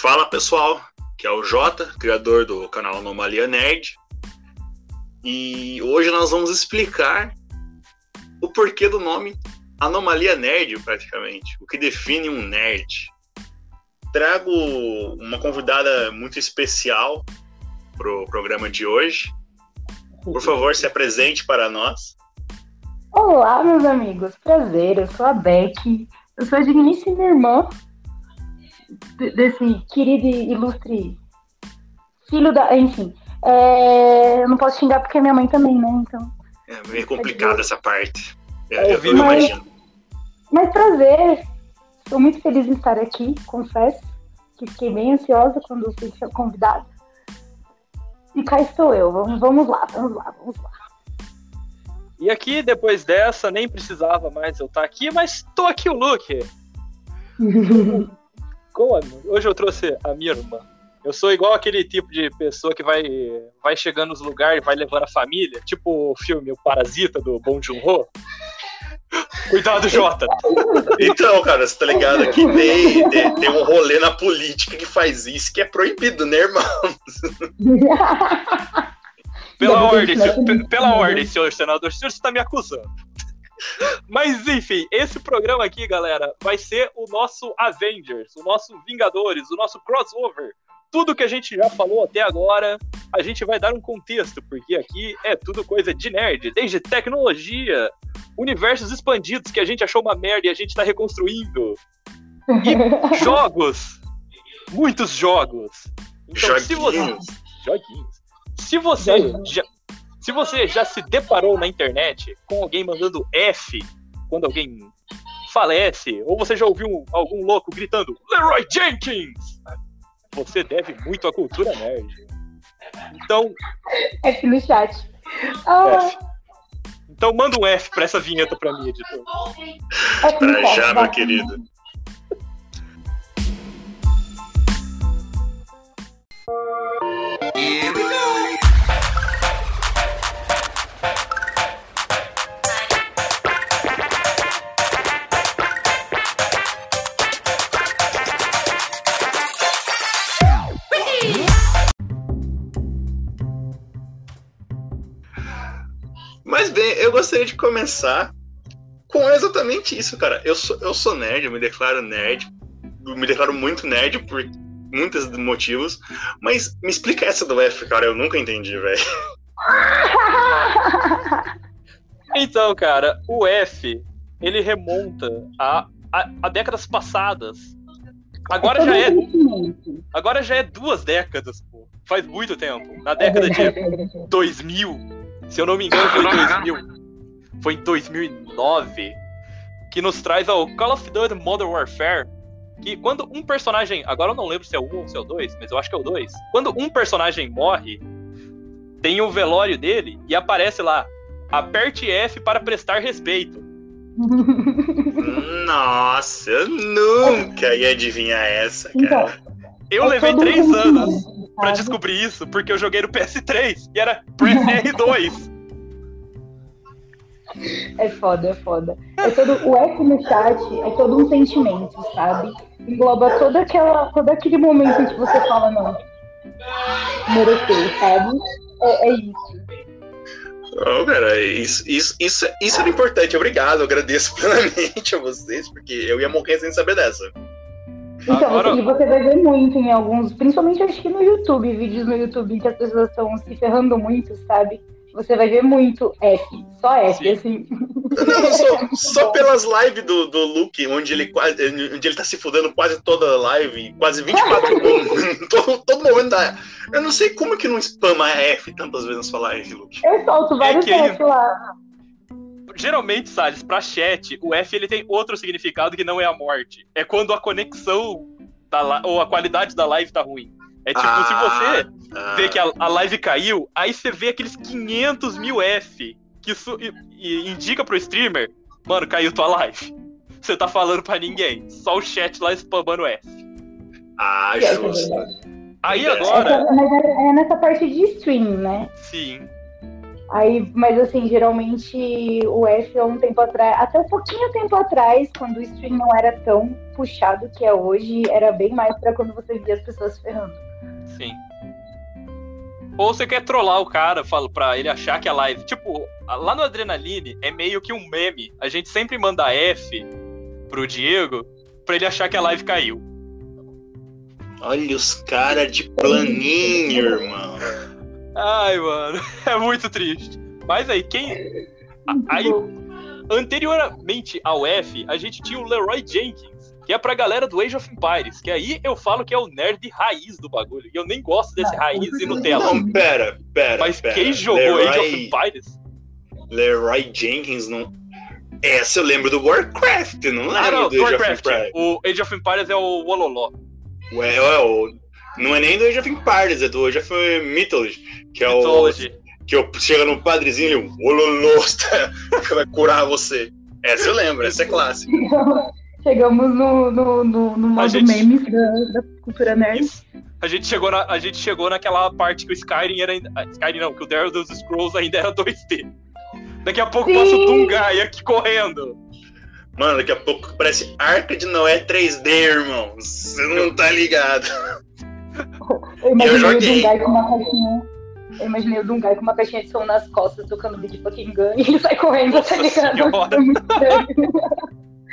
Fala pessoal, que é o Jota, criador do canal Anomalia Nerd. E hoje nós vamos explicar o porquê do nome Anomalia Nerd, praticamente. O que define um nerd. Trago uma convidada muito especial pro programa de hoje. Por favor, se apresente para nós. Olá, meus amigos. Prazer, eu sou a Beck. Eu sou a digníssima irmã desse querido e ilustre filho da. Enfim. É, eu não posso xingar porque é minha mãe também, né? Então. É meio complicado essa parte. É, eu, eu mas, imagino. Mas prazer. Estou muito feliz em estar aqui, confesso. Que fiquei bem ansiosa quando fui convidada. E cá estou eu. Vamos, vamos lá, vamos lá, vamos lá. E aqui, depois dessa, nem precisava mais eu estar aqui, mas tô aqui o Luke. Como? Hoje eu trouxe a minha irmã. Eu sou igual aquele tipo de pessoa que vai, vai chegando nos lugares e vai levando a família, tipo o filme O Parasita do Bong Joon-ho. Cuidado, Jota. Então, cara, você tá ligado que tem, tem, tem, um rolê na política que faz isso que é proibido, né, irmão? Pela ordem, senhor, pela ordem, senhor senador, o senhor está me acusando. Mas enfim, esse programa aqui, galera, vai ser o nosso Avengers, o nosso Vingadores, o nosso crossover. Tudo que a gente já falou até agora, a gente vai dar um contexto, porque aqui é tudo coisa de nerd, desde tecnologia, universos expandidos que a gente achou uma merda e a gente tá reconstruindo. E jogos. Muitos jogos. Então, joguinhos. se você. Joguinhos. Se você já, se você já se deparou na internet com alguém mandando F quando alguém falece, ou você já ouviu algum louco gritando Leroy Jenkins, você deve muito à cultura nerd. Então. F no chat. F. Então manda um F pra essa vinheta pra mim, editor. Pra já, meu querido. Here we go. Eu gostaria de começar com exatamente isso, cara. Eu sou, eu sou nerd, eu me declaro nerd, me declaro muito nerd por muitos motivos, mas me explica essa do F, cara, eu nunca entendi, velho. Então, cara, o F, ele remonta a, a, a décadas passadas. Agora já é. Agora já é duas décadas, pô. Faz muito tempo. Na década de 2000, se eu não me engano, foi em 2000. Foi em 2009 que nos traz ao Call of Duty Modern Warfare. Que quando um personagem. Agora eu não lembro se é o 1 ou se é o 2, mas eu acho que é o 2. Quando um personagem morre, tem o velório dele e aparece lá. Aperte F para prestar respeito. Nossa, eu nunca ia adivinhar essa, cara. Então, eu levei três anos para descobrir isso, porque eu joguei no PS3 e era Press R2. É foda, é foda. É todo, o eco no chat é todo um sentimento, sabe? Engloba toda aquela, todo aquele momento em que você fala, não, mereceu, sabe? É, é isso. Oh, cara, isso, isso, isso, isso era importante. Obrigado, agradeço plenamente a vocês, porque eu ia morrer sem saber dessa. Então, Agora... e você vai ver muito em alguns, principalmente acho que no YouTube, vídeos no YouTube que as pessoas estão se ferrando muito, sabe? Você vai ver muito F, só F, Sim. assim. Não, só, só pelas lives do, do Luke, onde ele, quase, onde ele tá se fudendo quase toda a live, quase 24 todo, todo momento da. Eu não sei como que não spama F tantas vezes na sua live, Luke. Eu solto vários é F lá geralmente, Salles, pra chat, o F ele tem outro significado que não é a morte. É quando a conexão da, ou a qualidade da live tá ruim. É tipo, ah, se você ah. vê que a, a, live caiu, aí você vê aqueles 500 mil F que isso indica pro streamer, mano, caiu tua live. Você tá falando pra ninguém, só o chat lá spamando F. Ah, justo. Aí agora. É, é, é nessa parte de stream, né? Sim. Aí, mas assim, geralmente o F há um tempo atrás, até um pouquinho tempo atrás, quando o stream não era tão puxado que é hoje, era bem mais para quando você via as pessoas ferrando. Sim. Ou você quer trollar o cara, fala pra ele achar que a live. Tipo, lá no Adrenaline é meio que um meme. A gente sempre manda F pro Diego pra ele achar que a live caiu. Olha os caras de planinho, irmão. Ai, mano, é muito triste. Mas aí, quem. Aí, anteriormente ao F, a gente tinha o Leroy Jenkins, que é pra galera do Age of Empires, que aí eu falo que é o nerd raiz do bagulho. E eu nem gosto desse raiz e Nutella. Não, pera, pera. Mas pera. quem jogou Leroy, Age of Empires? Leroy Jenkins não. Essa eu lembro do Warcraft, não lembro Ah, não, do Age of Warcraft. Empires. O Age of Empires é o Wololó. Ué, ué, o- não é nem do Age of Empires, é do Age of Mythology, que é Mythology. o que eu, chega no padrezinho e o Ololosta que vai curar você. Essa eu lembro, essa é clássica. Chegamos no, no, no, no modo gente- memes da, da cultura nerd. Isso. A gente, chegou na, a gente chegou naquela parte que o Skyrim era ainda. ah, Skyrim não, que o Daryl dos Scrolls ainda era 2D. Daqui a pouco Sim. passa o Dungai aqui correndo. Mano, daqui a pouco parece Arca de Noé 3D, irmão. Você não tá ligado. Eu imaginei o joguei. Dungai com uma caixinha. Eu imaginei o Dungai com uma caixinha de som nas costas, tocando Big Fucking Gun, e ele sai correndo, Nossa tá ligado? Muito.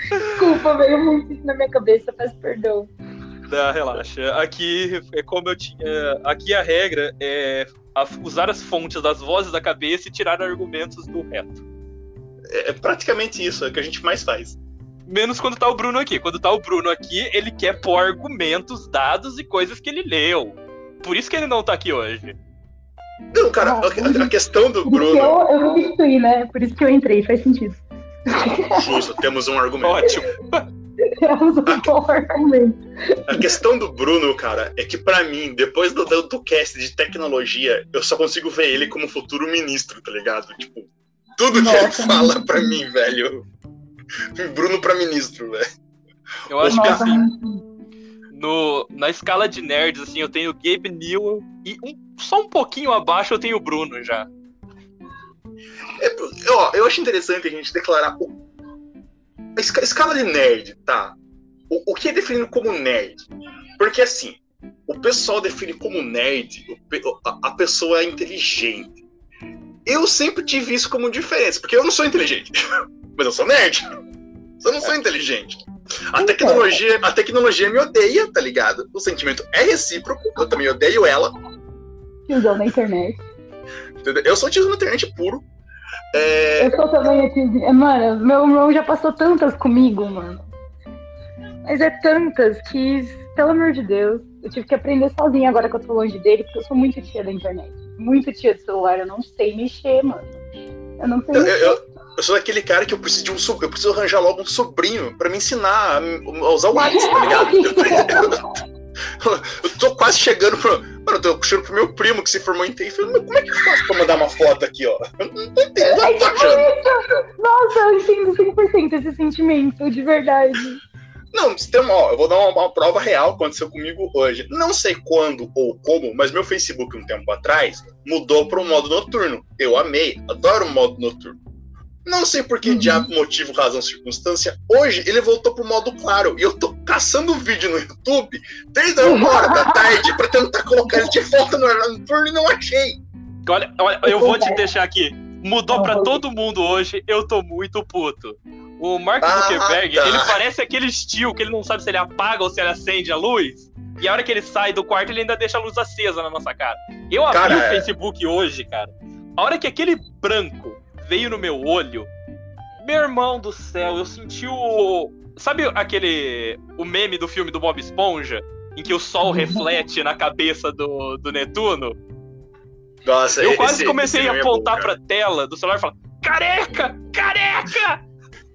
Desculpa, veio muito isso na minha cabeça, peço perdão. Não, relaxa. Aqui é como eu tinha. Aqui a regra é usar as fontes das vozes da cabeça e tirar argumentos do reto. É, é praticamente isso, é o que a gente mais faz. Menos quando tá o Bruno aqui. Quando tá o Bruno aqui, ele quer pôr argumentos, dados e coisas que ele leu. Por isso que ele não tá aqui hoje. Não, cara, a, a- a questão do Bruno. eu, eu substituí, né? Por isso que eu entrei, faz sentido. Justo, temos um argumento. Ótimo. Temos um bom argumento. A questão do Bruno, cara, é que pra mim, depois do, do, do cast de tecnologia, eu só consigo ver ele como futuro ministro, tá ligado? Tipo, tudo que ele Nossa, fala pra mim, velho. Bruno pra ministro, velho. Eu acho que Nossa, assim, muito- no, na escala de nerds, assim, eu tenho o Gabe Newell e um- só um pouquinho abaixo eu tenho o Bruno já. É, ó, eu acho interessante a gente declarar o- a esca- escala de nerd, tá? O, o que é definido como nerd? Porque assim, o pessoal define como nerd o a, a pessoa é inteligente. Eu sempre tive isso como diferença, porque eu não sou inteligente, mas eu sou nerd. Eu não sou inteligente. A tecnologia, a tecnologia me odeia, tá ligado? O sentimento é recíproco, eu também odeio ela. Tiozão na internet. entendeu? Eu sou tio na internet puro. É, Eu sou também tiozinho. Mano, meu irmão já passou tantas comigo, mano. Mas é tantas que, pelo amor de Deus, eu tive que aprender sozinha agora que eu tô longe dele, porque eu sou muito tia da internet. Muito tia do celular, eu não sei mexer, mano. Eu não sei Eu, mexer. eu- eu sou aquele cara que eu preciso de um so- eu preciso arranjar logo um sobrinho pra me ensinar a, usar o WhatsApp, tá ligado? Eu, eu tô quase chegando pro. Mano, eu tô chegando pro meu primo que se formou em TI. Falei, "Mas como é que eu faço pra mandar uma foto aqui, ó? Eu não tô entendendo, É tipo! Nossa, eu entendo 100% esse sentimento, de verdade. Não, tem uma- ó, eu vou dar uma, uma prova real que aconteceu comigo hoje. Não sei quando ou como, mas meu Facebook um tempo atrás mudou para um modo noturno. Eu amei, adoro o modo noturno. Não sei por que Uhum. diabo, motivo, razão, circunstância. Hoje ele voltou pro modo claro. E eu tô caçando vídeo no YouTube desde a uma hora da tarde pra tentar colocar ele de volta no horário noturno e não achei. Olha, olha, eu vou te deixar aqui. Mudou pra todo mundo hoje, eu tô muito puto. O Mark Ah, Zuckerberg, tá. ele parece aquele tio que ele não sabe se ele apaga ou se ele acende a luz. E a hora que ele sai do quarto, ele ainda deixa a luz acesa na nossa cara. Eu abri Cara, o é. Facebook hoje, cara. A hora que aquele branco veio no meu olho, meu irmão do céu, eu senti o. Sabe aquele. O meme do filme do Bob Esponja? Em que o sol reflete na cabeça do, do Netuno? Nossa, Eu esse- quase esse comecei meme a é bom, apontar cara. pra tela do celular e falar: Careca! Careca!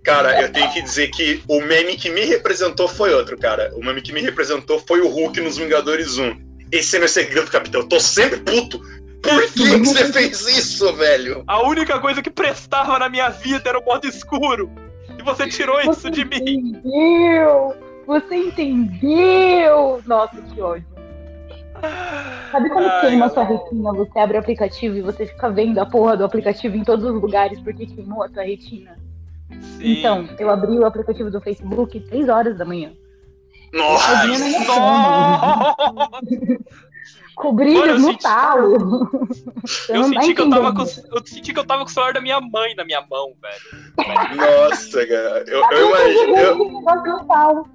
Cara, eu tenho que dizer que o meme que me representou foi outro, cara. O meme que me representou foi o Hulk nos Vingadores 1. Esse é meu segredo, capitão. Eu tô sempre puto. Por que, que você fez isso, velho? A única coisa que prestava na minha vida era o modo escuro. E você tirou isso de mim. entendeu? Você entendeu? Nossa, que ódio. Sabe quando Ai, queima sua retina, você abre o aplicativo e você fica vendo a porra do aplicativo em todos os lugares porque queimou a sua retina? Sim. Então, eu abri o aplicativo do Facebook 6 horas da manhã. Nossa! Com brilho Mano, eu no senti- talo. Eu tá senti, que eu, tava com, entendendo. eu senti que eu tava com o celular da minha mãe na minha mão, velho. Nossa, cara. Eu, eu, Eu imagino, eu.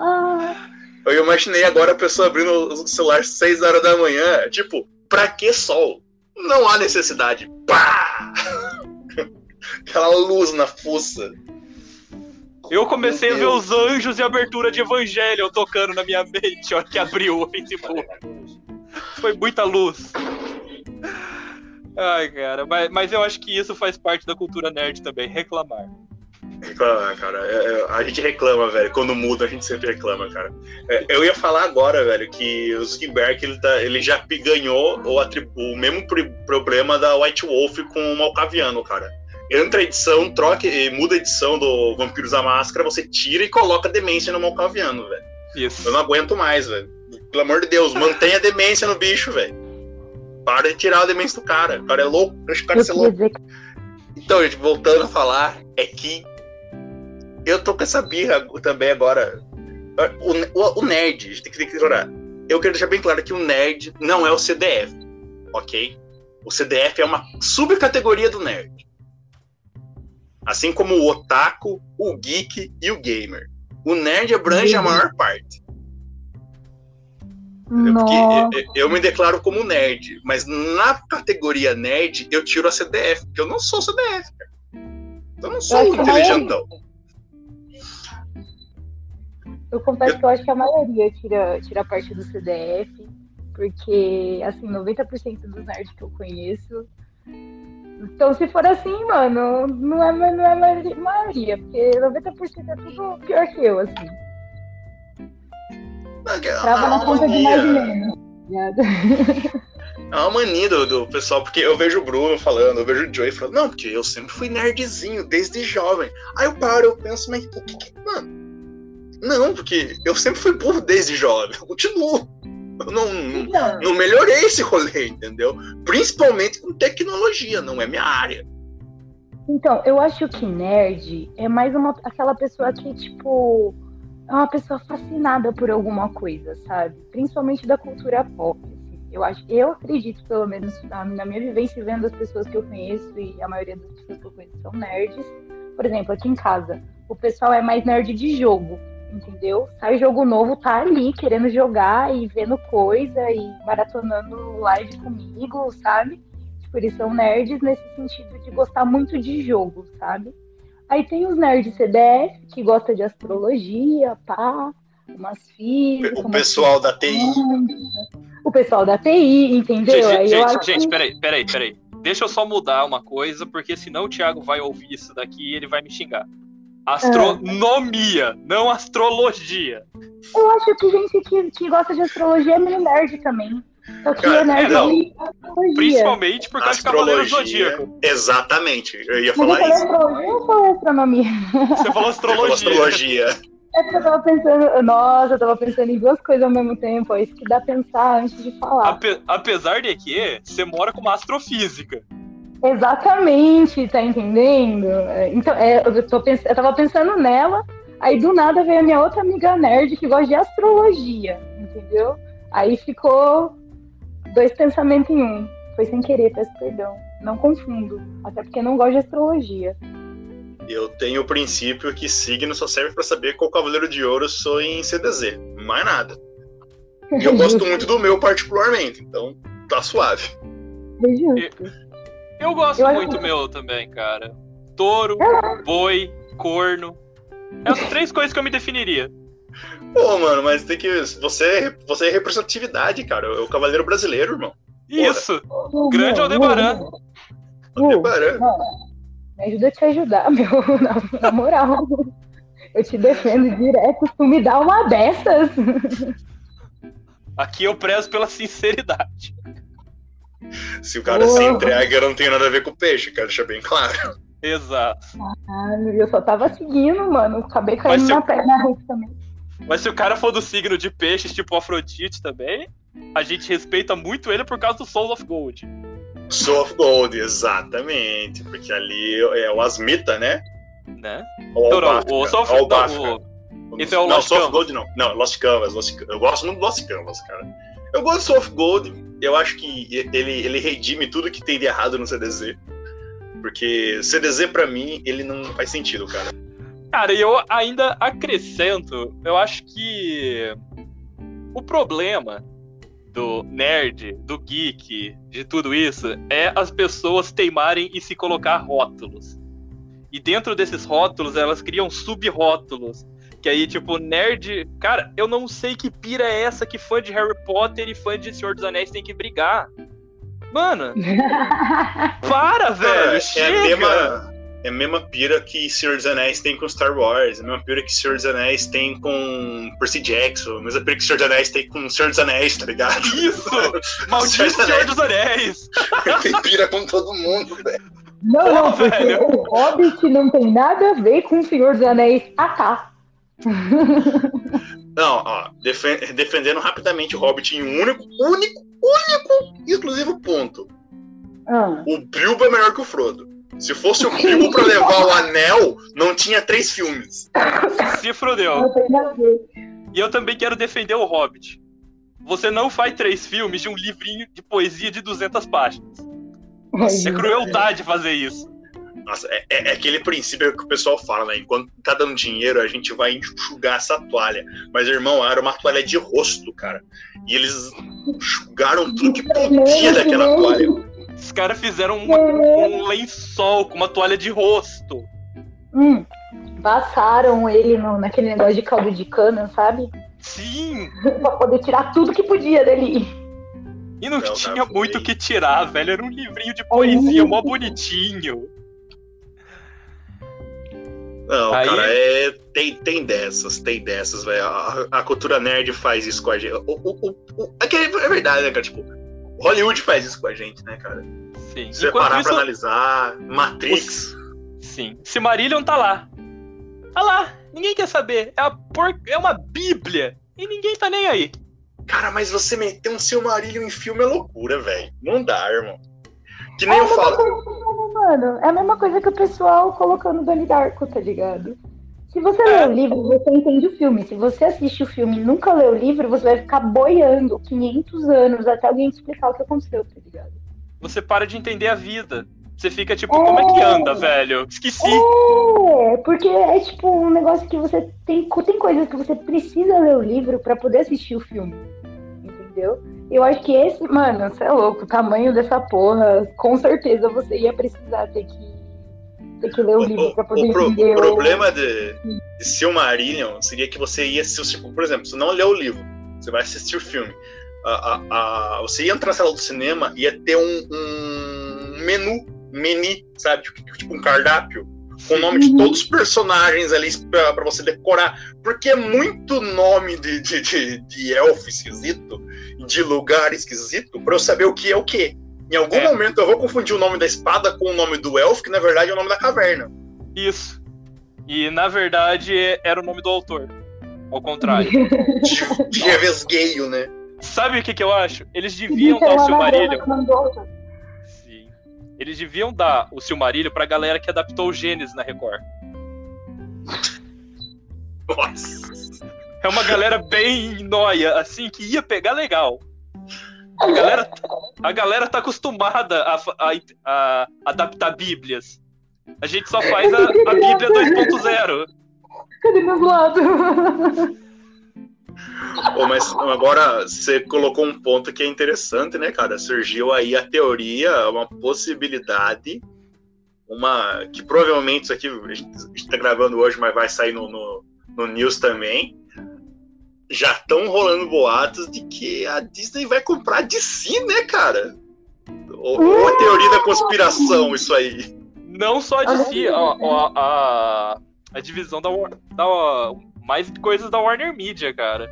Ah, eu imaginei agora a pessoa abrindo o celular 6 horas da manhã. Tipo, pra que sol? Não há necessidade. Pá! Aquela luz na fuça. Eu comecei a ver os anjos e a abertura de Evangelho tocando na minha mente, a hora que abriu o Facebook. Foi muita luz. Ai, cara, mas, mas eu acho que isso faz parte da cultura nerd também, reclamar. Reclamar, cara. É, é, a gente reclama, velho. Quando muda, a gente sempre reclama, cara. É, eu ia falar agora, velho, que o Zuckerberg ele, tá- ele já ganhou o, o mesmo problema da White Wolf com o Malcaviano, cara. Entra a edição, troca e muda a edição do Vampiros da Máscara, você tira e coloca demência no Malcaviano, velho. Isso. Eu não aguento mais, velho. Pelo amor de Deus, mantenha a demência no bicho, velho. Para de tirar a demência do cara. O cara é louco, deixa o cara ser louco. Então, gente, voltando a falar, é que eu tô com essa birra também agora. O, o- o nerd, a gente tem que, tem que ignorar. Eu quero deixar bem claro que o nerd não é o CDF, ok? O CDF é uma subcategoria do nerd. Assim como o otaku, o geek e o gamer. O nerd abrange a maior parte. É porque Nossa, eu, eu me declaro como nerd, mas na categoria nerd eu tiro a CDF, porque eu não sou CDF, cara. Eu não sou Eu um inteligentão. eu confesso que eu acho que a maioria tira, tira parte do CDF, porque, assim, 90% dos nerds que eu conheço. Então, se for assim, mano, não é, não é maioria, porque 90% é tudo pior que eu, assim. Trava na É uma conta de mais mania, menos. é uma mania do, do pessoal, porque eu vejo o Bruno falando, eu vejo o Joey falando, não, porque eu sempre fui nerdzinho, desde jovem. Aí eu paro, eu penso, mas o que que. Mano. Não, porque eu sempre fui burro desde jovem, eu continuo. Eu não, não, Então, não melhorei esse rolê, entendeu? Principalmente com tecnologia, não é minha área. Então, eu acho que nerd é mais uma, aquela pessoa que, tipo, é uma pessoa fascinada por alguma coisa, sabe? Principalmente da cultura pop. assim. Eu acho, eu acredito, pelo menos na, minha vivência, vendo as pessoas que eu conheço e a maioria das pessoas que eu conheço são nerds. Por exemplo, aqui em casa, o pessoal é mais nerd de jogo, entendeu? Sai jogo novo, tá ali querendo jogar e vendo coisa e maratonando live comigo, sabe? Tipo, eles são nerds nesse sentido de gostar muito de jogo, sabe? Aí tem os nerds CDF, que gosta de astrologia, pá, umas físicas. O umas pessoal da TI. O pessoal da TI, entendeu? Aí Gente, eu gente, acho gente, que- peraí, peraí, peraí. Deixa eu só mudar uma coisa, porque senão o Thiago vai ouvir isso daqui e ele vai me xingar. Astronomia, não astrologia. eu acho que gente que, que gosta de astrologia é meio nerd também. Só que Cara, é é, não. de astrologia. Principalmente por causa de Cavaleiro Astrologia. Zodíaco. Exatamente. Eu ia Mas eu falar falei isso. astrologia falei astronomia? Você falou Você falou astrologia. astrologia. É porque eu tava pensando, nossa, eu tava pensando em duas coisas ao mesmo tempo, é isso que dá a pensar antes de falar. Ape- apesar de que você mora com uma astrofísica. Exatamente, tá entendendo? É, Então, é, eu, tô pens- eu tava pensando nela, aí do nada veio a minha outra amiga nerd que gosta de astrologia, entendeu? Aí ficou dois pensamentos em um. Foi sem querer, peço perdão. Não confundo, até porque não gosto de astrologia. Eu tenho o princípio que signo só serve pra saber qual cavaleiro de ouro eu sou em CDZ. Mais nada. E eu gosto muito do meu particularmente, então tá suave. É. Eu gosto Eu muito que- meu também, cara. Touro, boi, corno. É as três coisas que eu me definiria. Pô, mano, mas tem que. Você, você é representatividade, cara. É o cavaleiro brasileiro, irmão. Isso. Grande Aldebaran. Aldebaran. me ajuda a te ajudar, meu, na, na moral. Eu te defendo direto, tu me dá uma dessas. Aqui eu prezo pela sinceridade. Se o cara se entrega, eu não tenho nada a ver com o peixe, quero deixar bem claro. Exato. Ah, eu só tava seguindo, mano. Acabei caindo na eu- perna rede também. Mas se o cara for do signo de peixes, tipo Afrodite também, a gente respeita muito ele por causa do Soul of Gold. Soul of Gold, exatamente. Porque ali é o Asmita, né? Né? Ou Não, não, Albafka, o Soul of não, o- esse é o não, Lost Soul of. Gold não. Não, Lost Canvas, Lost. Eu gosto muito do Lost Canvas, cara. Eu gosto do Soul of Gold. Eu acho que ele, ele redime tudo que tem de errado no CDZ. Porque CDZ, pra mim, ele não faz sentido, cara. Cara, e eu ainda acrescento, eu acho que o problema do nerd, do geek, de tudo isso, é as pessoas teimarem e se colocar rótulos. E dentro desses rótulos, elas criam subrótulos. Que aí, tipo, nerd. Cara, eu não sei que pira é essa que fã de Harry Potter e fã de Senhor dos Anéis tem que brigar. Mano, para, velho! Cara, é a chega! mesma, é a mesma pira que Senhor dos Anéis tem com Star Wars, é a mesma pira que Senhor dos Anéis tem com Percy Jackson, a mesma pira que Senhor dos Anéis tem com Senhor dos Anéis, tá ligado? Isso! Maldito Senhor dos Anéis! tem pira com todo mundo, velho. Não, não, porque velho. o Hobbit não tem nada a ver com o Senhor dos Anéis. Ah, tá. Não, ó, defen- defendendo rapidamente o Hobbit em um único, único, único e exclusivo ponto. Ah. O Bilbo é melhor que o Frodo. Se fosse o Bilbo pra levar o anel, não tinha três filmes. Se ver. E eu também quero defender o Hobbit. Você não faz três filmes de um livrinho de poesia de 200 páginas. É crueldade fazer isso. Nossa, é, é- é aquele princípio que o pessoal fala, né? Enquanto tá dando dinheiro, a gente vai enxugar essa toalha. Mas, irmão, era uma toalha de rosto, cara. E eles enxugaram tudo que podia daquela toalha. Os caras fizeram uma- um lençol com uma toalha de rosto. Hum, passaram ele no, naquele negócio de caldo de cana, sabe? Sim! pra poder tirar tudo que podia dele. E não, Não, cara, tinha foi- muito o que tirar, velho. Era um livrinho de poesia, mó bonitinho. Não, Aí- cara, é, tem, tem dessas, tem dessas, velho. A, a cultura nerd faz isso com a gente. O, o, o, o- é, que é verdade, né, cara? Tipo, Hollywood faz isso com a gente, né, cara? Sim. Se você Enquanto parar isso, pra analisar, Matrix. sim. Silmarillion tá lá. Tá lá. Ninguém quer saber. É, a por... é uma bíblia. E ninguém tá nem aí. Cara, mas você meter um Silmarillion em filme é loucura, velho. Não dá, irmão. Que nem É eu falo. coisa, mano. É a mesma coisa que o pessoal colocando Donnie Darko, tá ligado? Se você É. lê o livro, você entende o filme. Se você assiste o filme e nunca lê o livro, você vai ficar boiando 500 anos até alguém explicar o que aconteceu, tá ligado? Você para de entender a vida. Você fica tipo, como é que anda, velho? Esqueci. É, porque é tipo um negócio que você tem. Tem coisas que você precisa ler o livro pra poder assistir o filme. Entendeu? Eu acho que esse, mano, você é louco, o tamanho dessa porra, com certeza você ia precisar ter que, que ler o, O, livro pra poder o- pro- entender. o problema de, de Silmarillion seria que você ia assistir, por exemplo, você não leu o livro, você vai assistir o filme. A, a- a- você ia entrar na sala do cinema ia ter um, um menu, menu, sabe? Tipo, tipo um cardápio, com o nome de Uhum. todos os personagens ali pra, pra você decorar. Porque é muito nome de, de, de, de elfo esquisito, de lugar esquisito, pra eu saber o que é o que. Em algum É. momento eu vou confundir o nome da espada com o nome do elfo, que na verdade é o nome da caverna. Isso. E na verdade era o nome do autor. Ao contrário. De, revesgueio, né? Sabe o que, que eu acho? Eles deviam dar o Silmarillion. Sim. Eles deviam dar o Silmarillion pra galera que adaptou o Gênesis na Record. Nossa. É uma galera bem noia, assim, que ia pegar legal. A galera, a galera tá acostumada a, a- a adaptar bíblias. A gente só faz a, a Bíblia 2.0. Cadê meu lado? Pô, mas agora você colocou um ponto que é interessante, né, cara? Surgiu aí a teoria, uma possibilidade, uma que provavelmente isso aqui a gente, a gente tá gravando hoje, mas vai sair no, no, no news também. Já estão rolando boatos de que a Disney vai comprar a DC, né, cara? Ou, ou a teoria da conspiração, isso aí. Não só de si, a, a, a, a divisão da, da mais coisas da Warner Media, cara.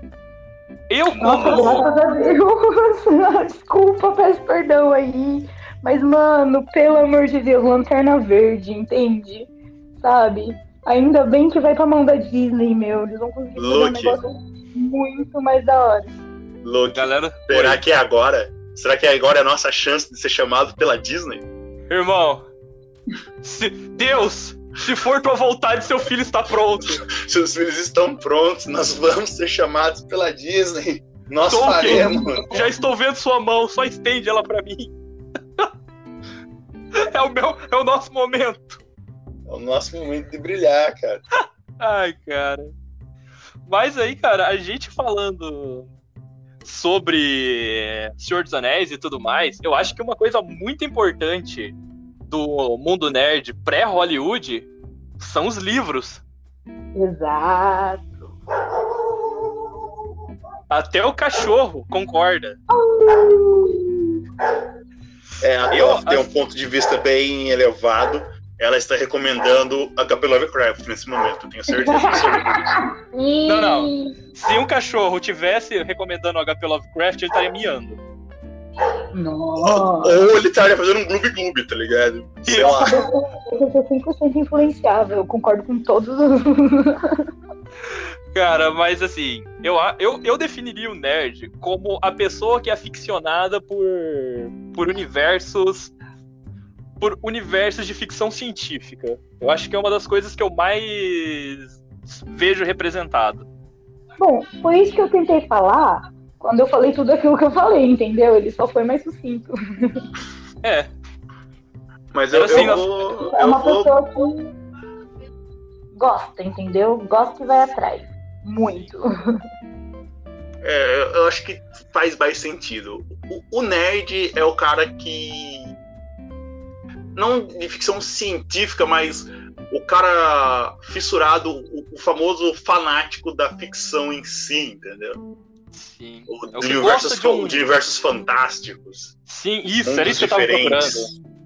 Eu Nossa, como graças a Deus. Desculpa, peço perdão aí. Mas, mano, pelo amor de Deus, lanterna verde, entende? Sabe? Ainda bem que vai pra mão da Disney, meu. Eles vão conseguir fazer um negócio muito mais da hora. Luke, Galera, será que é agora? Será que agora é a nossa chance de ser chamado pela Disney? irmão, se- Deus, se for tua vontade, seu filho está pronto. Seus filhos estão prontos, nós vamos ser chamados pela Disney. Nós faremos. Já estou vendo sua mão, só estende ela pra mim. É o meu, é o nosso momento. É o nosso momento de brilhar, cara. Ai, cara. Mas aí, cara, a gente falando sobre Senhor dos Anéis e tudo mais, eu acho que uma coisa muito importante do mundo nerd pré-Hollywood são os livros. Exato. Até o cachorro concorda. É, Eu tem um ponto de vista bem elevado. Ela está recomendando a HP Lovecraft nesse momento, tenho certeza. Não, não. Se um cachorro tivesse recomendando o HP Lovecraft, ele estaria miando. Nossa. Ou ele estaria fazendo um gloob gloob, tá ligado? Sei lá. Eu sou 100% influenciável, eu concordo com todos os. Cara, mas assim, eu, a- eu, eu definiria o nerd como a pessoa que é aficionada por, por universos. Por universos de ficção científica. Eu acho que é uma das coisas que eu mais vejo representado. Bom, foi isso que eu tentei falar quando eu falei tudo aquilo que eu falei, entendeu? Ele só foi mais sucinto. É, Mas eu, Era assim, eu vou. É Eu uma vou pessoa que gosta, entendeu? Gosta e vai atrás. Muito. É, eu- eu acho que faz mais sentido. O, o nerd é o cara que. Não de ficção científica, mas o cara fissurado, o, o famoso fanático da ficção em si, entendeu? sim. O, É o de, universos, de um- de universos fantásticos. Sim, isso, era isso que eu tava procurando.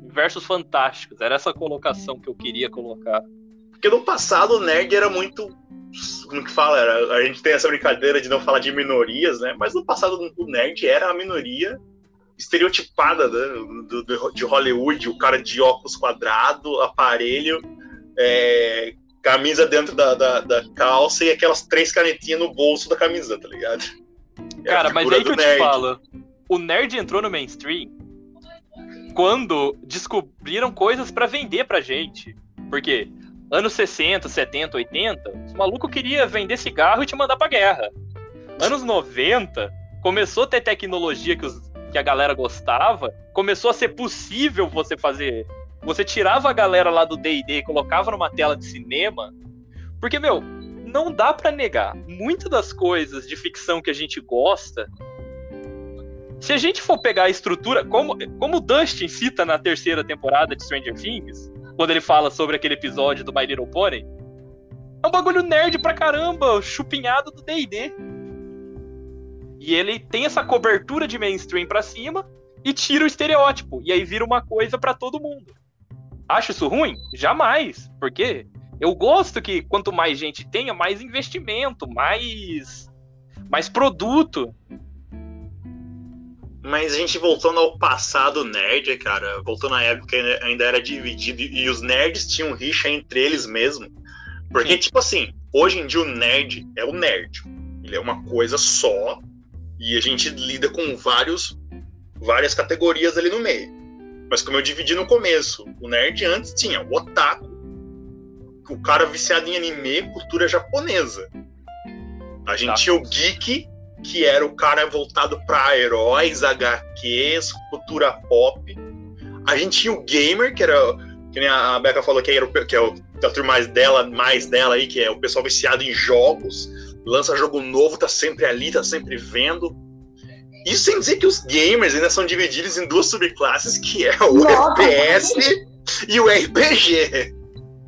Universos fantásticos, era essa colocação que eu queria colocar. Porque no passado o nerd era muito. Como que fala? Era, a gente tem essa brincadeira de não falar de minorias, né? Mas no passado o nerd era a minoria estereotipada né? do, do- de Hollywood, o cara de óculos quadrado, aparelho, é, camisa dentro da, da, da calça e aquelas três canetinhas no bolso da camisa, tá ligado? A Cara, mas figura aí que eu te nerd. falo. O nerd entrou no mainstream quando descobriram coisas pra vender pra gente. Porque anos 60, 70, 80, os malucos queriam vender cigarro e te mandar pra guerra. Anos 90, começou a ter tecnologia que, os- que a galera gostava, começou a ser possível você fazer. Você tirava a galera lá do DD e colocava numa tela de cinema. Porque, meu, não dá pra negar. Muitas das coisas de ficção que a gente gosta. Se a gente for pegar a estrutura, como, como o Dustin cita na terceira temporada de Stranger Things, quando ele fala sobre aquele episódio do My Little Pony, é um bagulho nerd pra caramba, chupinhado do DD. E ele tem essa cobertura de mainstream pra cima e tira o estereótipo. E aí vira uma coisa pra todo mundo. Acho isso ruim? Jamais. Porque eu gosto que quanto mais gente tenha, mais investimento, mais, mais produto. Mas a gente voltando ao passado nerd, cara, voltando à época que ainda era dividido e os nerds tinham rixa entre eles mesmo. Porque, Sim. tipo assim, hoje em dia o nerd é o nerd. Ele é uma coisa só e a gente lida com vários, várias categorias ali no meio. Mas como eu dividi no começo, o nerd antes tinha o otaku, o cara viciado em anime, cultura japonesa. A gente Tá. tinha o geek, que era o cara voltado para heróis, HQs, cultura pop. A gente tinha o gamer, que era, que nem a Becca falou, que, era o, que é o que é turma mais dela, mais dela aí, que é o pessoal viciado em jogos, lança jogo novo, tá sempre ali, tá sempre vendo. Isso sem dizer que os gamers ainda são divididos em duas subclasses, que é o Nossa. FPS e o RPG.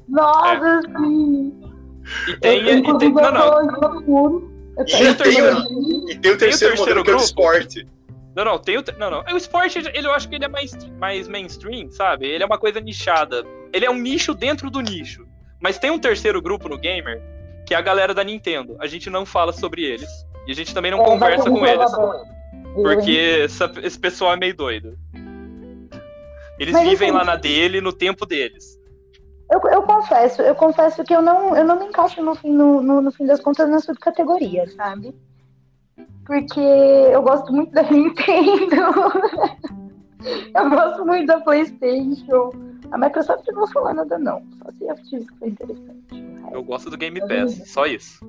Nossa, sim. E tem. eu, e tem não, não. E tô eu em tenho- procuro. E tem o terceiro, terceiro modelo, que é o grupo? esporte. Não, não, tem o. Não, não. O esporte, ele, eu acho que ele é mais, mais mainstream, sabe? Ele é uma coisa nichada. Ele é um nicho dentro do nicho. Mas tem um terceiro grupo no gamer, que é a galera da Nintendo. A gente não fala sobre eles. E a gente também não É, conversa com eles. Porque essa- esse pessoal é meio doido. Eles Mas, vivem assim, lá na dele, no tempo deles. Eu, eu confesso, eu confesso que eu não, eu não me encaixo no fim, no, no, no fim das contas na subcategoria, sabe? porque eu gosto muito da Nintendo. eu gosto muito da PlayStation. A Microsoft não vou falar nada, não. Só se a que foi interessante. Eu gosto do Game Pass, só isso.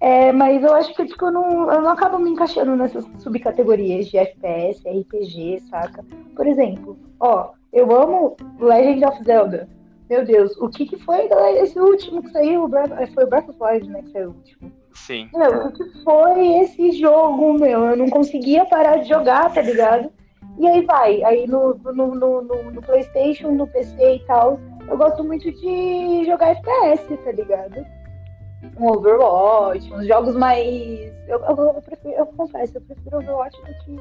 É, mas eu acho que tipo, eu, não, eu não acabo me encaixando nessas subcategorias de FPS, RPG, saca? Por exemplo, ó, eu amo Legend of Zelda. Meu Deus, o que, que foi esse último que saiu? Foi o Breath of Wild, né? Que saiu o último. Sim. Meu, o que foi esse jogo, meu? Eu não conseguia parar de jogar, tá ligado? E aí vai, aí no, no, no, no, Playstation, no PC e tal, eu gosto muito de jogar FPS, tá ligado? Um Overwatch, uns jogos mais. Eu, eu, eu, prefiro, eu confesso, eu prefiro Overwatch do que,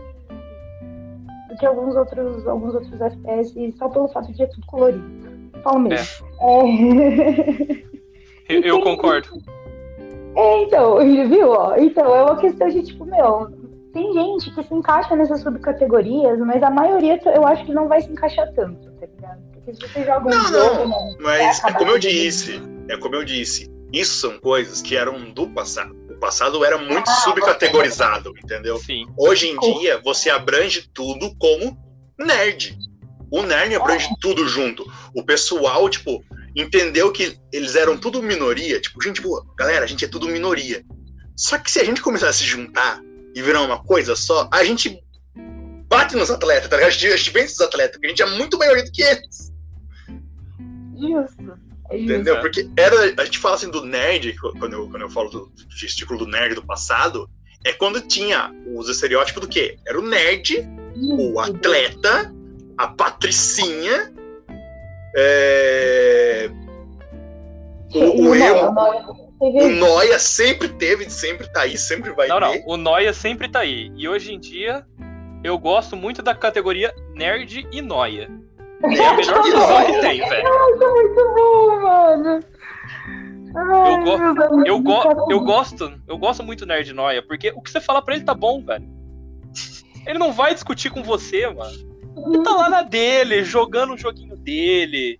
do que alguns outros, alguns outros FPS, só pelo fato de ser tudo colorido. Fala mesmo. É. É... Eu, eu concordo. É, então, viu? Ó, então, é uma questão de tipo, meu, tem gente que se encaixa nessas subcategorias, mas a maioria eu acho que não vai se encaixar tanto, tá ligado? Porque se você joga um não, jogo. Não, mas é como eu disse, é como eu disse, isso são coisas que eram do passado. O passado era muito ah, subcategorizado, entendeu? Sim. Hoje em dia, você abrange tudo como nerd. O nerd abrange oh. tudo junto. O pessoal, tipo, entendeu que eles eram tudo minoria. Tipo, gente, boa, galera, a gente é tudo minoria. Só que se a gente começar a se juntar e virar uma coisa só, a gente bate nos atletas, tá ligado? A gente, a gente vence os atletas, porque a gente é muito maior do que eles. Justo. É Entendeu? Porque era. A gente fala assim do nerd, quando eu, quando eu falo do gestículo do nerd do passado, é quando tinha os estereótipos do quê? Era o nerd, o atleta, a patricinha, é... o, o emo. O Noia sempre teve, sempre tá aí, sempre vai não, ter. Não, o Noia sempre tá aí. E hoje em dia, eu gosto muito da categoria Nerd e Noia. É a melhor divisão que tem, velho. Nossa, muito bom, mano. Ai, eu, go eu, go eu gosto, eu gosto muito do Nerd Noia, porque o que você fala pra ele tá bom, velho. Ele não vai discutir com você, mano. Ele tá lá na dele, jogando o joguinho dele,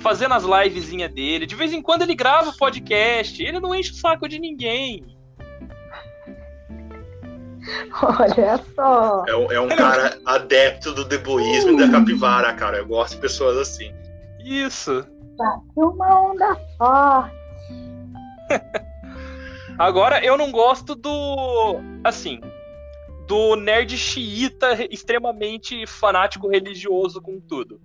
fazendo as livezinhas dele. De vez em quando ele grava podcast. Ele não enche o saco de ninguém. Olha só. É, um, é um cara adepto do deboísmo e da capivara, cara. Eu gosto de pessoas assim. Isso. Tá uma onda forte. Agora, eu não gosto do. Assim, do nerd xiita extremamente fanático religioso com tudo.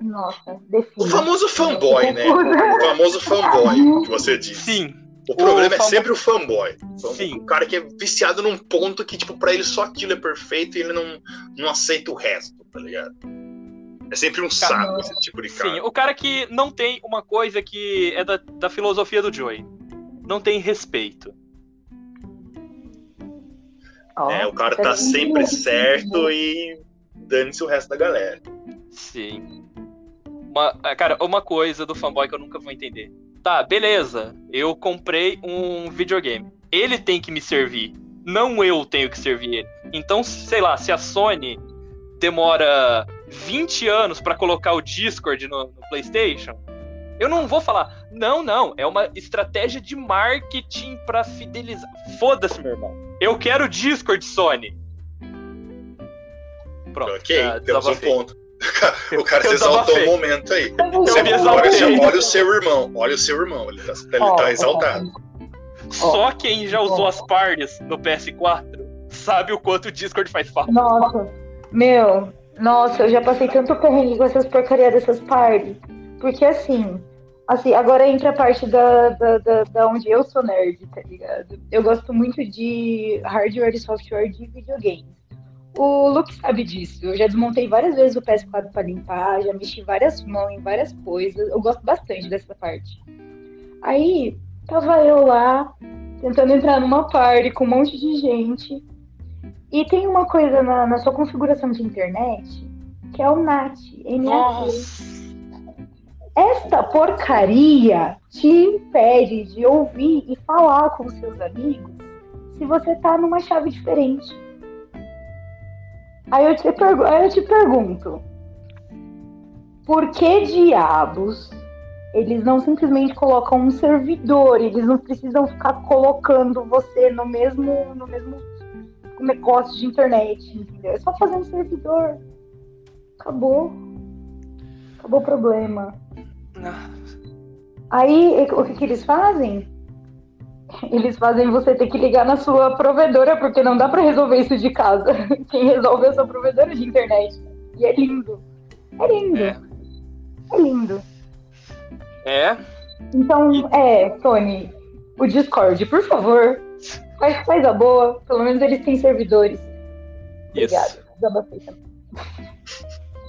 Nossa, defina. O famoso fanboy, né? O famoso fanboy que você disse. Sim. O problema o é sempre o fanboy. Sim. O cara que é viciado num ponto que, tipo, pra ele só aquilo é perfeito e ele não, não aceita o resto, tá ligado? É sempre um saco esse tipo de cara. Sim, o cara que não tem uma coisa que é da, da filosofia do Joey. Não tem respeito. Oh, é, o cara tá sempre certo e dane-se o resto da galera. Sim. Uma, é, cara, uma coisa do fanboy que eu nunca vou entender. Tá, beleza. Eu comprei um videogame. Ele tem que me servir. Não eu tenho que servir ele. Então, sei lá, se a Sony demora 20 anos para colocar o Discord no, no PlayStation, eu não vou falar, não, não, é uma estratégia de marketing para fidelizar. Foda-se, meu irmão. Eu quero Discord, Sony. Pronto. Ok, temos um ponto. o cara se exaltou um momento aí. Você, olha, olha, o seu irmão, olha o seu irmão, ele tá, ele oh, tá exaltado. Oh. Só quem já usou oh. as parties no PS4 sabe o quanto o Discord faz falta. Nossa, meu, nossa, eu já passei tanto perrengue com essas porcarias dessas parties. Porque assim, Assim, agora entra a parte da, da, da, da, onde eu sou nerd, tá ligado? Eu gosto muito de hardware e software de videogames. O Luke sabe disso. Eu já desmontei várias vezes o PS4 para limpar, já mexi várias mãos em várias coisas. Eu gosto bastante dessa parte. Aí, tava eu lá, tentando entrar numa party com um monte de gente. E tem uma coisa na, na sua configuração de internet que é o NAT. Nossa! Esta porcaria te impede de ouvir e falar com seus amigos se você tá numa chave diferente. Aí eu te, pergu aí eu te pergunto: por que diabos eles não simplesmente colocam um servidor, eles não precisam ficar colocando você no mesmo, no mesmo negócio de internet, entendeu? É só fazer um servidor. Acabou. Acabou o problema. Aí, o que, que eles fazem? Eles fazem você ter que ligar na sua provedora, porque não dá pra resolver isso de casa. Quem resolve é a sua provedora de internet. E é lindo. É lindo. É. É lindo. É, Então, E- é, Tony, o Discord, por favor, faz, faz a boa. Pelo menos eles têm servidores. Obrigada. isso. Desabafei também.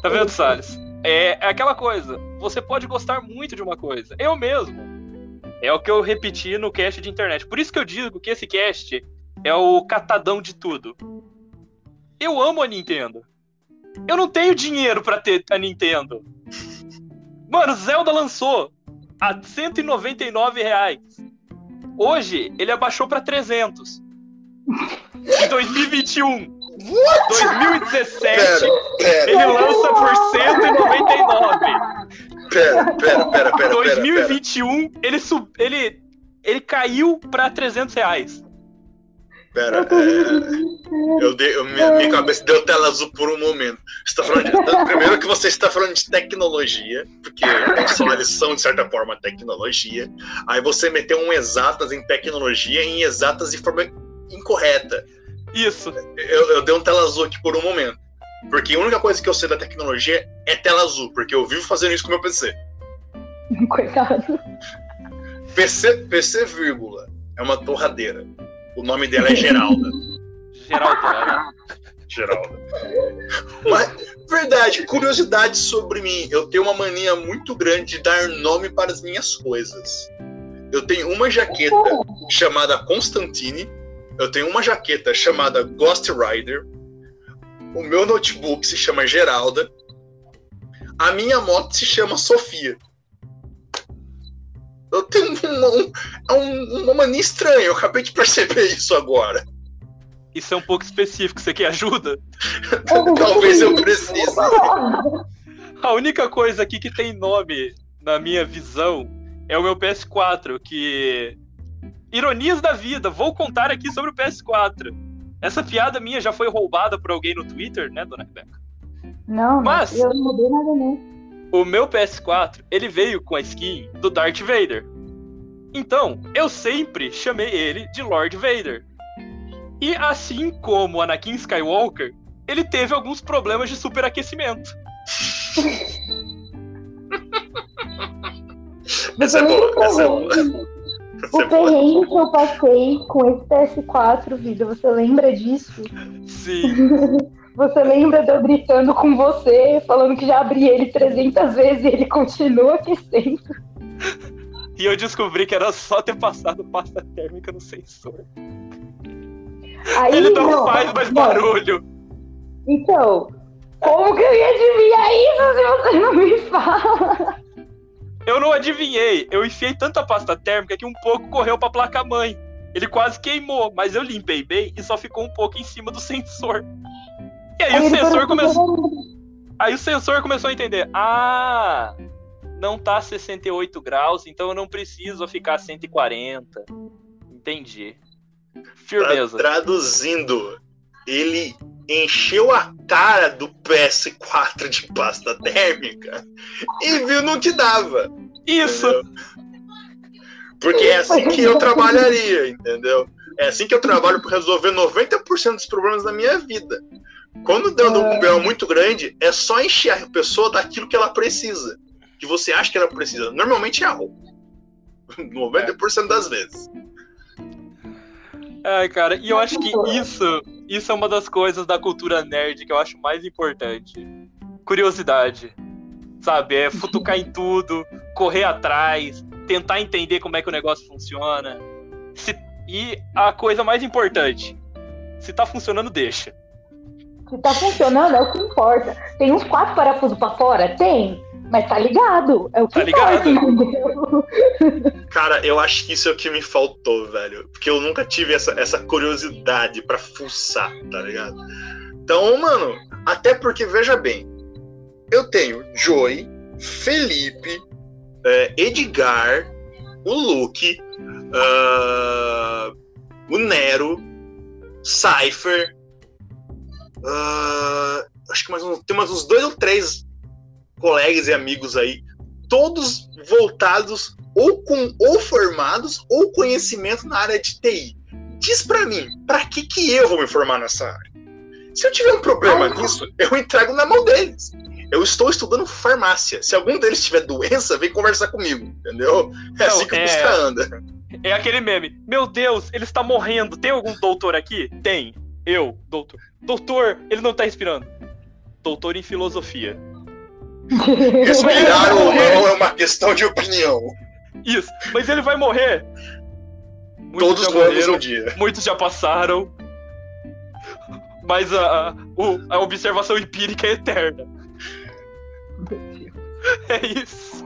Tá vendo, Salles? É, é aquela coisa. Você pode gostar muito de uma coisa. Eu mesmo. É o que eu repeti no cast de internet. Por isso que eu digo que esse cast é o catadão de tudo. Eu amo a Nintendo. Eu não tenho dinheiro pra ter a Nintendo. Mano, Zelda lançou a 199 reais. Hoje ele abaixou pra 300. Em 2021. 2017. Pera, Ele pera, lança por 199. Pera, pera, pera, pera, pera, 2021, ele, sub, ele, ele caiu pra 300 reais. pera, pera. É, eu dei, eu- minha, minha cabeça deu tela azul por um momento. Você tá falando de, primeiro que você está falando de tecnologia, porque consoles são, de certa forma, tecnologia. Aí você meteu um exatas em tecnologia em exatas de forma incorreta. Isso. Eu, eu dei um tela azul aqui por um momento. Porque a única coisa que eu sei da tecnologia é tela azul, porque eu vivo fazendo isso com o meu PC. Coitado. PC, PC, vírgula, é uma torradeira. O nome dela é Geralda. Geraldo, né? Geralda. Mas, verdade, curiosidade sobre mim. Eu tenho uma mania muito grande de dar nome para as minhas coisas. Eu tenho uma jaqueta chamada Constantine. Eu tenho uma jaqueta chamada Ghost Rider. O meu notebook se chama Geralda. A minha moto se chama Sofia. Eu tenho uma, um- é um- uma mania estranha. Eu acabei de perceber isso agora. Isso é um pouco específico. Você quer ajuda? Talvez eu precise. A única coisa aqui que tem nome na minha visão é o meu PS4, que. Ironias da vida, vou contar aqui sobre o PS4. Essa piada minha já foi roubada por alguém no Twitter, né, dona Rebeca? Não, Mas- mas eu não mudei nada, não. O meu PS4, ele veio com a skin do Darth Vader. Então, eu sempre chamei ele de Lord Vader. E assim como Anakin Skywalker, ele teve alguns problemas de superaquecimento. Essa é boa, essa é boa. O perrengue que eu passei com esse PS4, vida, você lembra disso? Sim. Você lembra de eu gritando com você, falando que já abri ele 300 vezes e ele continua aquecendo? E eu descobri que era só ter passado pasta térmica no sensor. Aí, Ele não, faz mais não. barulho. Então, como que eu ia adivinhar isso se você não me fala? Eu não adivinhei. Eu enfiei tanta pasta térmica que um pouco correu pra placa-mãe. Ele quase queimou, mas eu limpei bem e só ficou um pouco em cima do sensor. E aí, o ele sensor começou. Aí o sensor começou a entender. Ah, não tá 68 graus, então eu não preciso ficar 140. Entendi. Tra- Firmeza. Traduzindo, ele encheu a cara do PS4 de pasta térmica e viu no que dava. Isso! entendeu? Porque é assim que eu trabalharia, entendeu? É assim que eu trabalho para resolver 90% dos problemas da minha vida. Quando dando um BO muito grande, é só encher a pessoa daquilo que ela precisa. Que você acha que ela precisa. Normalmente é a roupa. 90% das vezes. Ai, cara, e eu acho que isso, isso é uma das coisas da cultura nerd que eu acho mais importante. Curiosidade. Sabe? É futucar em tudo, correr atrás, tentar entender como é que o negócio funciona. Se- e a coisa mais importante, se tá funcionando, deixa. Se tá funcionando, é o que importa. Tem uns quatro parafusos pra fora? Tem. Mas tá ligado. É o que Tá ligado? importa? Cara, eu acho que isso é o que me faltou, velho. Porque eu nunca tive essa, essa curiosidade pra fuçar, tá ligado? Então, mano, até porque, veja bem, eu tenho Joey, Felipe, é, Edgar, o Luke, uh, o Nero, Cypher. Uh, acho que mais um, tem mais uns dois ou três colegas e amigos aí, todos voltados ou com ou formados ou conhecimento na área de TI. Diz para mim, para que que eu vou me formar nessa área? Se eu tiver um problema nisso, eu entrego na mão deles. Eu estou estudando farmácia. Se algum deles tiver doença, vem conversar comigo, entendeu? É assim que é... a anda. É aquele meme. Meu Deus, ele está morrendo. Tem algum doutor aqui? Tem. Eu, doutor. Doutor, ele não está respirando. Doutor em filosofia. Respirar ou não é uma questão de opinião. Isso, mas ele vai morrer. Muitos Todos vamos um dia. Muitos já passaram. Mas a, a, a observação empírica é eterna. É isso.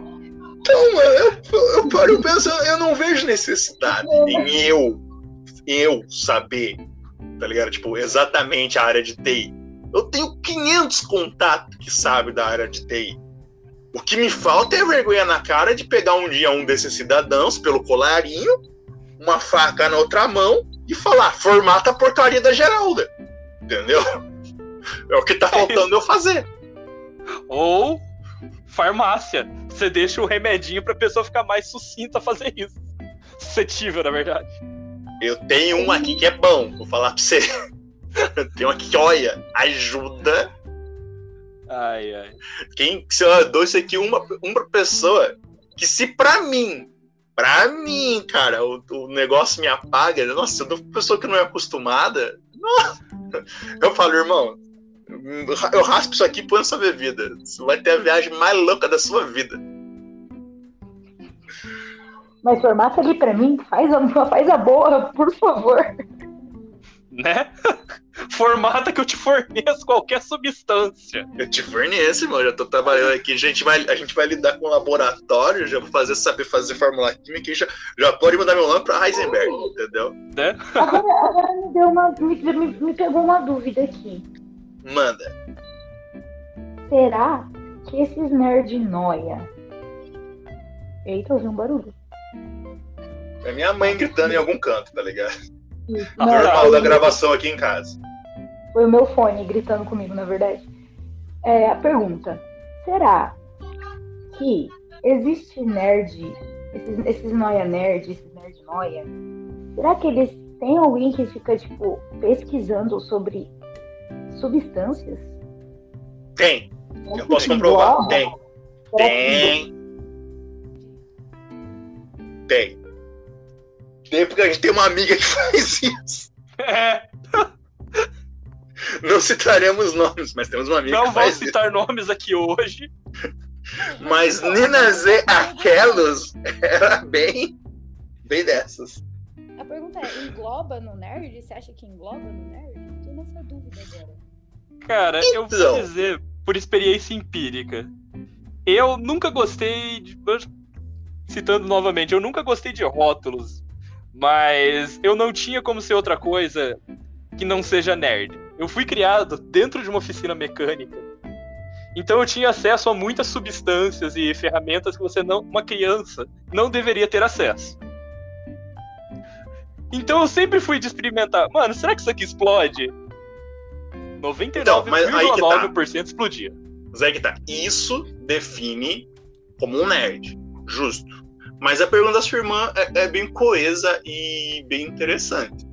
Então, eu, eu paro pensando, eu não vejo necessidade em eu, eu saber, tá ligado? Tipo, exatamente a área de TI. Eu tenho 500 contatos que sabem da área de TI. O que me falta é vergonha na cara de pegar um dia um desses cidadãos pelo colarinho, uma faca na outra mão e falar: formata a portaria da Geralda. Entendeu? É o que tá faltando eu fazer. Ou farmácia. Você deixa o remedinho pra pessoa ficar mais sucinta a fazer isso. Suscetível, na verdade. Eu tenho um aqui que é bom, vou falar pra você. Tem um aqui que, olha, ajuda. Ai, ai. Quem, se eu dou isso aqui, uma, uma pessoa que se pra mim, pra mim, cara, o, o negócio me apaga, nossa, eu dou pra pessoa que não é acostumada, nossa, eu falo, irmão, eu raspo isso aqui e põe na sua bebida. Você vai ter a viagem mais louca da sua vida. Mas formata ali pra mim, faz a, faz a boa, por favor né? Formata que eu te forneço qualquer substância. Eu te forneço, irmão. Já tô trabalhando aqui. A gente vai, a gente vai lidar com o laboratório, já vou fazer, saber fazer fórmula química já, já pode mandar meu nome pra Heisenberg, entendeu? Né? Agora, agora me, deu uma, me, me, me pegou uma dúvida aqui. Manda. Será que esses nerd noia. Eita, ouvi um barulho. É minha mãe gritando em algum canto, tá ligado? A normal da gravação aqui em casa. Foi o meu fone gritando comigo, na verdade. É, a pergunta: será que existe nerd, esses, esses noia nerd, esses nerd noia, será que eles têm alguém que fica, tipo, pesquisando sobre substâncias? Tem. Eu posso comprovar. Tem. Tem. Tem. Tem, porque a gente tem uma amiga que faz isso. É. Não citaremos nomes, mas temos uma amiga Não que faz isso. Não vou citar nomes aqui hoje. Mas Nina Z Aquelos era bem, bem dessas. A pergunta é, engloba no nerd? Você acha que engloba no nerd? Tô nessa dúvida agora. Cara, então... eu vou então. dizer, por experiência empírica, eu nunca gostei de... Citando novamente, eu nunca gostei de rótulos, mas eu não tinha como ser outra coisa que não seja nerd. Eu fui criado dentro de uma oficina mecânica. Então eu tinha acesso a muitas substâncias e ferramentas que você não, uma criança, não deveria ter acesso. Então eu sempre fui de experimentar. Mano, será que isso aqui explode? 99,9% tá. explodia. Mas aí que tá. Isso define como um nerd. Justo. Mas a pergunta da sua irmã é, é bem coesa e bem interessante.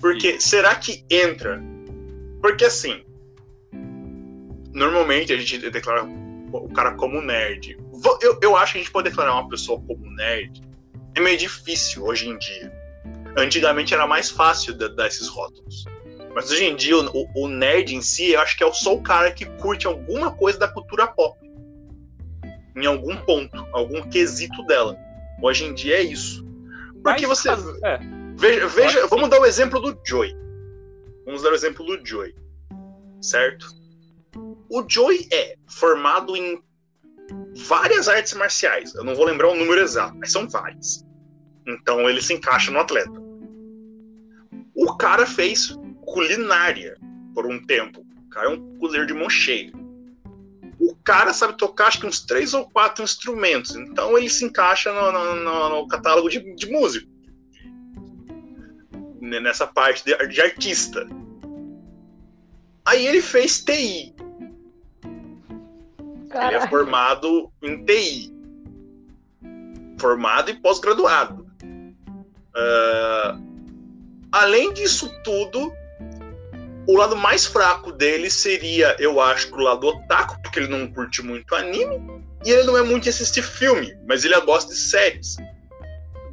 Porque Sim. será que entra? Porque assim, normalmente a gente declara o cara como nerd. Eu, eu acho que a gente pode declarar uma pessoa como nerd é meio difícil hoje em dia. Antigamente era mais fácil dar esses rótulos. Mas hoje em dia, o, o, nerd em si, eu acho que é só o cara que curte alguma coisa da cultura pop. Em algum ponto, algum quesito dela. Hoje em dia é isso. Porque Mas, você. É. Veja, veja vamos dar o exemplo do Joy. Vamos dar o exemplo do Joy. Certo? O Joy é formado em várias artes marciais. Eu não vou lembrar o número exato, mas são várias. Então ele se encaixa no atleta. O cara fez culinária por um tempo. O cara é um cozinheiro de mão cheia. O cara sabe tocar acho que uns três ou quatro instrumentos. Então ele se encaixa no, no, no, no catálogo de, de músico. Nessa parte de, de, artista. Aí ele fez TI. Ele é formado em TI. Formado e pós-graduado. Uh, além disso tudo, o lado mais fraco dele seria, eu acho, o lado otaku, porque ele não curte muito anime. E ele não é muito de assistir filme, mas ele gosta de séries.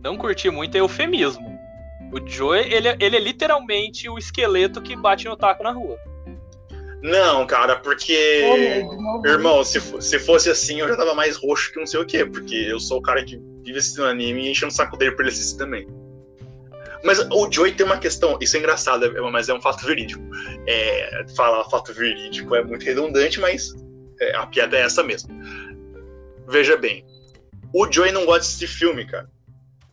Não curtir muito é eufemismo. O Joey, ele, é, ele é literalmente o esqueleto que bate no otaku na rua. Não, cara, porque. Irmão, se, se fosse assim, eu já tava mais roxo que não sei o quê, porque eu sou o cara que vive assistindo anime e enchendo o saco dele pra ele assistir também. Mas o Joey tem uma questão, isso é engraçado, é, mas é um fato verídico. É, falar fato verídico é muito redundante, mas é, a piada é essa mesmo. Veja bem, o Joey não gosta de assistir filme, cara.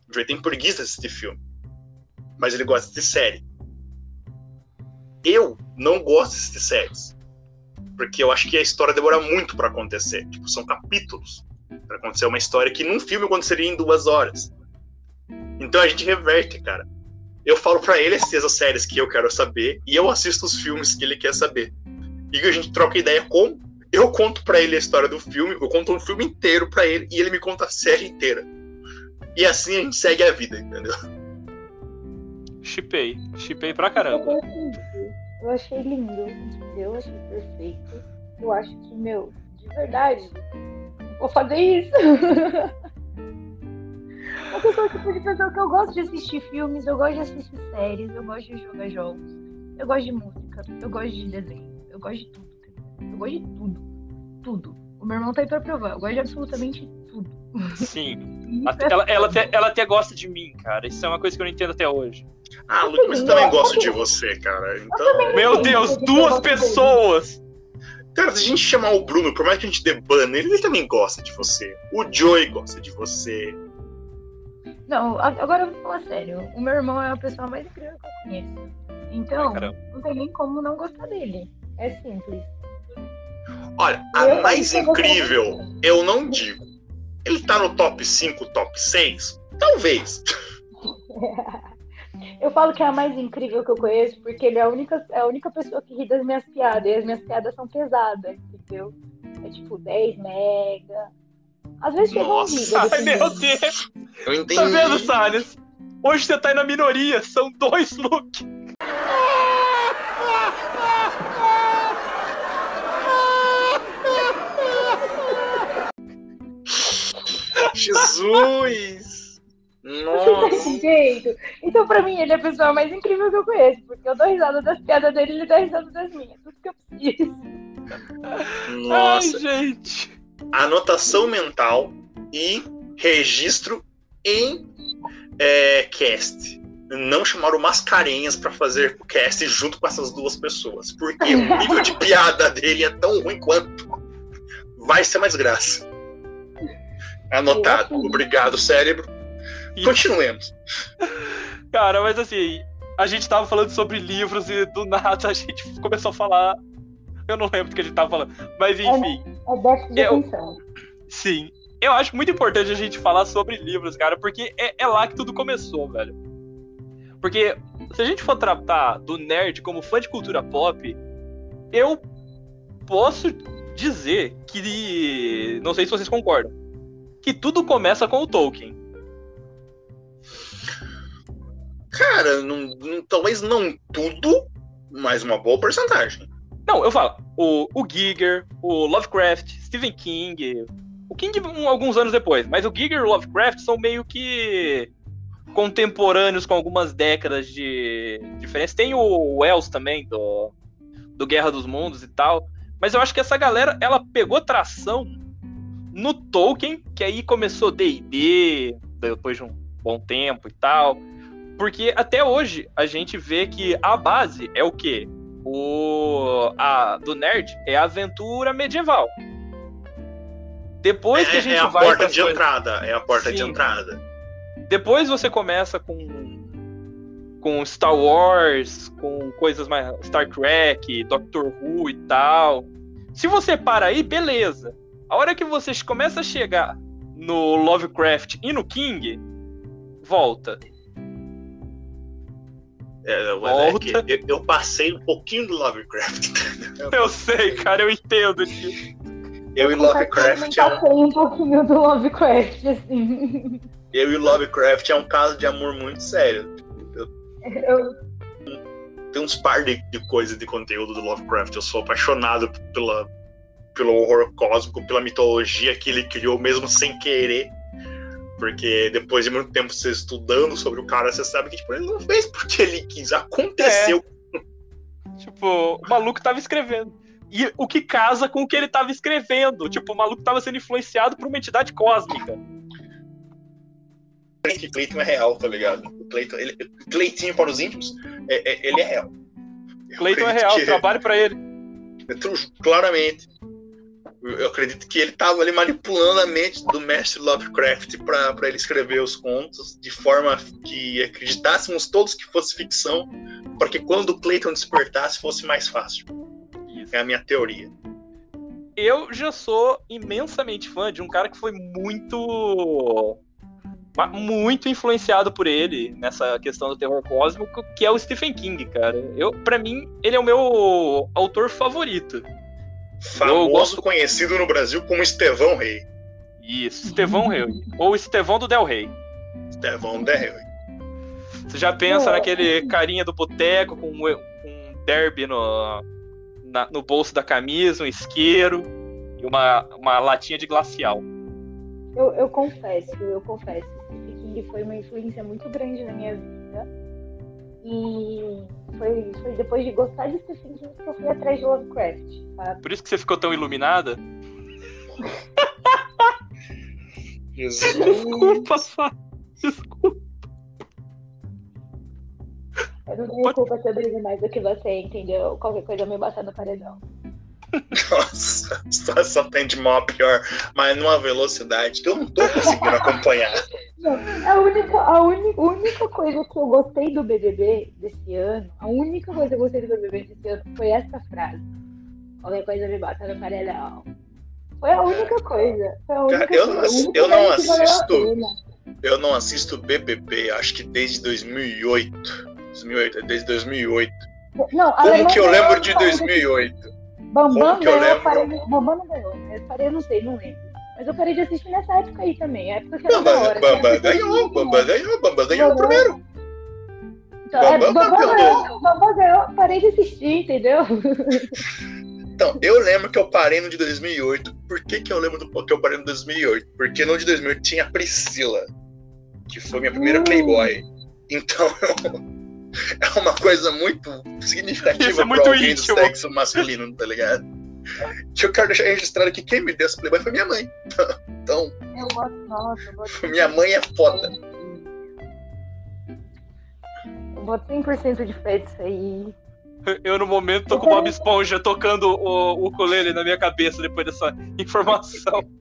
O Joey tem preguiça de assistir filme. Mas ele gosta de série. Eu não gosto de assistir séries. Porque eu acho que a história demora muito para acontecer. Tipo, são capítulos. para acontecer uma história que num filme aconteceria em duas horas. Então a gente reverte, cara eu falo para ele essas séries que eu quero saber e eu assisto os filmes que ele quer saber. E a gente troca ideia com eu conto para ele a história do filme, eu conto um filme inteiro para ele e ele me conta a série inteira. E assim a gente segue a vida, entendeu? Chipei, chipei pra caramba. Eu achei lindo, eu achei perfeito. Eu acho que, meu, de verdade, vou fazer isso. Eu sou o tipo de pessoa que eu gosto de assistir filmes, eu gosto de assistir séries, eu gosto de jogar jogos, eu gosto de música, eu gosto de desenho, eu gosto de tudo. Eu gosto de tudo. Tudo. O meu irmão tá aí pra provar, eu gosto de absolutamente tudo. Sim. até, ela, ela, até, ela até gosta de mim, cara. Isso é uma coisa que eu não entendo até hoje. Ah, Lucas, mas eu também gosto de você, cara. Então... Meu Deus, duas pessoas! Cara, se a gente chamar o Bruno, por mais que a gente debane ele, ele também gosta de você. O Joey gosta de você. Não, agora eu vou falar sério. O meu irmão é a pessoa mais incrível que eu conheço. Então, Ai, não tem nem como não gostar dele. É simples. Olha, a eu mais incrível, eu não digo. Ele tá no top 5, top 6? Talvez. eu falo que é a mais incrível que eu conheço, porque ele é a única, é a única pessoa que ri das minhas piadas. E as minhas piadas são pesadas, entendeu? É tipo 10 mega, às vezes chega um vídeo. Ai, meu Deus! Eu entendi. Tá vendo, Salles? Hoje você tá aí na minoria, são dois looks. Jesus! Nossa! jeito. Então, pra mim, ele é a pessoa mais incrível que eu conheço, porque eu dou risada das piadas dele e ele dá risada das minhas. Tudo que eu preciso. Nossa! Ai, gente! Anotação mental e registro em é, cast. Não chamar o Mascarenhas para fazer o cast junto com essas duas pessoas. Porque o nível de piada dele é tão ruim quanto. Vai ser mais graça. Anotado. Obrigado, cérebro. Continuemos. Cara, mas assim, a gente tava falando sobre livros e do nada a gente começou a falar Eu não lembro do que a gente tava falando. Mas é, enfim. É, déficit de eu, atenção. Sim. Eu acho muito importante a gente falar sobre livros, cara, porque é, é lá que tudo começou, velho. Porque se a gente for tratar do nerd como fã de cultura pop, eu posso dizer que. Não sei se vocês concordam. Que tudo começa com o Tolkien. Cara, não, não, talvez não tudo, mas uma boa porcentagem. Não, eu falo, o, o Giger, o Lovecraft, Stephen King. O King um, alguns anos depois, mas o Giger e o Lovecraft são meio que contemporâneos com algumas décadas de diferença. Tem o Wells também, do, do Guerra dos Mundos e tal. Mas eu acho que essa galera, ela pegou tração no Tolkien, que aí começou D&D, depois de um bom tempo e tal. Porque até hoje a gente vê que a base é o quê? O a do nerd é a aventura medieval. Depois é, que a gente é a vai porta de coisas... entrada, é a porta Sim. de entrada. Depois você começa com com Star Wars, com coisas mais Star Trek, Doctor Who e tal. Se você para aí, beleza. A hora que vocês começam a chegar no Lovecraft e no King, volta. É, é que eu, eu passei um pouquinho do Lovecraft. Eu sei, cara, eu entendo. que- Eu e Lovecraft é um, Passei um pouquinho do Lovecraft, assim. eu e Lovecraft é um caso de amor muito sério. Eu, Tem uns par de, de coisas de conteúdo do Lovecraft. Eu sou apaixonado pela, pelo horror cósmico, pela mitologia que ele criou, mesmo sem querer. Porque depois de muito tempo você estudando sobre o cara, você sabe que tipo, ele não fez porque ele quis. Aconteceu. Tipo, o maluco tava escrevendo. E o que casa com o que ele tava escrevendo. Tipo, o maluco tava sendo influenciado por uma entidade cósmica. que Clayton é real, tá ligado? O Clayton, ele, Cleitinho para os íntimos, é- é- ele é real. Eu Clayton é real, que- trabalho pra ele. Então, claramente. Eu acredito que ele estava ali manipulando a mente do mestre Lovecraft para ele escrever os contos de forma que acreditássemos todos que fosse ficção, para que quando o Clayton despertasse fosse mais fácil. Isso. É a minha teoria. Eu já sou imensamente fã de um cara que foi muito. Muito influenciado por ele nessa questão do terror cósmico, que é o Stephen King, cara. Eu, para mim, ele é o meu autor favorito. Famoso, gosto- conhecido no Brasil como Estevão Rei. Isso, Estevão Rei. Ou Estevão do Del Rey. Estevão Del Rey. Você já pensa naquele carinha do boteco com um, derby no, na- no bolso da camisa, um isqueiro e uma, uma latinha de glacial. eu, eu confesso, eu confesso. King foi uma influência muito grande na minha vida. E foi, foi depois de gostar de Stephen King que eu fui atrás de Lovecraft, sabe? Por isso que você ficou tão iluminada? Jesus. Desculpa, Fá. Desculpa. Eu não tenho Pode- culpa se eu brilho mais do que você, entendeu? Qualquer coisa me botar no paredão. Nossa, a situação tem de mal a pior, mas numa velocidade que eu não tô conseguindo acompanhar. A única, a única, única coisa que eu gostei do BBB desse ano, a única coisa que eu gostei do BBB desse ano foi essa frase. Qualquer coisa me bota no paredão. Foi a única coisa. Foi a única Cara, eu não coisa, única eu não assisto. Eu não assisto BBB, acho que desde 2008. 2008, é desde 2008. Não, Como que eu ganhou, lembro de eu parei 2008? Bambam eu ganhou, eu parei de- Bambam não ganhou. né? Eu parei, eu não sei, não lembro. Mas eu parei de assistir nessa época aí também. A época que era da Bamba, hora. Bamba que era ganhou, Bamba ganhou, Bamba ganhou o Bambam. primeiro. Então, é, Bambam Bambam campeão ganhou, Bambam ganhou, parei de assistir, entendeu? Então, eu lembro que eu parei no de 2008. Por que, que eu lembro do que eu parei no 2008? Porque no de 2008 tinha a Priscila, que foi minha primeira Hum. Playboy. Então, é uma coisa muito significativa Isso é pra muito alguém íntimo. do sexo masculino, tá ligado? Eu quero deixar registrado que quem me deu essa Playboy foi minha mãe. Então, Eu gosto, nossa, eu gosto. minha mãe é foda. Eu boto 100% de fé disso aí. Eu, no momento, tô com o Bob Esponja tocando o o ukulele na minha cabeça depois dessa informação.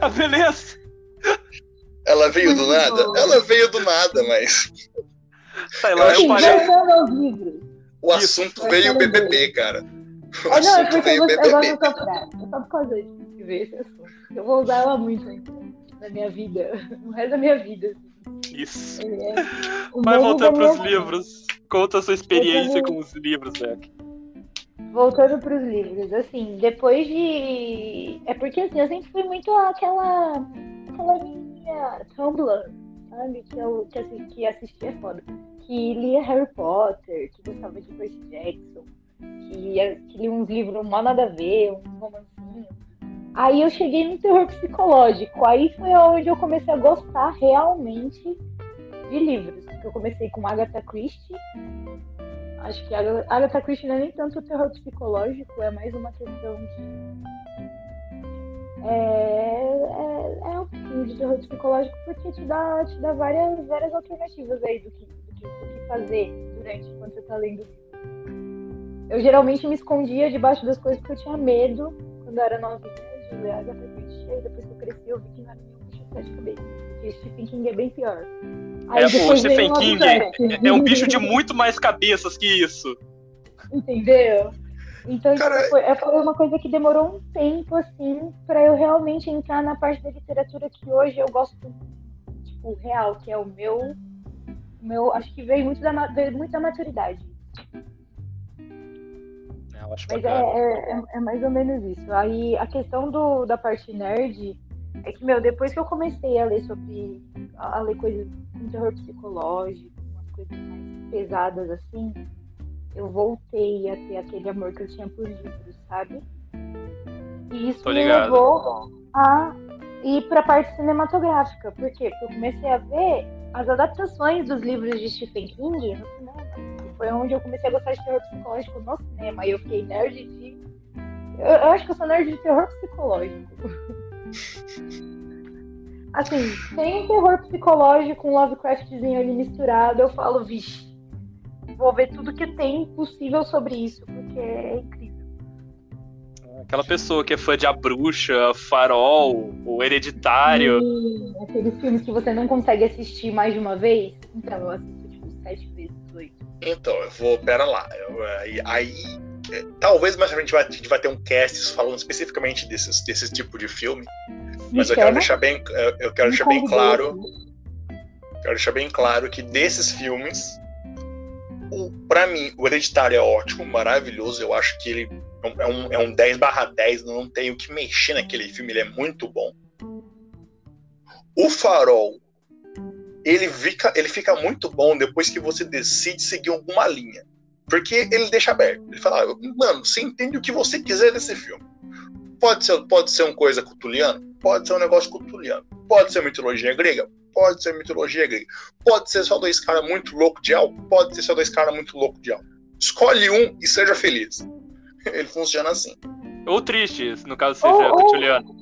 Ah, beleza. Ela veio do nada? Ela veio do nada, mas Sai lá, acho eu que parei. O Isso. assunto veio o BBB, cara. O Ah, não, é assunto porque veio eu, o gosto- eu gosto BBB. sua frase. É só por causa disso que veio esse assunto. Eu vou usar ela muito ainda na minha vida. No resto da minha vida. Isso. É o Mas meme voltando da minha pros vida. livros. Conta a sua experiência Voltando- com os livros, Beck. Voltando pros livros, assim, depois de. É porque assim, eu sempre fui muito aquela. aquela minha Tumblr, sabe? Que, eu, que, assi- que assistia foda. Que lia Harry Potter, que gostava de Percy Jackson, que, que lia uns livros mal nada a ver, uns romancinhos. Aí eu cheguei no terror psicológico. Aí foi onde eu comecei a gostar realmente de livros. Eu comecei com Agatha Christie. Acho que Agatha Christie não é nem tanto terror psicológico, é mais uma questão de. É, é, é um terror psicológico porque te dá, te dá várias, várias alternativas aí do que, do, que, do que fazer durante quando você tá lendo. Eu geralmente me escondia debaixo das coisas porque eu tinha medo quando eu era novinha de ler Agatha Christie. Aí depois que eu cresci eu vi que não era nenhum bicho de sete cabeças. Porque Stephen King é bem pior. Aí É, o Stephen King Lovecraft. É um bicho de muito mais cabeças que isso. Entendeu? Então, Cara, foi, foi uma coisa que demorou um tempo, assim, pra eu realmente entrar na parte da literatura que hoje eu gosto, tipo, real, que é o meu. meu acho que veio muito da, veio muito da maturidade. É, Eu acho Mas é, é, é- é mais ou menos isso. Aí a questão do, da parte nerd é que, meu, depois que eu comecei a ler sobre. a ler coisas com terror psicológico, umas coisas mais pesadas assim, eu voltei a ter aquele amor que eu tinha por livros, sabe? E isso Tô me ligado. levou a ir pra parte cinematográfica. Por quê? Porque eu comecei a ver as adaptações dos livros de Stephen King no cinema. E foi onde eu comecei a gostar de terror psicológico no cinema. E eu fiquei nerd de. Eu, eu acho que eu sou nerd de terror psicológico. Assim, tem terror psicológico, um Lovecraftzinho ali misturado, eu falo, vixe, vou ver tudo que tem possível sobre isso, porque é incrível. Aquela pessoa que é fã de A Bruxa, Farol, o Hereditário. E aqueles filmes que você não consegue assistir mais de uma vez, então eu assisto tipo sete vezes, oito. Então, eu vou. Pera lá. Eu, aí. é, talvez mais pra frente vai, a gente vai ter um cast falando especificamente desses, desse tipo de filme. Me Mas eu quero deixar bem, eu- eu quero me deixar bem claro. Quero deixar bem claro que desses filmes, o, pra mim, o Hereditário é ótimo, maravilhoso. Eu acho que ele é um, é um 10 barra 10, não tem o que mexer naquele filme, ele é muito bom. O Farol, ele fica, ele fica muito bom depois que você decide seguir alguma linha. Porque ele deixa aberto. Ele fala, mano, você entende o que você quiser desse filme. Pode ser, pode ser uma coisa cutuliana? Pode ser um negócio cutuliano. Pode ser mitologia grega? Pode ser mitologia grega. Pode ser só dois caras muito loucos de algo? Pode ser só dois caras muito loucos de algo. Escolhe um e seja feliz. Ele funciona assim. Ou triste, no caso seja Ou- ou- Cutuliano.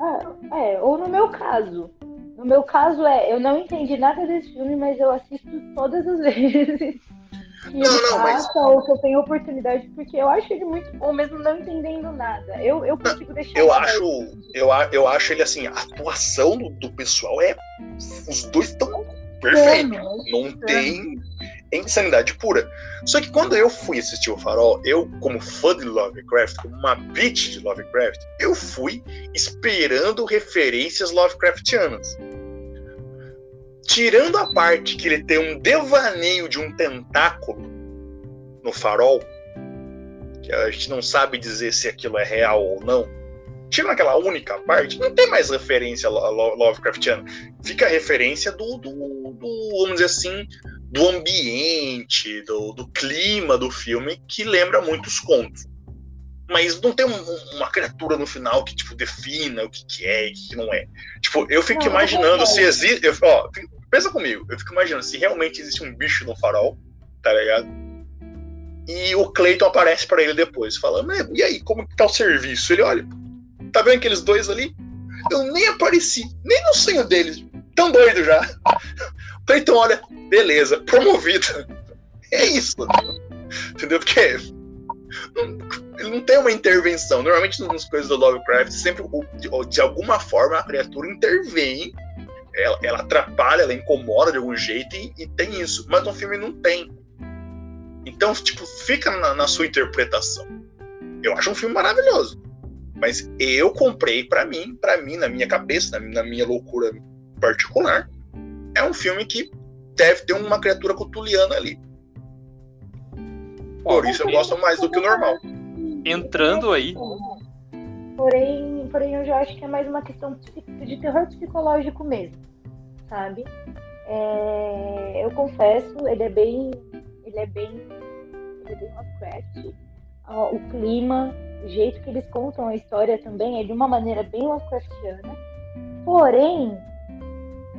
Ah, é, ou no meu caso. No meu caso é, eu não entendi nada desse filme, mas eu assisto todas as vezes. Que Não, não, mas- ou que eu tenho oportunidade, porque eu acho ele muito bom, mesmo não entendendo nada. Eu, eu consigo deixar. Eu ele acho, eu, eu acho ele assim, a atuação do, do pessoal é. Os dois estão perfeitos. Insano, Não tem insanidade pura. Só que quando eu fui assistir o Farol, eu, como fã de Lovecraft, como uma bitch de Lovecraft, eu fui esperando referências Lovecraftianas. Tirando a parte que ele tem um devaneio de um tentáculo no farol, que a gente não sabe dizer se aquilo é real ou não. Tirando aquela única parte, não tem mais referência lo- lo- Lovecraftiana. Fica a referência do, do, do, vamos dizer assim, do ambiente, do, do clima do filme, que lembra muito os contos. Mas não tem um- uma criatura no final que, tipo, defina o que, que é e o que, que não é. Tipo, eu fico Não, não imaginando é. se existe. eu- Ó, pensa comigo, eu fico imaginando se realmente existe um bicho no farol, tá ligado? E o Clayton aparece pra ele depois, falando, "É, e aí, como que tá o serviço? Ele olha, tá vendo aqueles dois ali? Eu nem apareci, nem no sonho deles. Tão doido já. O Clayton olha, beleza, promovido. É isso. Entendeu? Porque não- tem uma intervenção. Normalmente nas coisas do Lovecraft, sempre de, alguma forma a criatura intervém, ela, ela atrapalha, ela incomoda de algum jeito e, e tem isso. Mas no filme não tem. Então, tipo, fica na, na sua interpretação. Eu acho um filme maravilhoso. Mas eu comprei pra mim, pra mim, na minha cabeça, na, na minha loucura particular, é um filme que deve ter uma criatura cutuliana ali. Por isso eu gosto mais do que o normal. Entrando aí, Porém, porém, eu já acho que é mais uma questão de terror psicológico mesmo, sabe? É, eu confesso, ele é bem. Ele é bem. Ele é bem Lovecraft. Ó, O clima, o jeito que eles contam a história também é de uma maneira bem Lovecraftiana. Porém,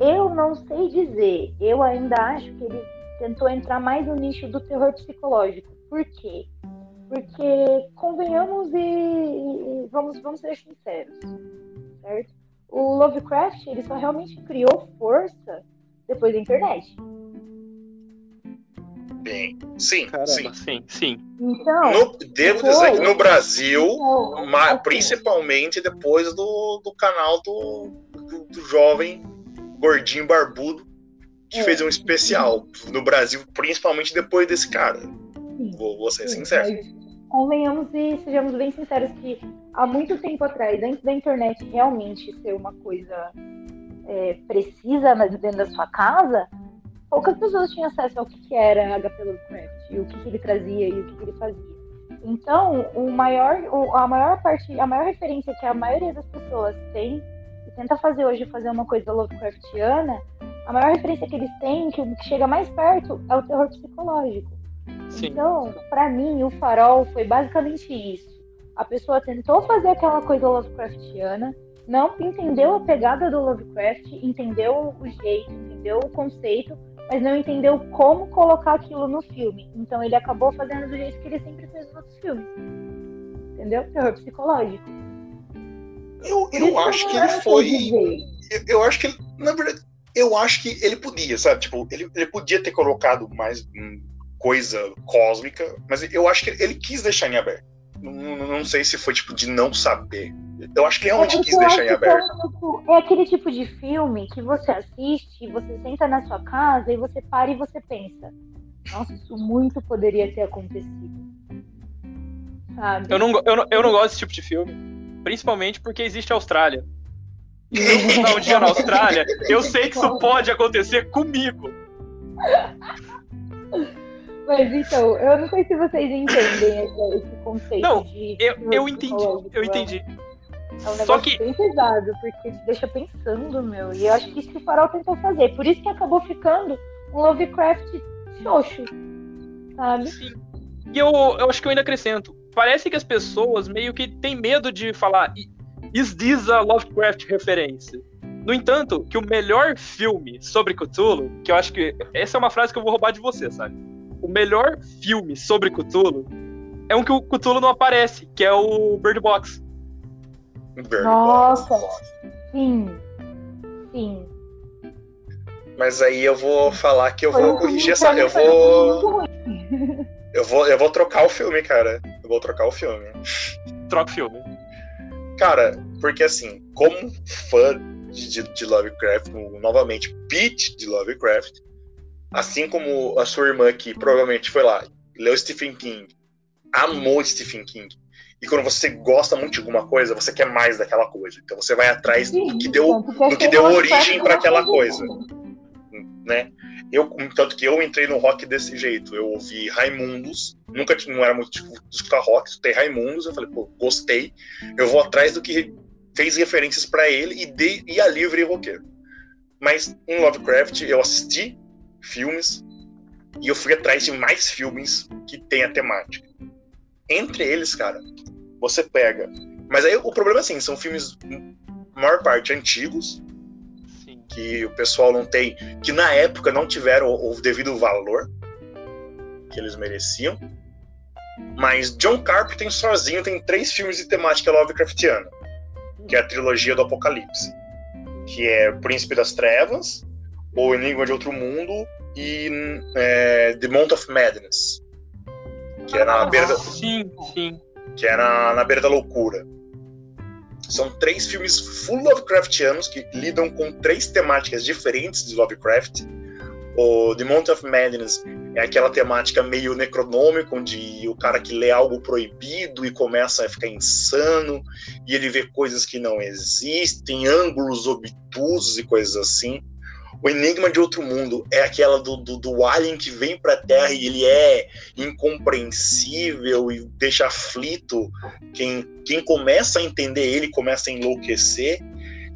eu não sei dizer. Eu ainda acho que ele tentou entrar mais no nicho do terror psicológico. Por quê? Porque convenhamos e, e vamos, vamos ser sinceros, certo? O Lovecraft ele só realmente criou força depois da internet. Bem, sim, caramba, sim. sim, sim. Então, No- devo dizer que no Brasil, então, ma- assim, principalmente depois do, do canal do, do, do jovem gordinho barbudo que É. fez um especial no Brasil, principalmente depois desse cara. Vou, vou ser sim, sincero. mas- convenhamos e sejamos bem sinceros que há muito tempo atrás, antes da internet realmente ser uma coisa é, precisa dentro da sua casa, poucas pessoas tinham acesso ao que, era HP Lovecraft, e o que, ele trazia e o que, ele fazia. Então, o maior, a maior parte, a maior referência que a maioria das pessoas tem e tenta fazer hoje fazer uma coisa Lovecraftiana, a maior referência que eles têm, que chega mais perto, é o terror psicológico. Sim. Então, para mim, o Farol foi basicamente isso. A pessoa tentou fazer aquela coisa Lovecraftiana, não entendeu a pegada do Lovecraft, entendeu o jeito, entendeu o conceito, mas não entendeu como colocar aquilo no filme. Então ele acabou fazendo do jeito que ele sempre fez nos outros filmes. Entendeu? Terror psicológico. Eu, eu acho que ele foi. Eu, eu, acho que, na verdade, eu acho que ele podia, sabe? Tipo, ele, ele podia ter colocado mais hum, coisa cósmica, mas eu acho que ele, quis deixar em aberto. Não, não sei se foi tipo de não saber. Eu acho que realmente é quis deixar em aberto. É, tipo, é aquele tipo de filme que você assiste, você senta na sua casa e você para e você pensa: nossa, isso muito poderia ter acontecido. Sabe? Eu não, eu, não, eu não gosto desse tipo de filme. Principalmente porque existe a Austrália. E eu um dia na Austrália, eu sei que isso pode acontecer comigo. Mas então, eu não sei se vocês entendem esse, conceito não, de. Eu, eu entendi, eu entendi. É um negócio Só que... bem pesado, porque te deixa pensando, meu. E eu acho que isso que o Farol tentou fazer. Por isso que acabou ficando um Lovecraft xoxo, sabe? Sim. E eu, eu acho que eu ainda acrescento. Parece que as pessoas meio que têm medo de falar Is this a Lovecraft referência? No entanto, que o melhor filme sobre Cthulhu, que eu acho que essa é uma frase que eu vou roubar de você, sabe? O melhor filme sobre Cthulhu é um que o Cthulhu não aparece, que é o Bird Box. Bird Nossa, Box. sim, sim. Mas aí eu vou falar que eu Foi vou corrigir essa. Eu vou. Eu vou, eu vou trocar o filme, cara. Eu vou trocar o filme. Troca o filme. Cara, porque assim, como fã de, de Lovecraft, novamente, Pete de Lovecraft, assim como a sua irmã que provavelmente foi lá, leu Stephen King, amou Stephen King, e quando você gosta muito de alguma coisa, você quer mais daquela coisa. Então você vai atrás do que deu, do que deu origem para aquela coisa. Né? Eu, tanto que eu entrei no rock desse jeito. Eu ouvi Raimundos, nunca não era muito tipo, de escutar rock, escutei Raimundos, eu falei, pô, gostei. Eu vou atrás do que fez referências para ele e, de, e ali eu virei roqueiro. Mas em Lovecraft eu assisti filmes e eu fui atrás de mais filmes que tem a temática. Entre eles, cara, você pega. Mas aí o problema é assim, são filmes, maior parte, antigos, Sim. que o pessoal não tem, que na época não tiveram o devido valor que eles mereciam. Mas John Carpenter sozinho tem três filmes de temática Lovecraftiana, que é a trilogia do Apocalipse, que é Príncipe das Trevas, O Enigma de Outro Mundo e é, The Mount of Madness, que é na ah, beira da... Sim, sim que é na, na beira da loucura. São três filmes full Lovecraftianos que lidam com três temáticas diferentes de Lovecraft. O The Mount of Madness é aquela temática meio necronômica, onde o cara que lê algo proibido e começa a ficar insano, e ele vê coisas que não existem, ângulos obtusos e coisas assim. O Enigma de Outro Mundo é aquela do, do, do alien que vem para a Terra e ele é incompreensível e deixa aflito. Quem, quem começa a entender ele começa a enlouquecer.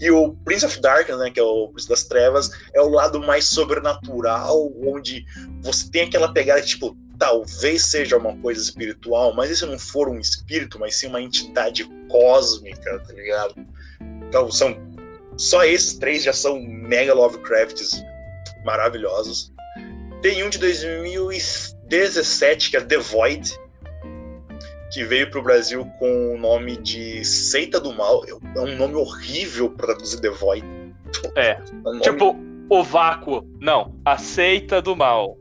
E o Prince of Darkness, né, que é o Príncipe das Trevas, é o lado mais sobrenatural, onde você tem aquela pegada tipo, talvez seja uma coisa espiritual, mas se não for um espírito, mas sim uma entidade cósmica, tá ligado? Então são só esses três já são mega Lovecrafts maravilhosos. Tem um de 2017 que é The Void, que veio para o Brasil com o nome de Seita do Mal. É um nome horrível para traduzir The Void. É. é um nome... Tipo, o vácuo. Não, a Seita do Mal.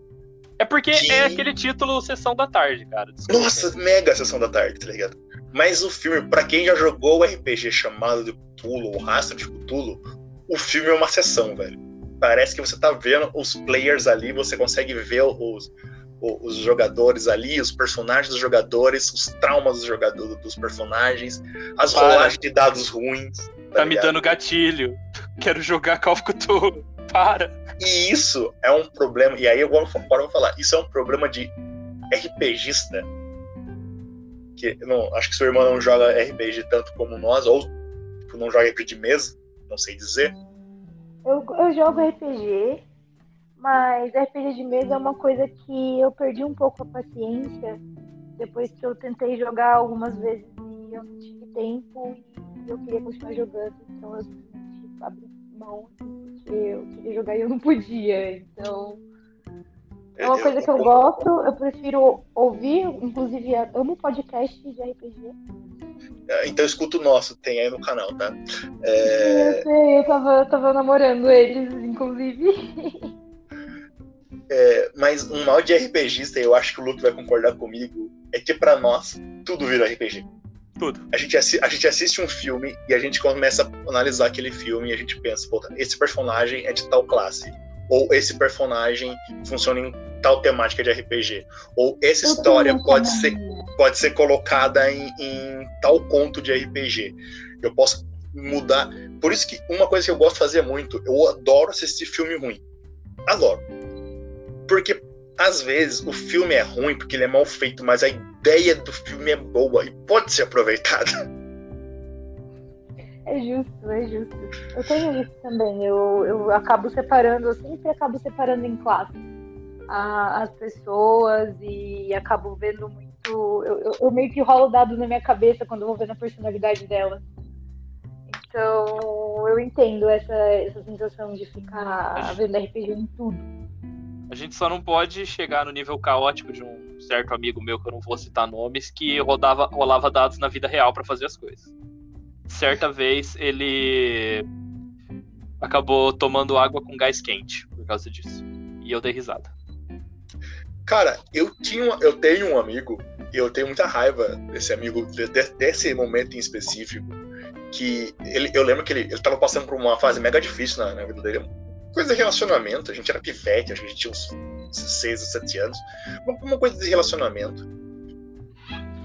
É porque que... é aquele título Sessão da Tarde, cara. Desculpa. Nossa, mega Sessão da Tarde, tá ligado? Mas o filme, para quem já jogou o RPG chamado de Cthulhu, o Rastro de Cthulhu, o filme é uma sessão, velho. Parece que você tá vendo os players ali, você consegue ver os, os jogadores ali, os personagens dos jogadores, os traumas dos jogadores, dos personagens, as Para. rolagens de dados ruins. Tá me ligado? dando gatilho. Quero jogar Call of Cthulhu. Para. E isso é um problema, e aí eu vou, agora eu vou falar, isso é um problema de RPGista. Que não, acho que sua irmã não joga RPG tanto como nós, ou tipo, não joga RPG de mesa, não sei dizer. Eu, eu jogo RPG, mas RPG de mesa é uma coisa que eu perdi um pouco a paciência depois que eu tentei jogar algumas vezes e eu não tive tempo e eu queria continuar jogando, então eu abri mão porque eu queria jogar e eu não podia. Então é uma coisa que eu gosto, eu prefiro ouvir, inclusive amo podcast de RPG. Então escuta o nosso, tem aí no canal, tá? É, Eu sei, eu tava, eu tava namorando eles, inclusive. é, mas um mal de RPGista, e eu acho que o Luke vai concordar comigo, é que pra nós tudo vira RPG. Tudo. A gente, assi- a gente assiste um filme e a gente começa a analisar aquele filme e a gente pensa, pô, esse personagem é de tal classe. Ou esse personagem funciona em tal temática de RPG. Ou essa Eu história pode ser, pode ser colocada em, em tal conto de RPG. Eu posso mudar. Por isso que uma coisa que eu gosto de fazer muito, eu adoro assistir filme ruim. Adoro. Porque às vezes o filme é ruim porque ele é mal feito, mas a ideia do filme é boa e pode ser aproveitada. É justo, é justo. Eu tenho isso também. Eu, eu acabo separando, eu sempre acabo separando em classe a- as pessoas e acabo vendo muito. Eu, eu, eu meio que rolo dado na minha cabeça quando eu vou vendo a personalidade delas. Então eu entendo essa, essa sensação de ficar vendo RPG em tudo. A gente só não pode chegar no nível caótico de um certo amigo meu, que eu não vou citar nomes, que rodava, rolava dados na vida real pra fazer as coisas. Certa vez ele acabou tomando água com gás quente por causa disso. E eu dei risada. Cara, eu tinha, eu tenho um amigo e eu tenho muita raiva desse amigo de- de- desse momento em específico. Que ele, eu lembro que ele, ele tava passando por uma fase mega difícil na, na vida dele. Coisa de relacionamento. A gente era pivete, a gente tinha uns 16 ou 7 anos. Uma coisa de relacionamento.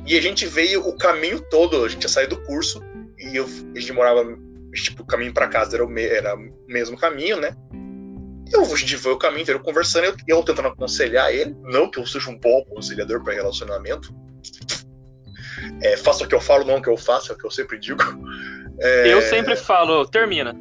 E a gente veio o caminho todo, a gente ia sair do curso e eu, a gente morava, tipo, o caminho pra casa era o, me- era o mesmo caminho, né? Eu, a gente foi o caminho inteiro conversando, eu, eu tentando aconselhar ele, não que eu seja um bom aconselhador para relacionamento. É, faça o que eu falo, não o que eu faço, é o que eu sempre digo. É, Eu sempre falo, termina.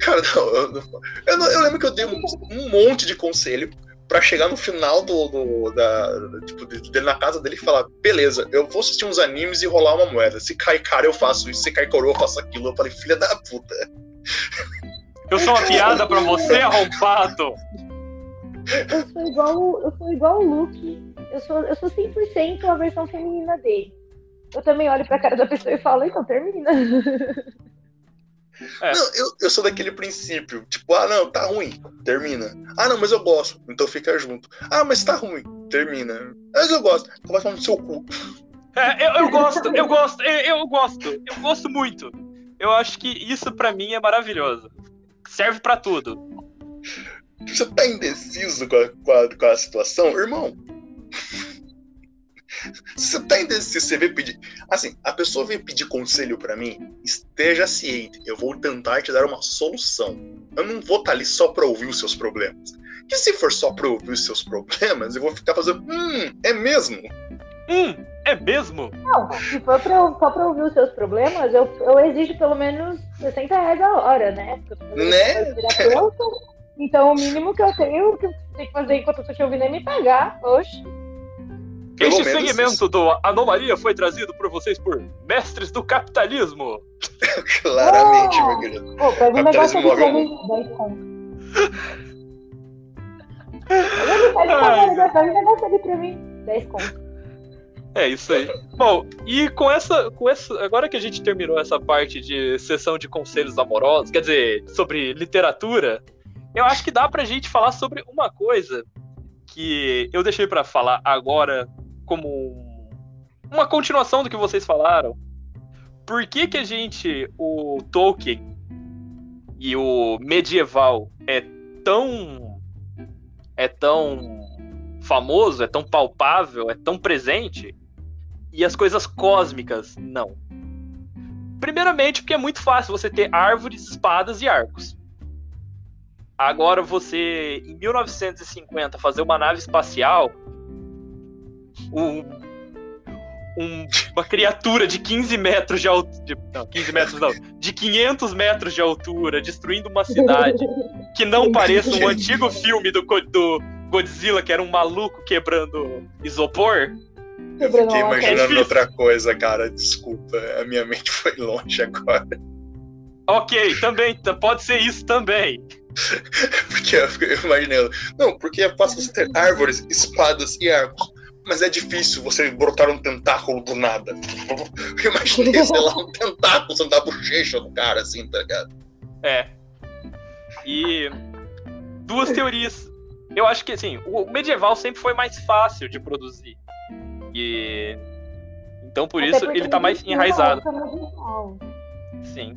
Cara, não, eu, eu, eu lembro que eu dei um, um monte de conselho pra chegar no final do, do- da, tipo, de- dele na casa dele e falar: beleza, eu vou assistir uns animes e rolar uma moeda. Se cai cara, eu faço isso, se cai coroa, eu faço aquilo. Eu falei: filha da puta. Eu sou uma piada pra você, arrombado. Eu sou igual, eu sou igual o Luke. Eu sou, eu sou 100% a versão feminina dele. Eu também olho pra cara da pessoa e falo, então termina. É. Não, eu, eu sou daquele princípio, tipo, ah, não, tá ruim, termina. Ah, não, mas eu gosto, então fica junto. Ah, mas tá ruim, termina. Mas eu gosto, então vai no seu cu. É, eu, eu gosto, eu gosto, eu, eu gosto, eu gosto muito. Eu acho que isso pra mim é maravilhoso. Serve pra tudo. Você tá indeciso com a, com a, com a situação, irmão? Se você tá indeciso, você veio pedir. Assim, a pessoa veio pedir conselho pra mim, esteja ciente, eu vou tentar te dar uma solução. Eu não vou estar ali só pra ouvir os seus problemas. Que se for só pra ouvir os seus problemas, eu vou ficar fazendo, hum, é mesmo? Hum, é mesmo? Não, se for pra, só pra ouvir os seus problemas, eu, eu exijo pelo menos 60 reais a hora, né? Né? Então o mínimo que eu tenho, que eu tenho que fazer enquanto eu tô te ouvindo é me pagar. Oxe. Pelo este menos segmento isso. do Anomalia foi trazido por vocês por mestres do capitalismo. Claramente, Oh! meu querido. Pô, pega um negócio aqui pra mim, 10 conto. Ele pede Ai, favor? Pega um negócio ali pra mim, 10 conto. É isso aí. Bom, e com essa, com essa. Agora que a gente terminou essa parte de sessão de conselhos amorosos, quer dizer, sobre literatura, eu acho que dá pra gente falar sobre uma coisa que eu deixei pra falar agora como um- uma continuação do que vocês falaram. Por que, que a gente, o Tolkien e o medieval é tão. é tão famoso, é tão palpável, é tão presente, e as coisas cósmicas não. Primeiramente, porque é muito fácil você ter árvores, espadas e arcos. Agora, você, em 1950, fazer uma nave espacial, um, um, uma criatura de 15 metros de altura. Não, 15 metros não. De 500 metros de altura, destruindo uma cidade que não pareça um antigo filme do, do Godzilla, que era um maluco quebrando isopor. Eu fiquei imaginando é outra coisa, cara. Desculpa, a minha mente foi longe agora. Ok, também, pode ser isso também. porque eu imaginei. Não, porque fácil você ter árvores, espadas e arcos. Mas é difícil você brotar um tentáculo do nada. Eu imaginei, sei lá, um tentáculo sendo da bochecha do cara, assim, tá ligado? É. E duas teorias. Eu acho que, assim, o medieval sempre foi mais fácil de produzir. E então por Até isso ele tá mais enraizado. Sim.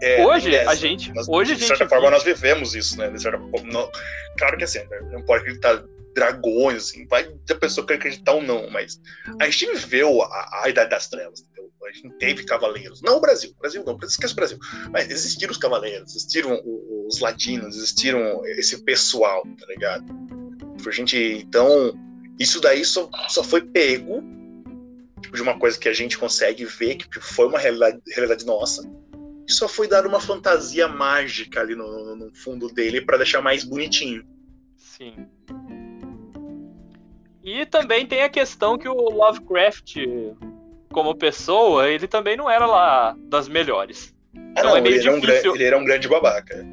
É, hoje é, a gente, nós, hoje de certa forma nós vivemos isso, né? Certa, não, claro que assim, né? não pode acreditar dragões, assim, vai da pessoa quer acreditar ou não, mas a gente viveu a, a idade das trevas, entendeu? A gente teve cavaleiros, não o Brasil, Brasil não, esquece o Brasil, mas existiram os cavaleiros, existiram os ladinos, existiram esse pessoal, tá ligado? A gente, então, isso daí só, só foi pego tipo, de uma coisa que a gente consegue ver, que foi uma realidade, realidade nossa, e só foi dar uma fantasia mágica ali no, no fundo dele para deixar mais bonitinho. Sim. E também tem a questão que o Lovecraft, como pessoa, ele também não era lá das melhores. Ah, então não, é meio ele, difícil... era um, ele era um grande babaca.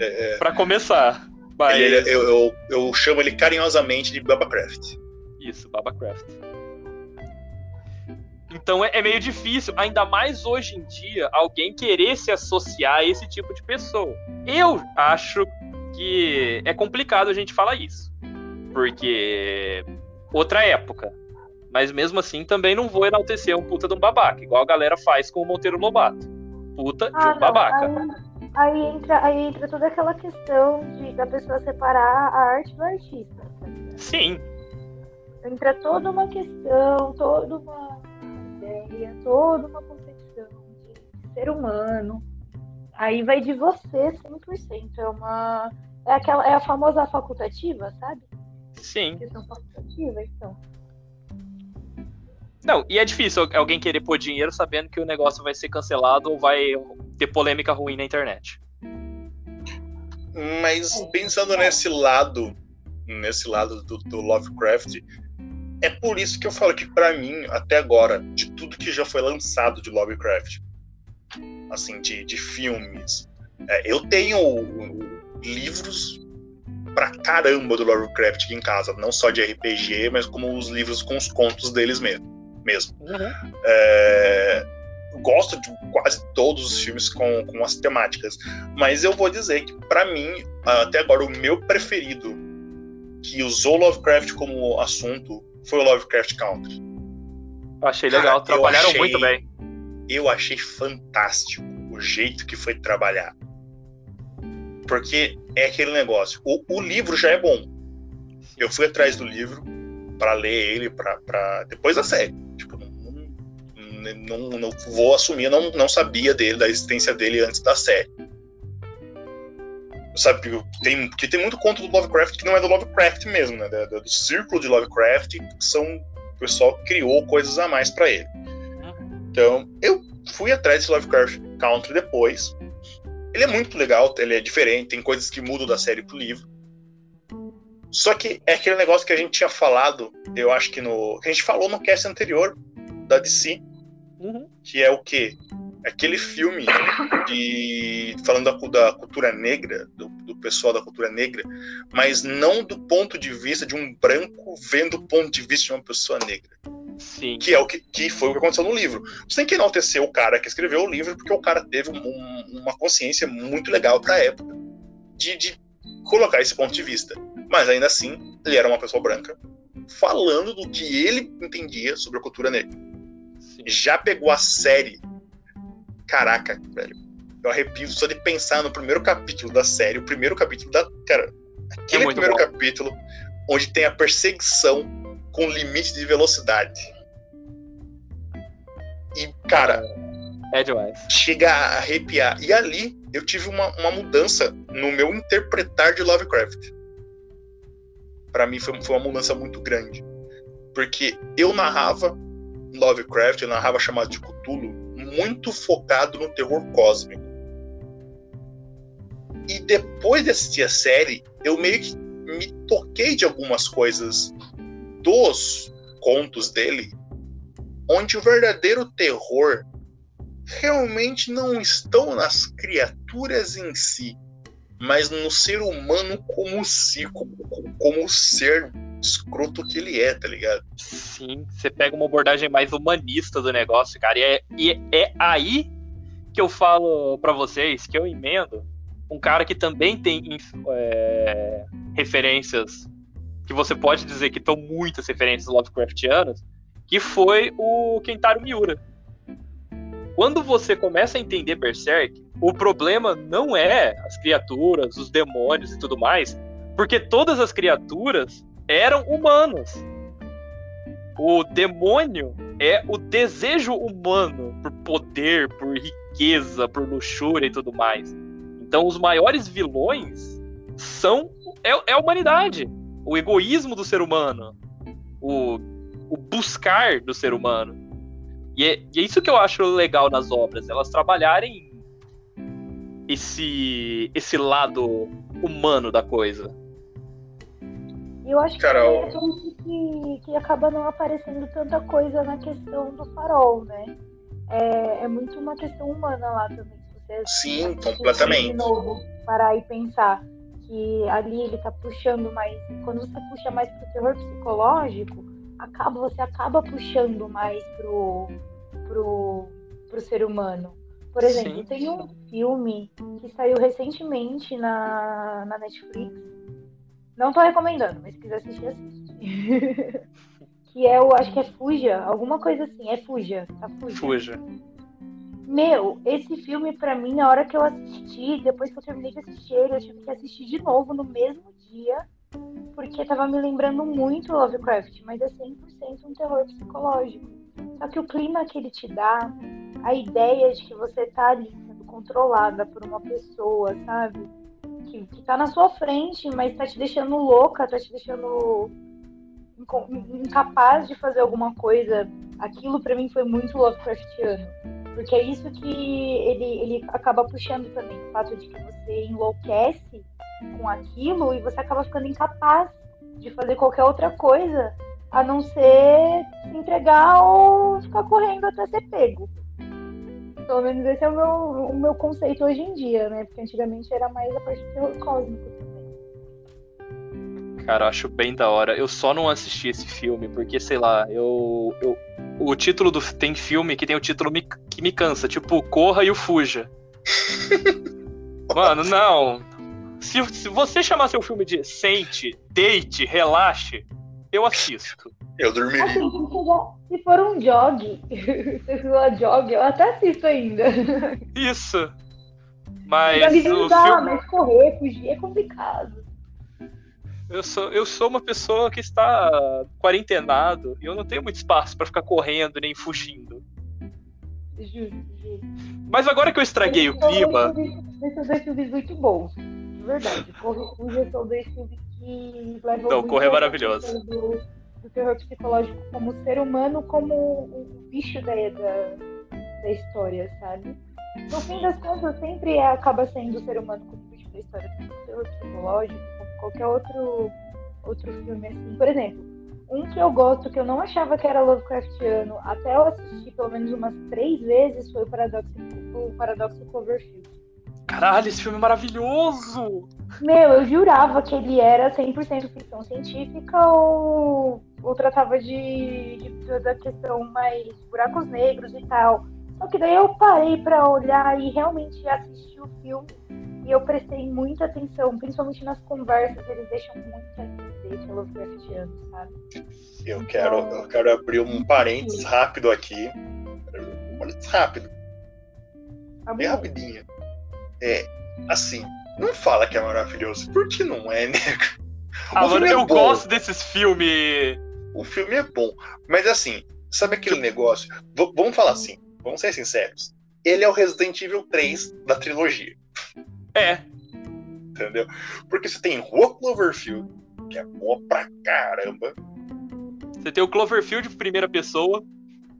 É, é... Para começar. Mas... Ele, eu, eu, eu, chamo ele carinhosamente de Babacraft. Isso, Babacraft. Então é, é, meio difícil, ainda mais hoje em dia, alguém querer se associar a esse tipo de pessoa. Eu acho que é complicado a gente falar isso. Porque outra época. Mas mesmo assim também não vou enaltecer um puta de um babaca, igual a galera faz com o Monteiro Lobato. Puta ah, de um não, babaca. Aí entra, aí entra toda aquela questão de, da pessoa separar a arte do artista. Sim. Entra toda uma questão, toda uma ideia, toda uma concepção de ser humano. Aí vai de você 100%. É uma. É, aquela, é a famosa facultativa, sabe? Sim. Questão facultativa, então. Não, e é difícil alguém querer pôr dinheiro sabendo que o negócio vai ser cancelado ou vai ter polêmica ruim na internet. Mas pensando nesse lado, nesse lado do, do Lovecraft, é por isso que eu falo que para mim, até agora, de tudo que já foi lançado de Lovecraft, assim, de, de filmes, é, eu tenho livros pra caramba do Lovecraft aqui em casa, não só de RPG, mas como os livros com os contos deles mesmo mesmo. Uhum. É, gosto de quase todos os filmes com, com as temáticas, mas eu vou dizer que, para mim, até agora, o meu preferido que usou Lovecraft como assunto foi o Lovecraft Country. Achei legal, Cara, trabalharam achei, muito bem. Eu achei fantástico o jeito que foi trabalhar. Porque é aquele negócio. O, o livro já é bom. Eu fui atrás do livro para ler ele para depois da série. Tipo, não, não, não, vou assumir, não, não sabia dele, da existência dele antes da série. Sabe, tem, porque tem muito conto do Lovecraft que não é do Lovecraft mesmo, né? Do, do círculo de Lovecraft, que são, o pessoal criou coisas a mais para ele. Então, eu fui atrás desse Lovecraft Country depois. Ele é muito legal, ele é diferente, tem coisas que mudam da série pro livro. Só que é aquele negócio que a gente tinha falado, eu acho que no. que a gente falou no cast anterior da DC, uhum. que é o quê? Aquele filme de. falando da, da cultura negra, do, do, pessoal da cultura negra, mas não do ponto de vista de um branco vendo o ponto de vista de uma pessoa negra. Sim. Que é o que, que foi o que aconteceu no livro. Você tem que enaltecer o cara que escreveu o livro, porque o cara teve um, uma consciência muito legal para a época de, de colocar esse ponto de vista. Mas ainda assim, ele era uma pessoa branca falando do que ele entendia sobre a cultura negra. Sim. Já pegou a série. Caraca, velho. Eu arrepio só de pensar no primeiro capítulo da série, o primeiro capítulo da. Cara, aquele é primeiro bom. capítulo onde tem a perseguição com limite de velocidade. E, cara, É demais. chega a arrepiar. E ali eu tive uma, uma mudança no meu interpretar de Lovecraft. Pra mim foi, foi uma mudança muito grande. Porque eu narrava Lovecraft, eu narrava chamado de Cthulhu, muito focado no terror cósmico. E depois de assistir a série, eu meio que me toquei de algumas coisas dos contos dele, onde o verdadeiro terror realmente não estão nas criaturas em si, mas no ser humano como si, como, como ser escroto que ele é, tá ligado? Sim, você pega uma abordagem mais humanista do negócio, cara. E é, e é aí que eu falo pra vocês que eu emendo um cara que também tem é, referências que você pode dizer que estão muitas referências Lovecraftianas, que foi o Kentaro Miura. Quando você começa a entender Berserk, o problema não é as criaturas, os demônios e tudo mais, porque todas as criaturas eram humanos. O demônio é o desejo humano por poder, por riqueza, por luxúria e tudo mais. Então, os maiores vilões são é, é a humanidade, o egoísmo do ser humano, o, o buscar do ser humano. E é, e é isso que eu acho legal nas obras, elas trabalharem esse esse lado humano da coisa. E eu acho Cara, que é por isso que, que acaba não aparecendo tanta coisa na questão do farol, né? É, é muito uma questão humana lá também. Se você Sim, completamente. De novo, parar e pensar que ali ele tá puxando mais. Quando você puxa mais pro terror psicológico, acaba, você acaba puxando mais pro, pro, pro ser humano. Por exemplo, Sim. tem um filme que saiu recentemente na, na Netflix. Não tô recomendando, mas se quiser assistir, assiste. que é o, acho que é Fuja, alguma coisa assim, é Fuja, tá Fuja. Fuja. Meu, esse filme pra mim, na hora que eu assisti, depois que eu terminei de assistir ele, eu tive que assistir de novo no mesmo dia, porque tava me lembrando muito Lovecraft, mas é 100% um terror psicológico. Só que o clima que ele te dá, a ideia de que você tá ali sendo controlada por uma pessoa, sabe? Que, que tá na sua frente, mas tá te deixando louca, tá te deixando incapaz de fazer alguma coisa. Aquilo pra mim foi muito Lovecraftiano. Porque é isso que ele, ele acaba puxando também, o fato de que você enlouquece com aquilo e você acaba ficando incapaz de fazer qualquer outra coisa a não ser se entregar ou ficar correndo até ser pego. Pelo menos esse é o meu, o meu conceito hoje em dia, né? Porque antigamente era mais a parte do terror cósmico. Cara, eu acho bem da hora. Eu só não assisti esse filme porque, sei lá, eu. eu o título do. Tem filme que tem o título me- que me cansa, tipo Corra e o Fuja. Mano, não. Se, se você chamar seu filme de sente, deite, relaxe, eu assisto. Eu dormiria. Assim, se, for um jog, se for uma jog, eu até assisto ainda. Isso. Mas Jog o não dá, filme. mas correr, fugir é complicado. Eu sou, eu sou uma pessoa que está quarentenado e eu não tenho muito espaço pra ficar correndo nem fugindo. Justo, justo. Mas agora que eu estraguei o clima. Esses dois filmes muito bons. De verdade. Corre são dois filmes que levam. Não, Corre é maravilhoso. Do, do terror psicológico como ser humano, como o bicho da, da, da história, sabe? No fim das contas, sempre é- acaba sendo o ser humano como bicho da história, tanto o terror psicológico, qualquer outro, outro filme assim. Por exemplo, um que eu gosto, que eu não achava que era Lovecraftiano, até eu assisti pelo menos umas três vezes, foi o Paradoxo, o Paradoxo Cloverfield. Caralho, esse filme é maravilhoso! Meu, eu jurava que ele era 100% ficção científica ou, ou tratava de, de da questão mais buracos negros e tal. Só que daí eu parei pra olhar e realmente assistir o filme e eu prestei muita atenção, principalmente nas conversas, eles deixam muito a entender é Lovecraftiano, sabe? Eu quero, eu quero abrir um parênteses rápido aqui. Um parênteses rápido, Tá bem rapidinho. É, assim, não fala que é maravilhoso, porque não é, né? Ah, O mano, é eu bom. gosto desses filmes. O filme é bom. Mas assim, sabe aquele negócio? V- vamos falar assim, vamos ser sinceros. Ele é o Resident Evil 3 da trilogia, É, entendeu? Porque você tem Rua Cloverfield, que é boa pra caramba. você tem o Cloverfield primeira pessoa.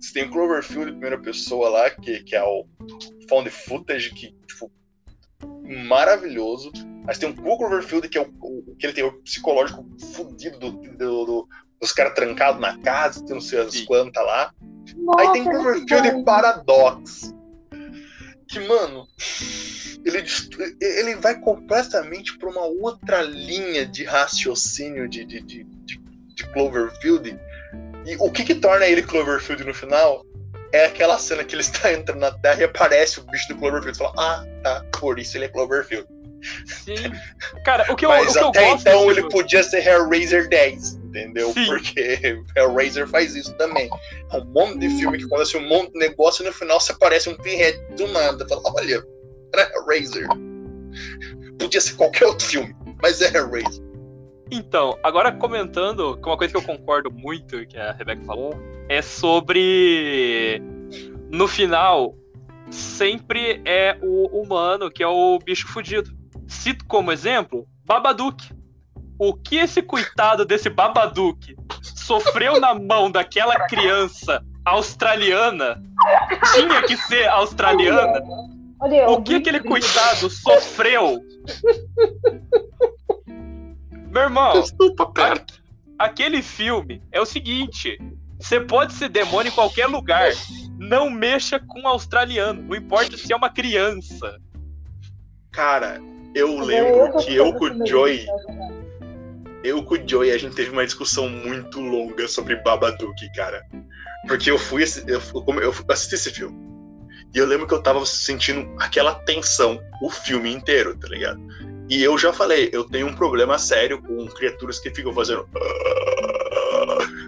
Você tem o Cloverfield em primeira pessoa lá, que, que é o found footage, que, tipo, maravilhoso. Aí você tem o Cloverfield, que é o, o- que ele tem o psicológico fudido do, do- do- dos caras trancados na casa, tem não sei as quantas lá. Nossa, Aí tem Cloverfield e Paradox. Que, mano, ele, ele vai completamente pra uma outra linha de raciocínio de, de, de, de- Cloverfield. E o que que torna ele Cloverfield no final é aquela cena que ele está entrando na Terra e aparece o bicho do Cloverfield. Você fala, ah, tá, por isso ele é Cloverfield. Sim. Cara, o que eu, Mas o que eu até gosto então ele podia ser Hellraiser 10, entendeu? Sim. Porque Hellraiser faz isso também. É um monte de filme que acontece um monte de negócio e no final você aparece um pinhead do nada. Fala, olha, era Hellraiser. Podia ser qualquer outro filme, mas é Hellraiser. Então, agora comentando, que uma coisa que eu concordo muito que a Rebeca falou, é sobre no final sempre é o humano que é o bicho fudido. Cito como exemplo Babadook. O que esse coitado desse Babadook sofreu na mão daquela criança australiana tinha que ser australiana. Olha, O que aquele coitado sofreu? Meu irmão, Desculpa, cara. aquele filme é o seguinte: você pode ser demônio em qualquer lugar. Não mexa com australiano. Não importa se é uma criança. Cara, eu Eu lembro tô que eu ficando com o Joey, disso, né? Eu com o Joey, a gente teve uma discussão muito longa sobre Babadook, cara. Porque eu fui, eu, assisti esse filme. E eu lembro que eu tava sentindo aquela tensão o filme inteiro, tá ligado? E eu já falei, eu tenho um problema sério com criaturas que ficam fazendo.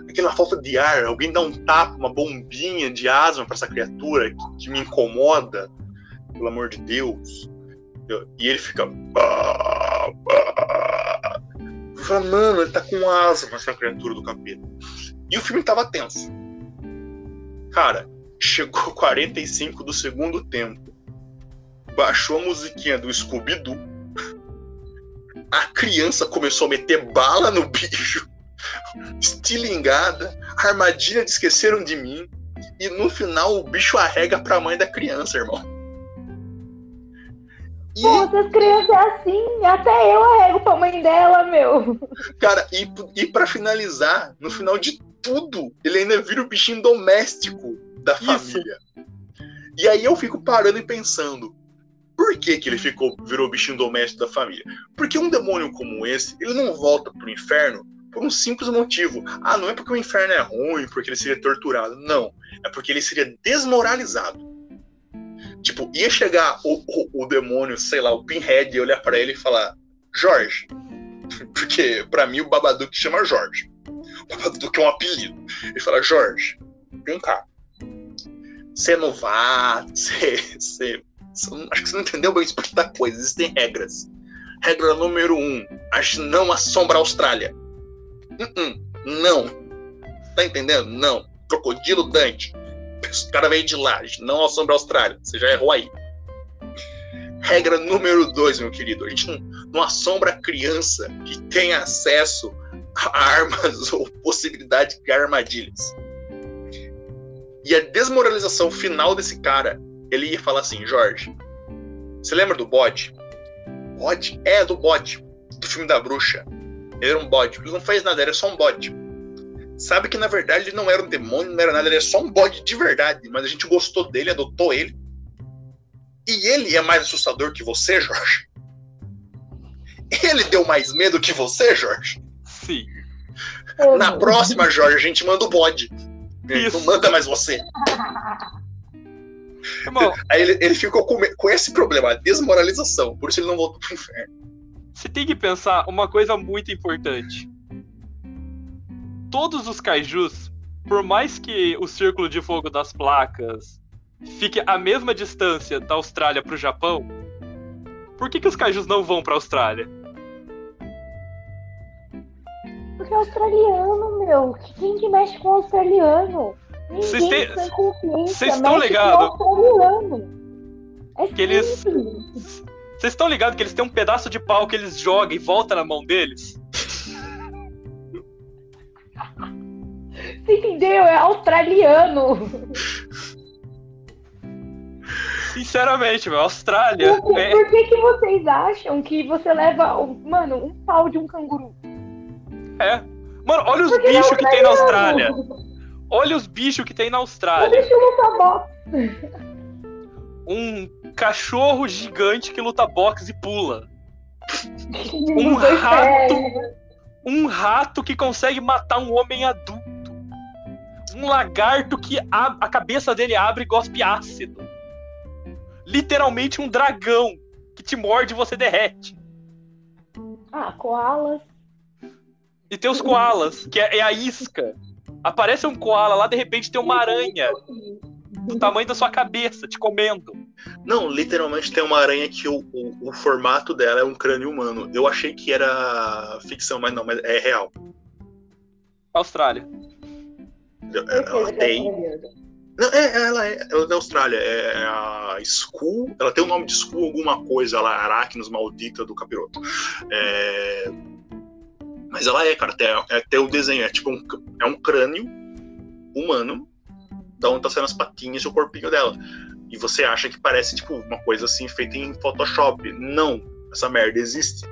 Aquela falta de ar, alguém dá um tapa, uma bombinha de asma pra essa criatura que, que me incomoda, pelo amor de Deus. Eu- e ele fica. Eu falo, mano, ele tá com asma, essa criatura do capeta. E o filme tava tenso. Cara, chegou 45 do segundo tempo. Baixou a musiquinha do Scooby-Doo. A criança começou a meter bala no bicho. Estilingada. Armadilha de esqueceram de mim. E no final o bicho arrega pra mãe da criança, irmão. E Pô, essas crianças é assim, até eu arrego pra mãe dela, meu. Cara, e, e para finalizar, no final de tudo, ele ainda vira o bichinho doméstico da Isso. família. E aí eu fico parando e pensando, por que, que ele ficou, virou o bichinho doméstico da família? Porque um demônio como esse, ele não volta pro inferno por um simples motivo. Ah, não é porque o inferno é ruim, porque ele seria torturado. Não. É porque ele seria desmoralizado. Tipo, ia chegar o, o, o demônio, sei lá, o Pinhead, e olhar pra ele e falar: Jorge. Porque pra mim o Babadook chama Jorge. O Babadook é um apelido. Ele fala: Jorge, vem cá. Você é novato, você, não- Acho que você não entendeu bem explicar da coisa. Existem regras. Regra número um: a gente não assombra a Austrália. Uh-uh, não. Tá entendendo? Não. Crocodilo Dante. O cara veio de lá, não assombra a Austrália. Você já errou aí. Regra número dois, meu querido. A gente não, não assombra criança que tem acesso a armas ou possibilidade de armadilhas. E a desmoralização final desse cara, ele ia falar assim, Jorge, você lembra do bode? Bode? É, do bode. Do filme da bruxa. Ele era um bode. Ele não fez nada, era só um bode. Sabe que na verdade ele não era um demônio, não era nada, ele era só um bode de verdade. Mas a gente gostou dele, adotou ele. E ele é mais assustador que você, Jorge? Ele deu mais medo que você, Jorge? Sim. Na próxima, Jorge, a gente manda o bode. Isso. Não manda mais você. Irmão, Aí ele, ele ficou com, com esse problema, a desmoralização. Por isso ele não voltou pro inferno. você tem que pensar uma coisa muito importante. Todos os kaijus, por mais que o círculo de fogo das placas fique a mesma distância da Austrália pro Japão, por que, que os kaijus não vão pra Austrália? Porque é australiano, meu. Quem que mexe com australiano? Vocês tem estão ligados? É Que eles-. Vocês estão ligados que eles têm um pedaço de pau que eles jogam e volta na mão deles? Entendeu? É australiano. Sinceramente, meu, Austrália. Por, que- é- por que, que vocês acham que você leva, mano, um pau de um canguru? é. Mano, olha os Porque é bichos que tem na Austrália. Olha os bichos que tem na Austrália. Lutar boxe. Um cachorro gigante que luta boxe e pula. Um rato. Um rato que consegue matar um homem adulto. Um lagarto que a, a cabeça dele abre e gospe ácido. Literalmente um dragão que te morde e você derrete. Ah, koalas. E tem os koalas, que é, é a isca. Aparece um koala lá, de repente tem uma aranha do tamanho da sua cabeça te comendo. Não, literalmente tem uma aranha que o, o, o formato dela é um crânio humano. Eu achei que era ficção, mas não, mas é real. Austrália. Ela tem. Não, é, ela é, ela é da Austrália. É a Skull. Ela tem o nome de Skull, alguma coisa lá, Aracnos maldita do capiroto. É, mas ela é, cara, até, até o desenho. É tipo um, é um crânio humano, da onde tá saindo as patinhas e o corpinho dela. E você acha que parece, tipo, uma coisa assim feita em Photoshop. Não, essa merda existe.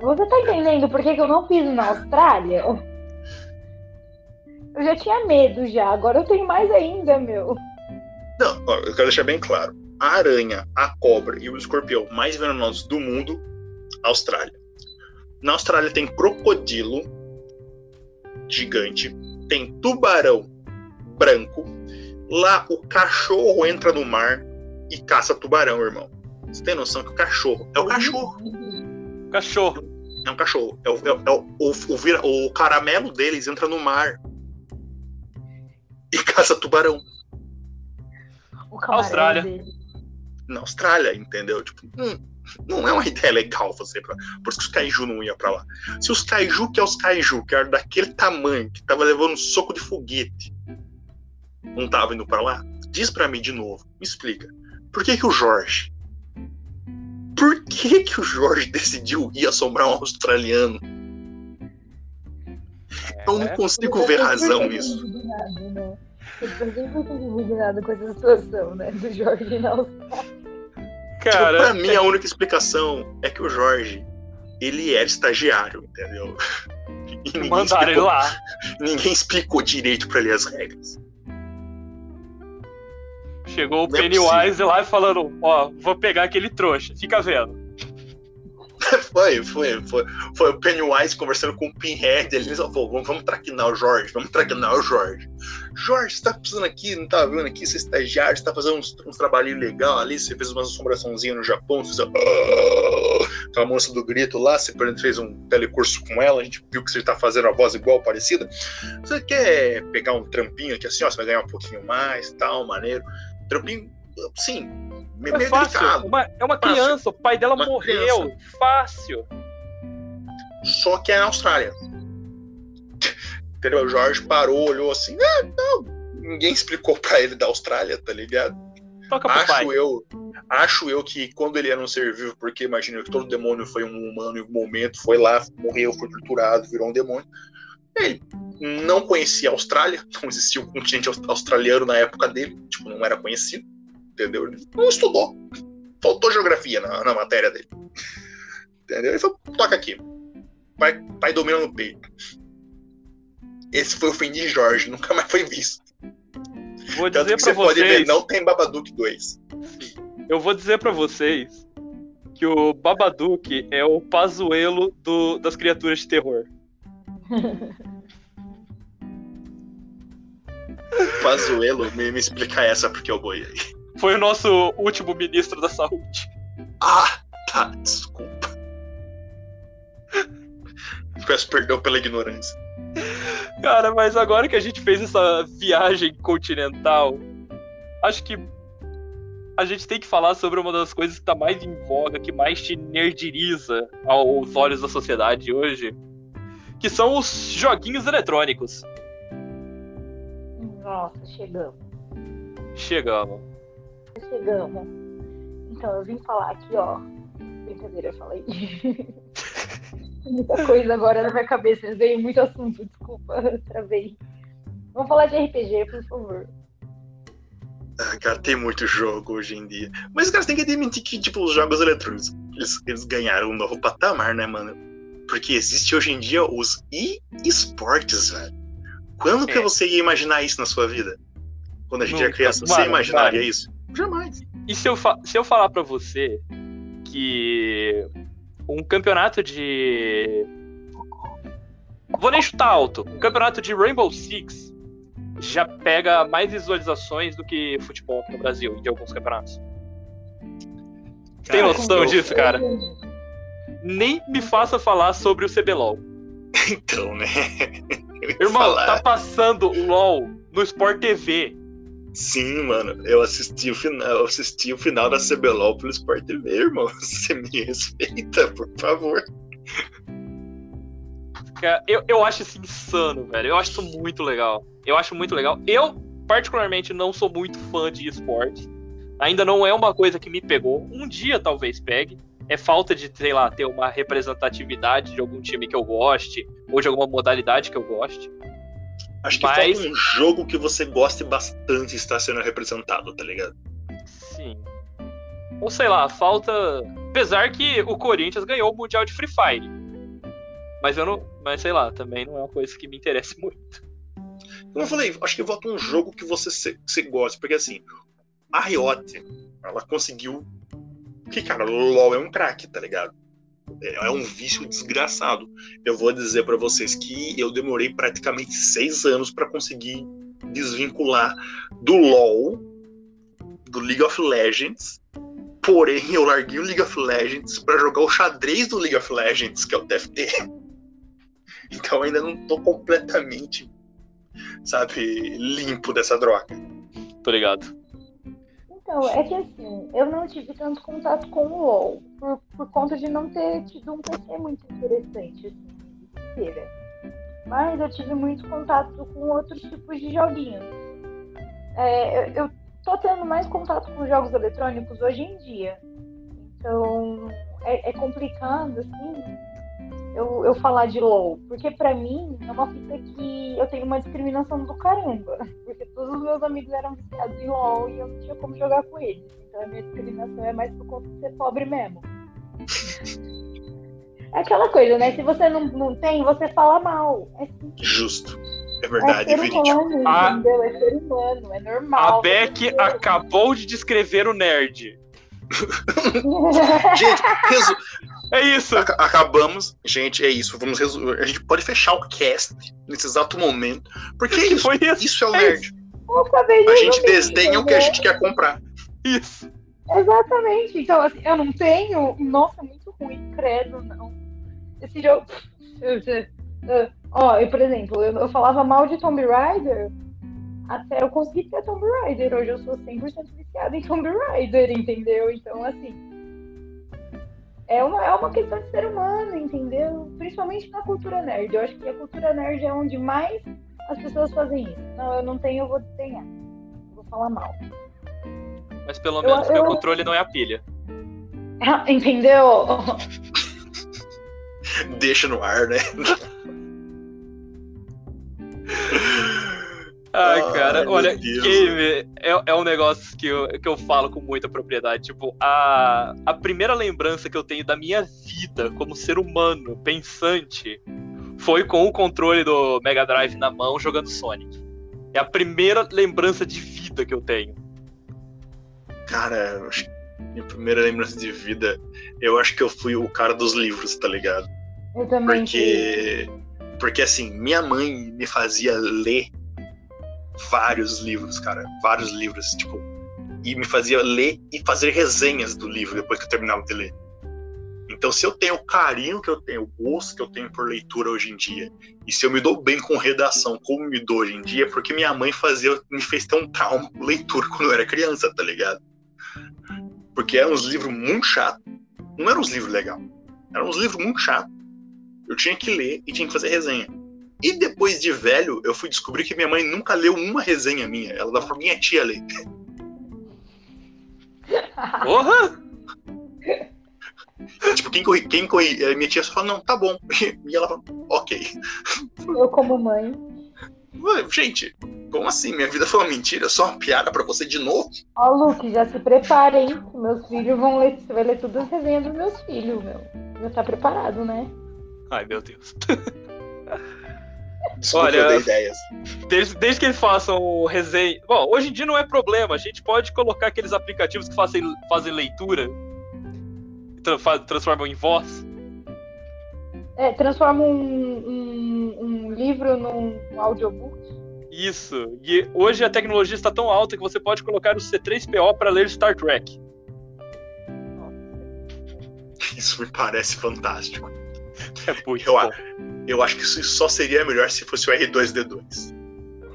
Você tá entendendo por que, que eu não fiz na Austrália? Eu já tinha medo já, agora eu tenho mais ainda, meu. Não, ó, eu quero deixar bem claro. A aranha, a cobra e o escorpião mais venenosos do mundo, Austrália. Na Austrália tem crocodilo gigante, tem tubarão branco. Lá o cachorro entra no mar e caça tubarão, irmão. Você tem noção que o cachorro é o cachorro, Cachorro. é um cachorro. É o, é o- é o, o, o vira- o caramelo deles entra no mar e caça tubarão. O camarão Austrália. dele. na Austrália, entendeu? Tipo, hum, não é uma ideia legal você pra Por isso que os kaiju não iam pra lá. Se os kaiju, que é os kaiju, que eram daquele tamanho, que tava levando um soco de foguete, não tava indo pra lá, diz pra mim de novo, me explica. Por que que o Jorge. Por que que o Jorge decidiu ir assombrar um australiano? Eu não É. consigo ver razão Eu tô nisso. né? Eu tô sempre indignado com essa situação, né? Do Jorge Austrália. Tipo, Cara, pra mim, a única explicação é que o Jorge, ele era estagiário, entendeu? E ninguém mandaram ele explicou, lá. ninguém explicou direito pra ele as regras. Chegou o é Pennywise lá e falando: Ó, vou pegar aquele trouxa, fica vendo. Foi, foi, foi, foi o Pennywise conversando com o Pinhead, ele só falou, vamos, vamos traquinar o Jorge, vamos traquinar o Jorge. Jorge, você tá precisando aqui, não tá vendo aqui, você é estagiário, você tá fazendo uns, uns trabalhinhos legais ali, você fez umas assombraçãozinhas no Japão, você fez aquela moça do grito lá, você fez um telecurso com ela, a gente viu que você tá fazendo a voz igual, parecida. Você quer pegar um trampinho aqui assim, ó, você vai ganhar um pouquinho mais, tal, maneiro. Trampinho, sim, É meio fácil. Uma, é uma Fácil. criança, o pai dela Uma morreu. Fácil. Só que é na Austrália. Entendeu? O Jorge parou, olhou assim, ah, não. Ninguém explicou pra ele da Austrália, tá ligado? Toca pro pai. Acho eu, acho eu que quando ele era um ser vivo, porque imagina que todo demônio foi um humano em um momento, foi lá, morreu, foi torturado, virou um demônio. Ele não conhecia a Austrália, não existia o continente aus- australiano na época dele, tipo, não era conhecido, entendeu? Ele não estudou. Faltou geografia na, na matéria dele. Entendeu? Ele falou, toca aqui. Pai, pai domina no peito. Esse foi o fim de Jorge, nunca mais foi visto. Vou Tanto dizer que você pode ver, vocês. não tem Babadook 2. Eu vou dizer pra vocês que o Babadook é o Pazuelo do, das criaturas de terror. Pazuelo, me, me explica essa porque eu boiei. Foi o nosso último ministro da saúde. Ah, tá, desculpa. Peço perdão pela ignorância. Cara, mas agora que a gente fez essa viagem continental, acho que a gente tem que falar sobre uma das coisas que tá mais em voga, que mais te nerdiriza aos olhos da sociedade hoje, que são os joguinhos eletrônicos. Nossa, chegamos. Chegamos. Chegamos. Então, eu vim falar aqui, ó. Brincadeira, eu falei. Muita coisa agora na minha cabeça. Veio muito assunto, desculpa, travei. Vamos falar de RPG, por favor. Ah, cara, tem muito jogo hoje em dia. Mas os caras têm que admitir que, tipo, os jogos eletrônicos, eles, eles ganharam um novo patamar, né, mano? Porque existe hoje em dia os e-sports, velho. Quando que É. você ia imaginar isso na sua vida? Quando a gente era Nunca. criança, você Mano, imaginaria isso? Jamais. E se eu, fa- se eu falar pra você que um campeonato de. Vou nem chutar alto. Um campeonato de Rainbow Six já pega mais visualizações do que futebol aqui no Brasil, em alguns campeonatos. Tem Cara, noção eu- disso, cara? Nem me faça falar sobre o CBLOL. Então, né? Irmão, falar. tá passando o LOL no Sport TV. Sim, mano. Eu assisti o final, assisti o final da CBLOL pelo Sport TV, irmão. Você me respeita, por favor. Cara, Eu, eu acho isso insano, velho. Eu acho isso muito legal. Eu acho muito legal. Eu, particularmente, não sou muito fã de esportes. Ainda não é uma coisa que me pegou. Um dia talvez pegue. É falta de, sei lá, ter uma representatividade de algum time que eu goste, ou de alguma modalidade que eu goste. Acho que Mas- falta um jogo que você goste bastante estar sendo representado, tá ligado? Sim. Ou sei lá, falta. Apesar que o Corinthians ganhou o Mundial de Free Fire. Mas eu não. Mas sei lá, também não é uma coisa que me interessa muito. Como eu falei, acho que falta um jogo que você, se, que você goste, porque assim, a Riot, ela conseguiu. Porque, cara, o LoL é um craque, tá ligado? É é um vício desgraçado. Eu vou dizer pra vocês que eu demorei praticamente seis anos pra conseguir desvincular do LoL, do League of Legends. Porém, eu larguei o League of Legends pra jogar o xadrez do League of Legends, que é o TFT. Então ainda não tô completamente sabe, limpo dessa droga. Tô ligado. Então, é que assim, eu não tive tanto contato com o LoL, por, por conta de não ter tido um PC muito interessante, assim. Mas eu tive muito contato com outros tipos de joguinhos. É, eu, eu tô tendo mais contato com jogos eletrônicos hoje em dia. Então, é, é complicado, assim, eu, eu falar de LoL. Porque pra mim, é uma fita que eu tenho uma discriminação do caramba. Porque todos os meus amigos eram viciados em LoL e eu não tinha como jogar com eles. Então a minha discriminação é mais por conta de ser pobre mesmo. É aquela coisa, né? Se você não, não tem, você fala mal. É simples. Justo. É É verdade, é ser entendeu? É ser humano, é normal. A Beck acabou de descrever o nerd. Gente, resu- É isso. aca- acabamos. Gente, é isso. Vamos resu- A gente pode fechar o cast nesse exato momento. Porque é isso. foi isso? Isso é o É nerd. De A gente desdenha o que a entendeu? gente quer comprar. Isso. Exatamente. Então, assim, eu não tenho. Nossa, muito ruim, credo, não. Esse jogo. Ó, eu, por exemplo, eu, eu falava mal de Tomb Raider até eu conseguir ter Tomb Raider. Hoje eu sou 100% viciada em Tomb Raider, entendeu? Então, assim. É uma, é uma questão de ser humano, entendeu? Principalmente na cultura nerd. Eu acho que a cultura nerd é onde mais as pessoas fazem isso. Não, eu não tenho, eu vou desenhar. Eu vou falar mal. Mas pelo Eu- menos meu eu- controle não é a pilha. Entendeu? Deixa no ar, né? Ai, Ai, cara, meu olha, game é, é um negócio que eu, que eu falo com muita propriedade. Tipo, a, a primeira lembrança que eu tenho da minha vida como ser humano pensante foi com o controle do Mega Drive na mão jogando Sonic. É a primeira lembrança de vida que eu tenho. Cara, eu acho que minha primeira lembrança de vida, eu acho que eu fui o cara dos livros, tá ligado? Eu também. Porque, porque assim, minha mãe me fazia ler vários livros, cara, vários livros, tipo, e me fazia ler e fazer resenhas do livro depois que eu terminava de ler. Então, se eu tenho o carinho que eu tenho, o gosto que eu tenho por leitura hoje em dia, e se eu me dou bem com redação como me dou hoje em dia, é porque minha mãe fazia, me fez ter um trauma com leitura quando eu era criança, tá ligado? Porque eram uns livros muito chatos. Não eram uns livros legais. Eram uns livros muito chatos. Eu tinha que ler e tinha que fazer resenha. E depois de velho, eu fui descobrir que minha mãe nunca leu uma resenha minha. Ela dava pra minha tia ler. Porra! Tipo, quem corri, quem corri, eh, minha tia só falou, não, tá bom. E ela falou, ok. Eu, como mãe. Gente, como assim? Minha vida foi uma mentira? Só uma piada pra você de novo? Ó, Luke, já se prepara, hein? Meus filhos vão ler. Você vai ler todas as resenhas dos meus filhos, meu. Já tá preparado, né? Ai, meu Deus. Desculpa, Olha, eu dei ideias. Desde, desde que eles façam resenha. Bom, hoje em dia não é problema. A gente pode colocar aqueles aplicativos que fazem, fazem leitura e tra- transformam em voz. É, transforma um, um, um livro num audiobook. Isso. E hoje a tecnologia está tão alta que você pode colocar o C3PO para ler Star Trek. Isso me parece fantástico. É muito Eu bom. Eu acho que isso só seria melhor se fosse o R2D2.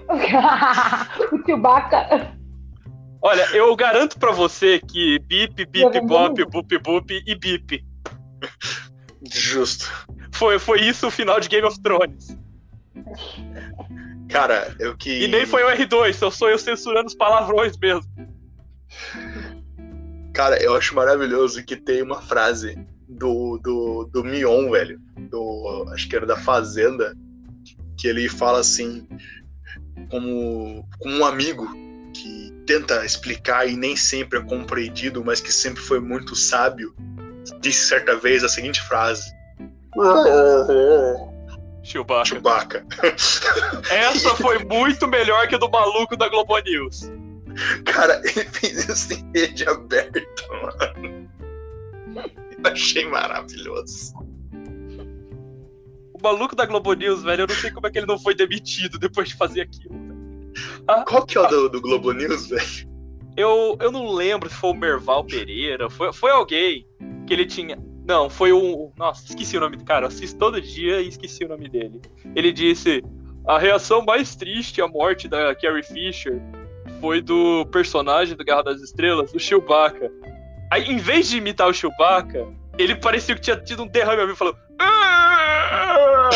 o Chewbacca. Olha, eu garanto pra você que bip, bip, bop, bup, bup e bip. Justo. Foi, foi isso o final de Game of Thrones. Cara, eu que. E nem foi o R2, eu sou eu censurando os palavrões mesmo. Cara, eu acho maravilhoso que tem uma frase do, do, do Mion, velho. Do, acho que era da Fazenda. Que ele fala assim, como, como um amigo que tenta explicar e nem sempre é compreendido, mas que sempre foi muito sábio. Disse certa vez a seguinte frase: Chewbacca. Chewbacca. Essa foi muito melhor que a do maluco da Globo News. Cara, ele fez isso em rede aberta, mano. Achei maravilhoso. O maluco da Globo News, velho, eu não sei como é que ele não foi demitido depois de fazer aquilo. Qual que é o do, do Globo News, velho? Eu, eu não lembro se foi o Merval Pereira, foi, foi alguém que ele tinha. Não, foi o. Nossa, esqueci o nome do cara. Eu assisto todo dia e esqueci o nome dele. Ele disse: a reação mais triste à morte da Carrie Fisher foi do personagem do Guerra das Estrelas, o Chewbacca. Aí, em vez de imitar o Chewbacca, ele parecia que tinha tido um derrame ao vivo e falou. "Ah!"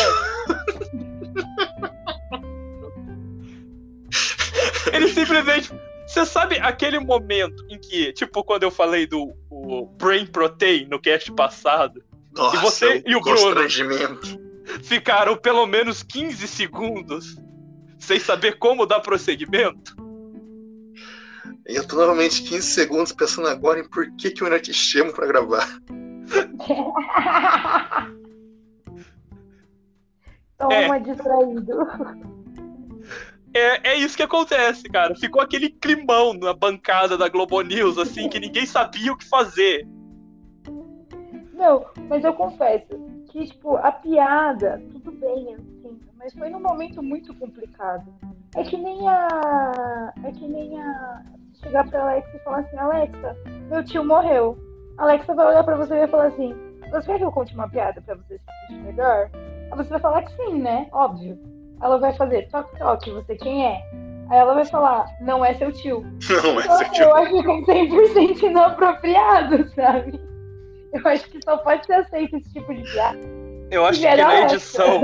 Ele simplesmente. Você sabe aquele momento em que, tipo, quando eu falei do Brain Protein no cast passado, Nossa, E você e o Bruno? ficaram pelo menos 15 segundos sem saber como dar prosseguimento? E eu tô novamente 15 segundos pensando agora em por que, que eu ainda te chamo pra gravar. Toma É. distraído. É, é isso que acontece, cara. Ficou aquele climão na bancada da Globo News, assim, que ninguém sabia o que fazer. Não, mas eu confesso que, tipo, a piada, tudo bem, entendo, mas foi num momento muito complicado. É que nem a. É que nem a. Chegar pra Alexa e falar assim, Alexa, meu tio morreu. A Alexa vai olhar pra você e vai falar assim, você quer que eu conte uma piada pra você se sentir melhor? Aí você vai falar que sim, né? Óbvio. Ela vai fazer toque toque, você quem é? Aí ela vai falar, não é seu tio. Não, Eu, esse eu acho que é 100% inapropriado, sabe? Eu acho que só pode ser aceito esse tipo de piada. Eu acho que na edição,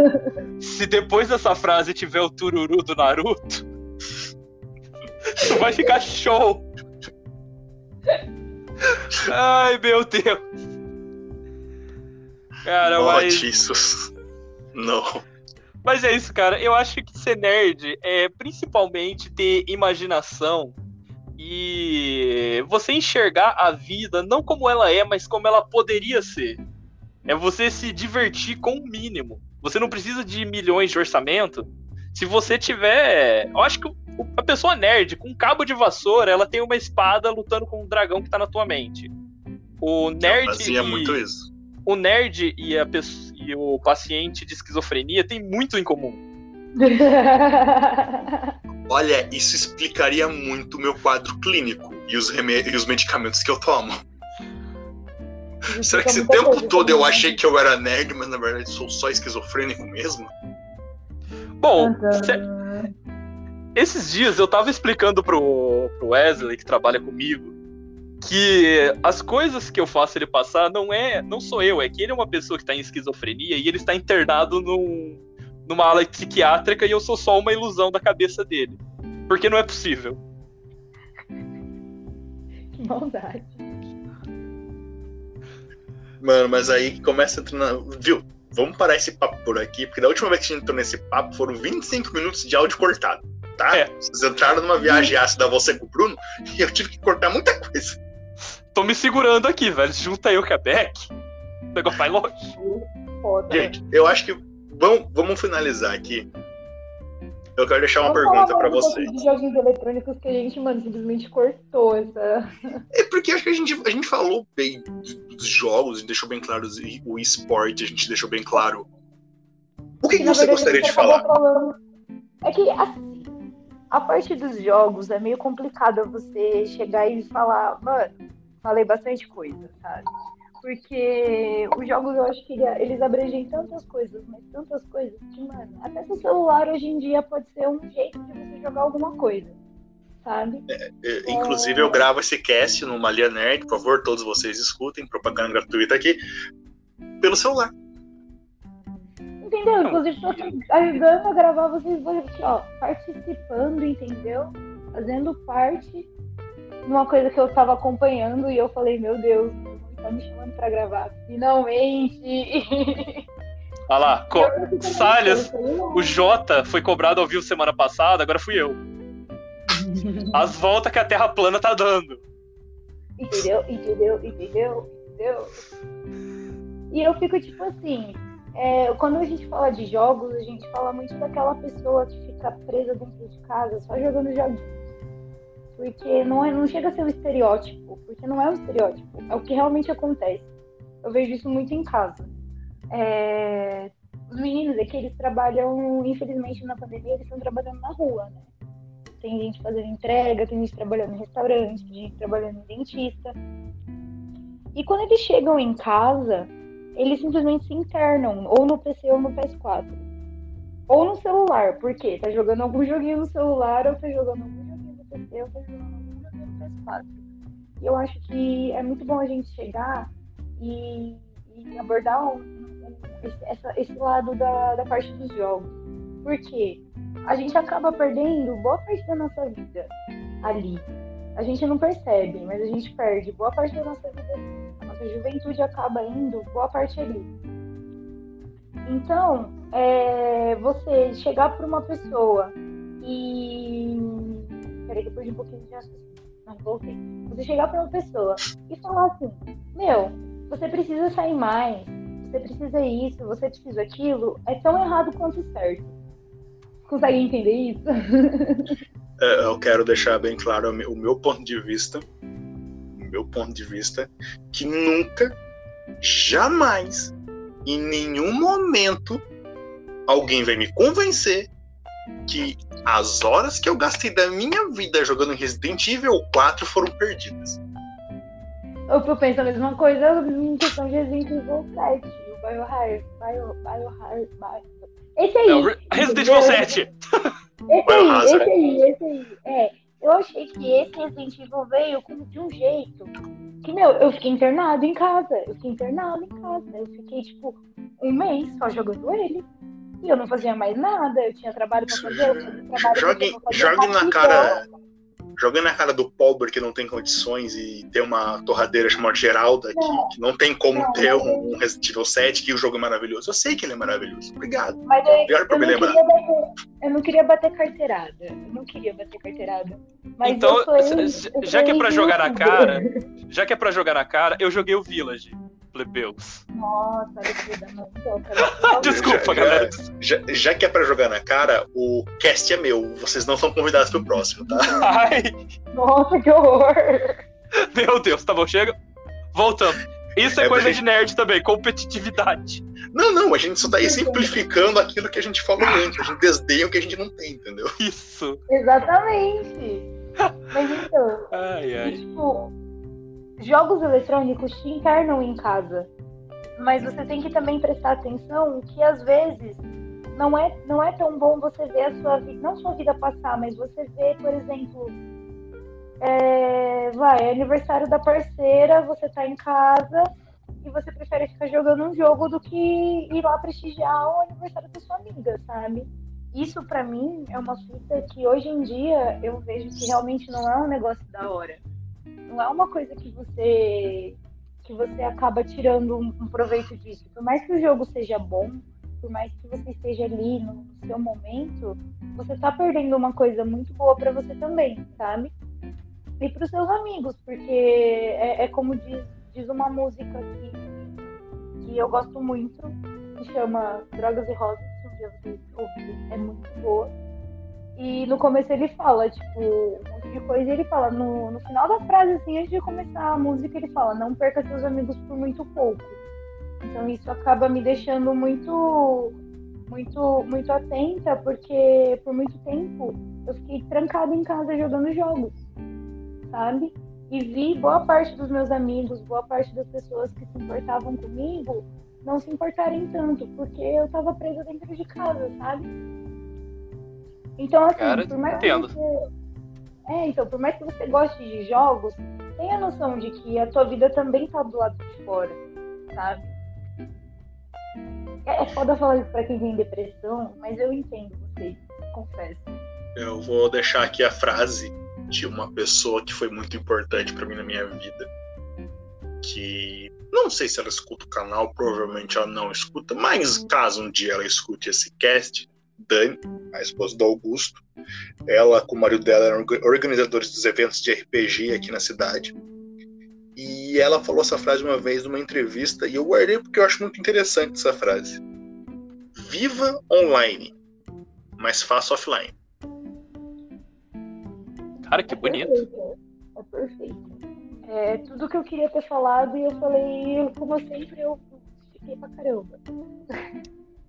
se depois dessa frase tiver o tururu do Naruto, vai ficar show. Ai, meu Deus. Cara, mas, Notícias. Não. mas é isso, cara. Eu acho que ser nerd é principalmente ter imaginação e você enxergar a vida não como ela é, mas como ela poderia ser. É você se divertir com o mínimo. Você não precisa de milhões de orçamento. Se você tiver. Eu acho que a pessoa nerd, com um cabo de vassoura, ela tem uma espada lutando com um dragão que tá na tua mente. O nerd. Eu fazia e- muito isso. o nerd e, a pessoa, e o paciente de esquizofrenia têm muito em comum. Olha, isso explicaria muito o meu quadro clínico e os, e os medicamentos que eu tomo. Será que esse Muita tempo coisa todo eu também. achei que eu era nerd, mas na verdade sou só esquizofrênico mesmo? Bom. Esses dias eu tava explicando pro, pro Wesley, que trabalha comigo, que as coisas que eu faço ele passar não é, não sou eu, é que ele é uma pessoa que tá em esquizofrenia e ele está internado num, numa ala psiquiátrica e eu sou só uma ilusão da cabeça dele. Porque não é possível. Que maldade. Mano, mas aí começa a entrar na... Viu? Vamos parar esse papo por aqui, porque da última vez que a gente entrou nesse papo foram 25 minutos de áudio cortado, tá? É. Vocês entraram numa viagem ácida você com o Bruno e eu tive que cortar muita coisa. Tô me segurando aqui, velho. Junta eu com a Beck. O negócio vai longe. Gente, eu acho que vamos, vamos finalizar aqui. Eu quero deixar uma Vamos pergunta falar pra mais um vocês. De joguinhos eletrônicos que a gente, mano, simplesmente cortou essa. É porque acho que a gente, a gente falou bem dos jogos, a gente deixou bem claro o esporte, a gente deixou bem claro. O que, que você verdade, gostaria de falar? falando- É que, assim, a parte dos jogos é meio complicado você chegar e falar, mano, falei bastante coisa, sabe? Porque os jogos eu acho que ele- eles abrangem tantas coisas, mas tantas coisas que, mano, até seu celular hoje em dia pode ser um jeito de você jogar alguma coisa, sabe? É, Inclusive, eu gravo esse cast no Malia Nerd, por favor, todos vocês escutem, propaganda gratuita aqui, pelo celular. Entendeu? Inclusive, tô aqui ajudando a gravar vocês dois aqui, ó, participando, entendeu? Fazendo parte de uma coisa que eu tava acompanhando e eu falei, meu Deus, tá me chamando pra gravar. Finalmente! Olha lá. co- Salles, o Jota foi cobrado ao vivo semana passada, agora fui eu. As voltas que a Terra plana tá dando. Entendeu? Entendeu? Entendeu? Entendeu? E eu fico tipo assim, é, quando a gente fala de jogos, a gente fala muito daquela pessoa que fica presa dentro de casa só jogando joguinhos. Porque não, é, não chega a ser um estereótipo, porque não é um estereótipo, é o que realmente acontece. Eu vejo isso muito em casa. É, os meninos aqui, eles trabalham, infelizmente na pandemia, eles estão trabalhando na rua, né? Tem gente fazendo entrega, tem gente trabalhando em restaurante, tem gente trabalhando em dentista. E quando eles chegam em casa, eles simplesmente se internam, ou no PC ou no PS4. Ou no celular, porque tá jogando algum joguinho no celular, ou tá jogando algum joguinho no PC, ou tá jogando algum joguinho no PS4. E eu acho que é muito bom a gente chegar e, e abordar um- esse, essa- esse lado da, da parte dos jogos. Por quê? A gente acaba perdendo boa parte da nossa vida ali. A gente não percebe, mas a gente perde boa parte da nossa vida ali. A juventude acaba indo boa parte ali. Então, é, você chegar para uma pessoa e. Peraí, eu perdi um pouquinho de raciocínio. Não, voltei. Você chegar para uma pessoa e falar assim: Meu, você precisa sair mais, você precisa isso, você precisa aquilo, é tão errado quanto certo. Consegue entender isso? É, Eu quero deixar bem claro o meu ponto de vista. Meu ponto de vista, que nunca, jamais, em nenhum momento, alguém vai me convencer que as horas que eu gastei da minha vida jogando Resident Evil 4 foram perdidas. Eu, penso a mesma coisa em questão de Resident Evil 7, o Biohazard. Bio, Biohazard. Bio... Esse aí. É Resident Evil 7. Esse aí, Biohazard. esse aí, esse aí. É, eu achei que esse Resident Evil veio como de um jeito que, meu, eu fiquei internado em casa. Eu fiquei internado em casa. Eu fiquei, tipo, um mês só jogando ele. E eu não fazia mais nada. Eu tinha trabalho pra fazer. Eu tinha trabalho Jogue, pra fazer jogue na cara. Jogue na cara do pobre que não tem condições e tem uma torradeira chamada Geralda que, que não tem como Não, ter mas- um Resident Evil 7 que o jogo é maravilhoso. Eu sei que ele é maravilhoso. Obrigado. Mas eu, Obrigado por eu me não lembrar. bater, eu não queria bater carteirada. Eu não queria bater carteirada. Mas Então, sou já- que é pra jogar na cara, já que é pra jogar na cara, eu joguei o Village, plebeus. Nossa, Desculpa, Já- galera. Já, já que é pra jogar na cara, o cast é meu. Vocês não são convidados pro próximo, tá? Ai, Nossa, que horror. meu Deus, tá bom, chega. Voltando. Isso é, É coisa porque- de nerd também, competitividade. Não, não, a gente só tá aí simplificando aquilo que a gente falou antes. A gente desdenha o que a gente não tem, entendeu? Isso. Exatamente. Mas então, Ai, ai. tipo, jogos eletrônicos te internam em casa. Mas você tem que também prestar atenção que às vezes não é, não é tão bom você ver a sua vida, não sua vida passar, mas você vê, por exemplo, é, vai, é aniversário da parceira, você tá em casa e você prefere ficar jogando um jogo do que ir lá prestigiar o aniversário da sua amiga, sabe? Isso para mim é uma fita que hoje em dia eu vejo que realmente não é um negócio da hora. Não é uma coisa que você que você acaba tirando um, um proveito disso. Por mais que o jogo seja bom, por mais que você esteja ali no seu momento, você tá perdendo uma coisa muito boa para você também, sabe? E para os seus amigos, porque é, é como diz, diz, uma música que, que eu gosto muito, que chama Drogas e Rosas, dia vocês ouvirem, é muito boa. E no começo ele fala, tipo, um monte de coisa, e ele fala, no, no final da frase, assim, antes de começar a música, ele fala, não perca seus amigos por muito pouco. Então isso acaba me deixando muito, muito, muito atenta, porque por muito tempo eu fiquei trancada em casa jogando jogos, sabe? E vi boa parte dos meus amigos, boa parte das pessoas que se importavam comigo, não se importarem tanto, porque eu tava presa dentro de casa, sabe? Então, assim, Cara, por mais entendo. que você. É, então, por mais que você goste de jogos, tenha noção de que a tua vida também tá do lado de fora, sabe? É, é foda falar isso pra quem tem depressão, mas eu entendo vocês, confesso. Eu vou deixar aqui a frase de uma pessoa que foi muito importante para mim na minha vida. Que não sei se ela escuta o canal, provavelmente ela não escuta, mas caso um dia ela escute esse cast, Dani, a esposa do Augusto, ela com o marido dela eram organizadores dos eventos de RPG aqui na cidade. E ela falou essa frase uma vez numa entrevista e eu guardei porque eu acho muito interessante essa frase. Viva online, mas faça offline. Cara, que bonito. Perfeito, É perfeito. É tudo que eu queria ter falado e eu falei, como sempre, eu fiquei pra caramba.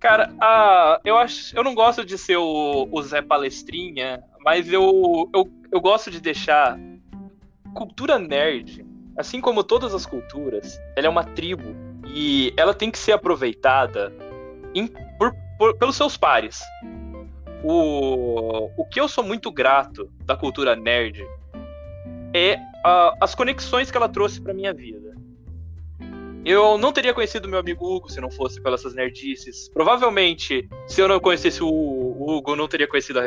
Cara, ah, eu acho, eu não gosto de ser o, o Zé Palestrinha, mas eu, eu, eu gosto de deixar cultura nerd, assim como todas as culturas, ela é uma tribo e ela tem que ser aproveitada em- por- por- pelos seus pares. O, o que eu sou muito grato da cultura nerd é as conexões que ela trouxe pra minha vida. Eu não teria conhecido meu amigo Hugo se não fosse pelas essas nerdices. Provavelmente, se eu não conhecesse o o Hugo, eu não teria conhecido a...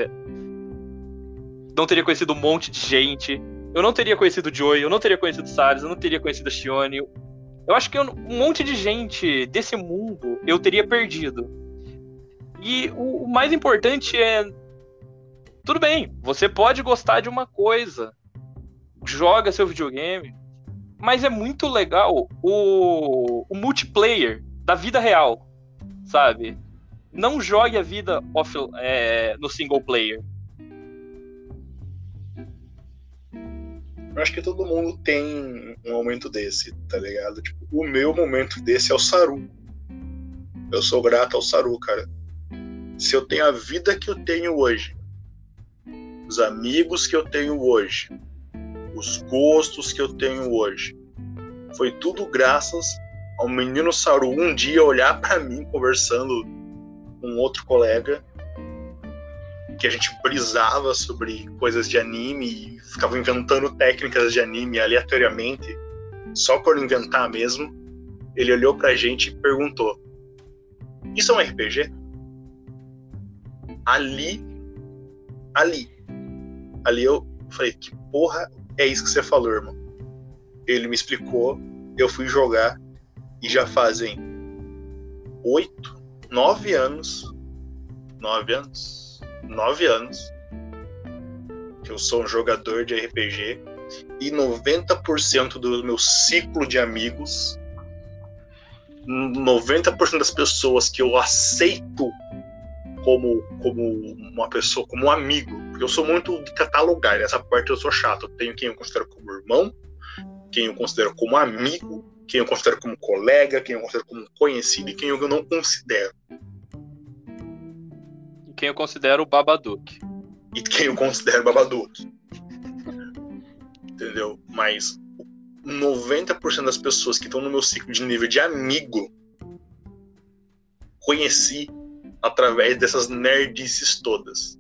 Não teria conhecido um monte de gente. Eu não teria conhecido o Joey, eu não teria conhecido o Salles, eu não teria conhecido a Shione. Eu acho que eu- um monte de gente desse mundo eu teria perdido. E o, o mais importante é. Tudo bem, você pode gostar de uma coisa. Joga seu videogame. Mas é muito legal o, o multiplayer da vida real, sabe? Não jogue a vida off, é, no single player. Eu acho que todo mundo tem um momento desse, tá ligado? Tipo, o meu momento desse é o Saru. Eu sou grato ao Saru, cara. Se eu tenho a vida que eu tenho hoje, os amigos que eu tenho hoje, os gostos que eu tenho hoje, foi tudo graças ao menino Saru um dia olhar pra mim conversando com outro colega que a gente brisava sobre coisas de anime e ficava inventando técnicas de anime aleatoriamente, só por inventar mesmo. Ele olhou pra gente e perguntou: Isso é um RPG? Ali, ali, ali eu falei: Que porra é isso que você falou, irmão? Ele me explicou, eu fui jogar e já fazem oito, nove anos, nove anos, nove anos que eu sou um jogador de RPG e 90% do meu ciclo de amigos, 90% das pessoas que eu aceito como, como uma pessoa, como um amigo, eu sou muito de catalogar, essa parte eu sou chato. Eu tenho quem eu considero como irmão, quem eu considero como amigo, quem eu considero como colega, quem eu considero como conhecido e quem eu não considero. E quem eu considero o Babadook. e quem eu considero Babadook. Entendeu? Mas 90% das pessoas que estão no meu ciclo de nível de amigo conheci através dessas nerdices todas.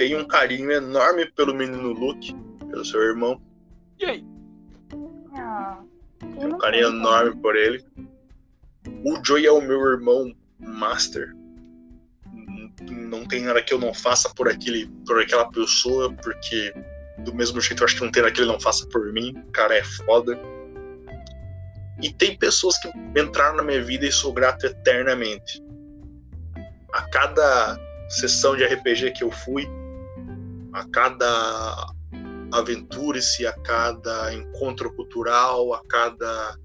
Tenho um carinho enorme pelo menino Luke, pelo seu irmão. E aí? Ah, Tenho um não carinho tem, enorme por ele. O Joey é o meu irmão master. Não tem nada que eu não faça por aquele, por aquela pessoa, porque do mesmo jeito eu acho que não tem nada que ele não faça por mim. O cara é foda. E tem pessoas que entraram na minha vida e sou grato eternamente. A cada sessão de RPG que eu fui, a cada aventure-se, a cada encontro cultural, a cada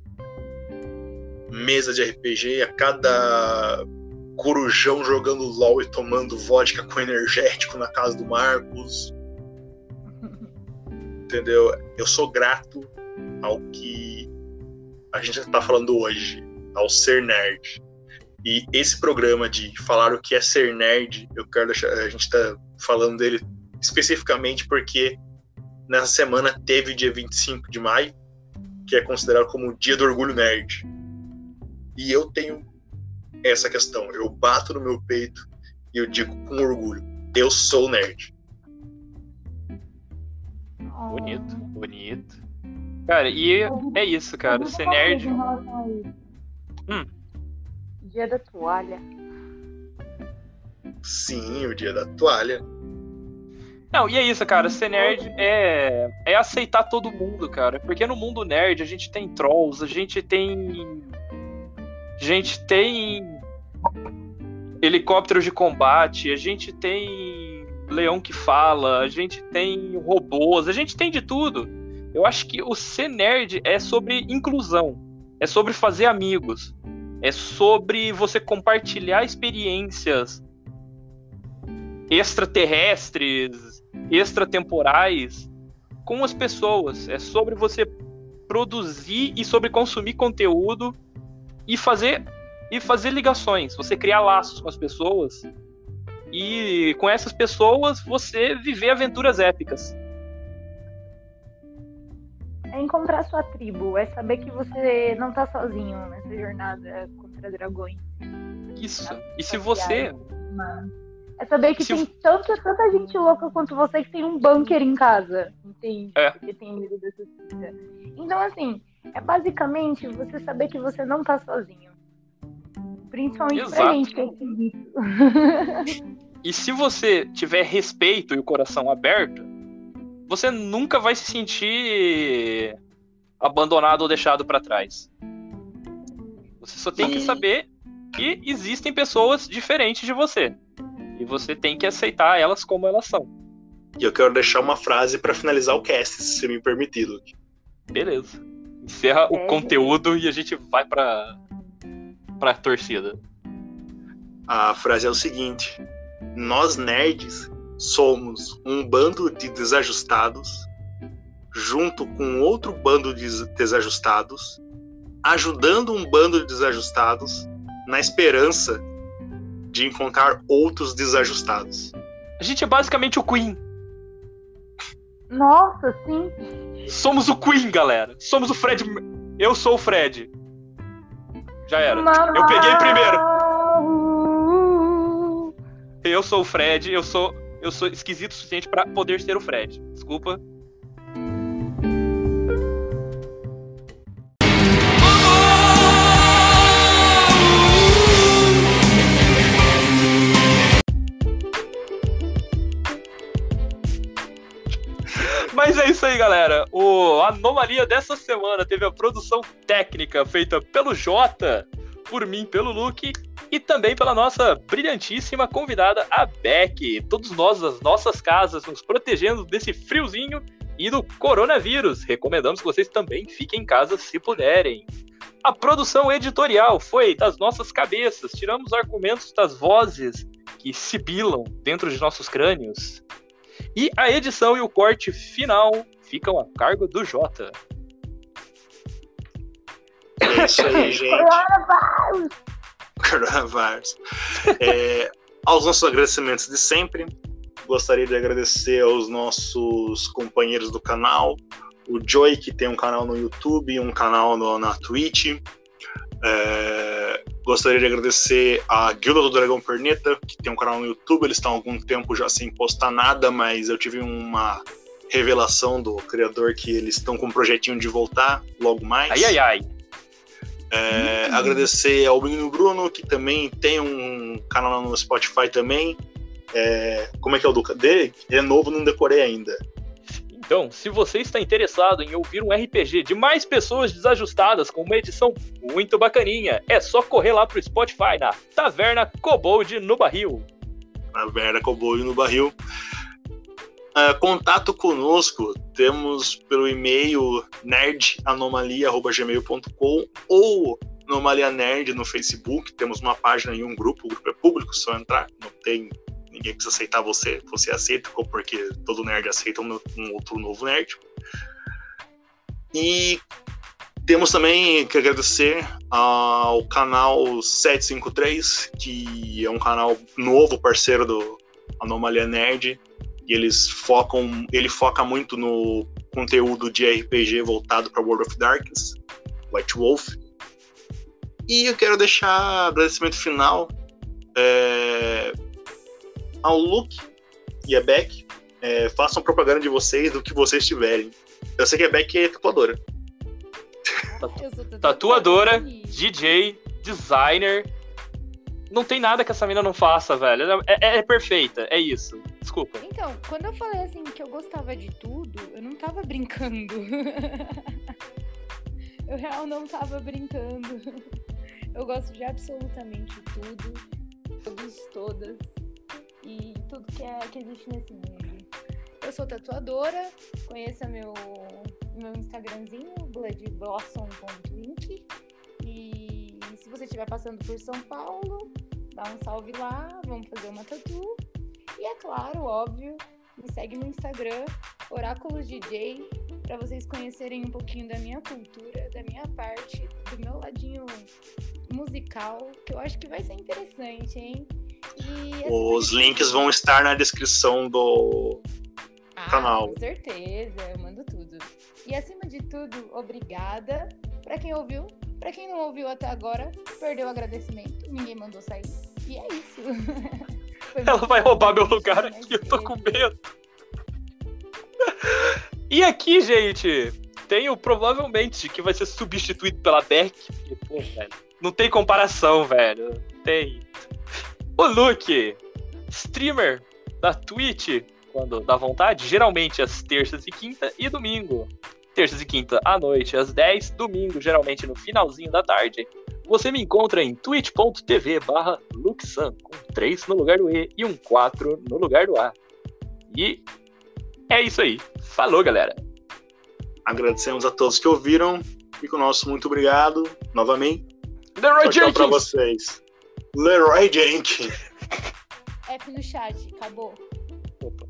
mesa de RPG, a cada corujão jogando LOL e tomando vodka com energético na casa do Marcos. Entendeu? Eu sou grato ao que a gente está falando hoje, ao ser nerd. E esse programa de falar o que é ser nerd, eu quero deixar, a gente está falando dele especificamente porque nessa semana teve dia 25 de maio, que é considerado como o Dia do Orgulho Nerd. E eu tenho essa questão. Eu bato no meu peito e eu digo com orgulho: eu sou nerd. Bonito, bonito. Cara, e é isso, cara. Ser nerd. Hum. Dia da toalha. Sim, o Dia da Toalha. Não, e é isso, cara. Ser nerd é, é aceitar todo mundo, cara. Porque no mundo nerd a gente tem trolls, a gente tem. A gente tem. Helicópteros de combate, a gente tem leão que fala, a gente tem robôs, a gente tem de tudo. Eu acho que o ser nerd é sobre inclusão, é sobre fazer amigos, é sobre você compartilhar experiências extraterrestres, extratemporais com as pessoas. É sobre você produzir e sobre consumir conteúdo e fazer e fazer ligações, você criar laços com as pessoas e com essas pessoas você viver aventuras épicas. É encontrar sua tribo, é saber que você não tá sozinho nessa jornada contra dragões. Isso. E se você É saber que Se tem tanta, tanta gente louca quanto você que tem um bunker em casa, entende? É. Porque tem medo dessa fita. Então, assim, é basicamente você saber que você não tá sozinho. Principalmente pra Exato. gente que é esquisito. E se você tiver respeito e o coração aberto, você nunca vai se sentir abandonado ou deixado para trás. Você só tem que saber que existem pessoas diferentes de você. E você tem que aceitar elas como elas são. E eu quero deixar uma frase para finalizar o cast, se você me permitir, Luke. Beleza. Encerra o conteúdo e a gente vai pra, pra torcida. A frase é o seguinte: Nós nerds somos um bando de desajustados, junto com outro bando de des- desajustados, ajudando um bando de desajustados na esperança de encontrar outros desajustados. A gente é basicamente o Queen. Nossa, sim. Somos o Queen, galera. Somos o Fred. Eu sou o Fred. Já era. Eu peguei primeiro. Eu sou o Fred. Eu sou, eu sou esquisito o suficiente pra poder ser o Fred. Desculpa. É isso aí, galera. O Anomalia dessa semana teve a produção técnica feita pelo Jota, por mim, pelo Luke e também pela nossa brilhantíssima convidada, a Beck. Todos nós, das nossas casas, nos protegendo desse friozinho e do coronavírus. Recomendamos que vocês também fiquem em casa se puderem. A produção editorial foi das nossas cabeças. Tiramos argumentos das vozes que sibilam dentro de nossos crânios. E a edição e o corte final ficam a cargo do Jota. É isso aí, gente. Coronavirus! Coronavirus. É, aos nossos agradecimentos de sempre, gostaria de agradecer aos nossos companheiros do canal, o Joy, que tem um canal no YouTube e um canal no- na Twitch. É, gostaria de agradecer a Guilda do Dragão Perneta, que tem um canal no YouTube. Eles estão há algum tempo já sem postar nada, mas eu tive uma revelação do criador que eles estão com um projetinho de voltar logo mais. Ai, ai, ai. É, Agradecer ao menino Bruno, que também tem um canal no Spotify também. É, como é que é o do dele? É novo, não decorei ainda. Então, se você está interessado em ouvir um RPG de mais pessoas desajustadas com uma edição muito bacaninha, é só correr lá pro Spotify na Taverna Kobold no Barril. Taverna Kobold no Barril. Uh, contato conosco, temos pelo e-mail nerdanomalia.gmail.com ou Anomalia Nerd no Facebook, temos uma página e um grupo, o grupo é público, só entrar, não tem ninguém precisa aceitar você, você aceita, porque todo nerd aceita um, um outro novo nerd. E temos também que agradecer ao canal 753, que é um canal novo, parceiro do Anomalia Nerd, e eles focam, ele foca muito no conteúdo de RPG voltado para World of Darkness, White Wolf. E eu quero deixar agradecimento final é, ao Luke e a Beck. É, façam propaganda de vocês do que vocês tiverem. Eu sei que a Beck é tatuadora. Tatuadora, DJ, designer. Não tem nada que essa mina não faça, velho. É, é, é perfeita, é isso. Desculpa. Então, quando eu falei assim que eu gostava de tudo, eu não tava brincando. eu real não tava brincando. Eu gosto de absolutamente tudo. Todos, todas e tudo que, é, que existe nesse mundo. Eu sou tatuadora, conheça meu, meu Instagramzinho, bloodblossom.ink. E se você estiver passando por São Paulo, dá um salve lá, vamos fazer uma tatu. E é claro, óbvio, me segue no Instagram, Oráculos DJ, para vocês conhecerem um pouquinho da minha cultura, da minha parte, do meu ladinho musical, que eu acho que vai ser interessante, hein? Os links vão estar na descrição do ah, canal. Com certeza, eu mando tudo. E acima de tudo, obrigada. Para quem ouviu, para quem não ouviu até agora, perdeu o agradecimento. Ninguém mandou sair. E é isso. Ela vai roubar meu lugar aqui, eu tô com medo. E aqui, gente, tenho provavelmente que vai ser substituído pela Beck. pô, velho, não tem comparação, velho. Não tem. O Luke, streamer da Twitch, quando dá vontade, geralmente às terças e quinta e domingo. Terças e quinta à noite, às 10, domingo, geralmente no finalzinho da tarde. Você me encontra em twitch.tv barra Luxan, com 3 no lugar do E e um 4 no lugar do A. E é isso aí. Falou, galera. Agradecemos a todos que ouviram. Fico nosso muito obrigado novamente. Leroy tchau, tchau pra vocês. Leroy Jenkins. F no chat, acabou. Opa.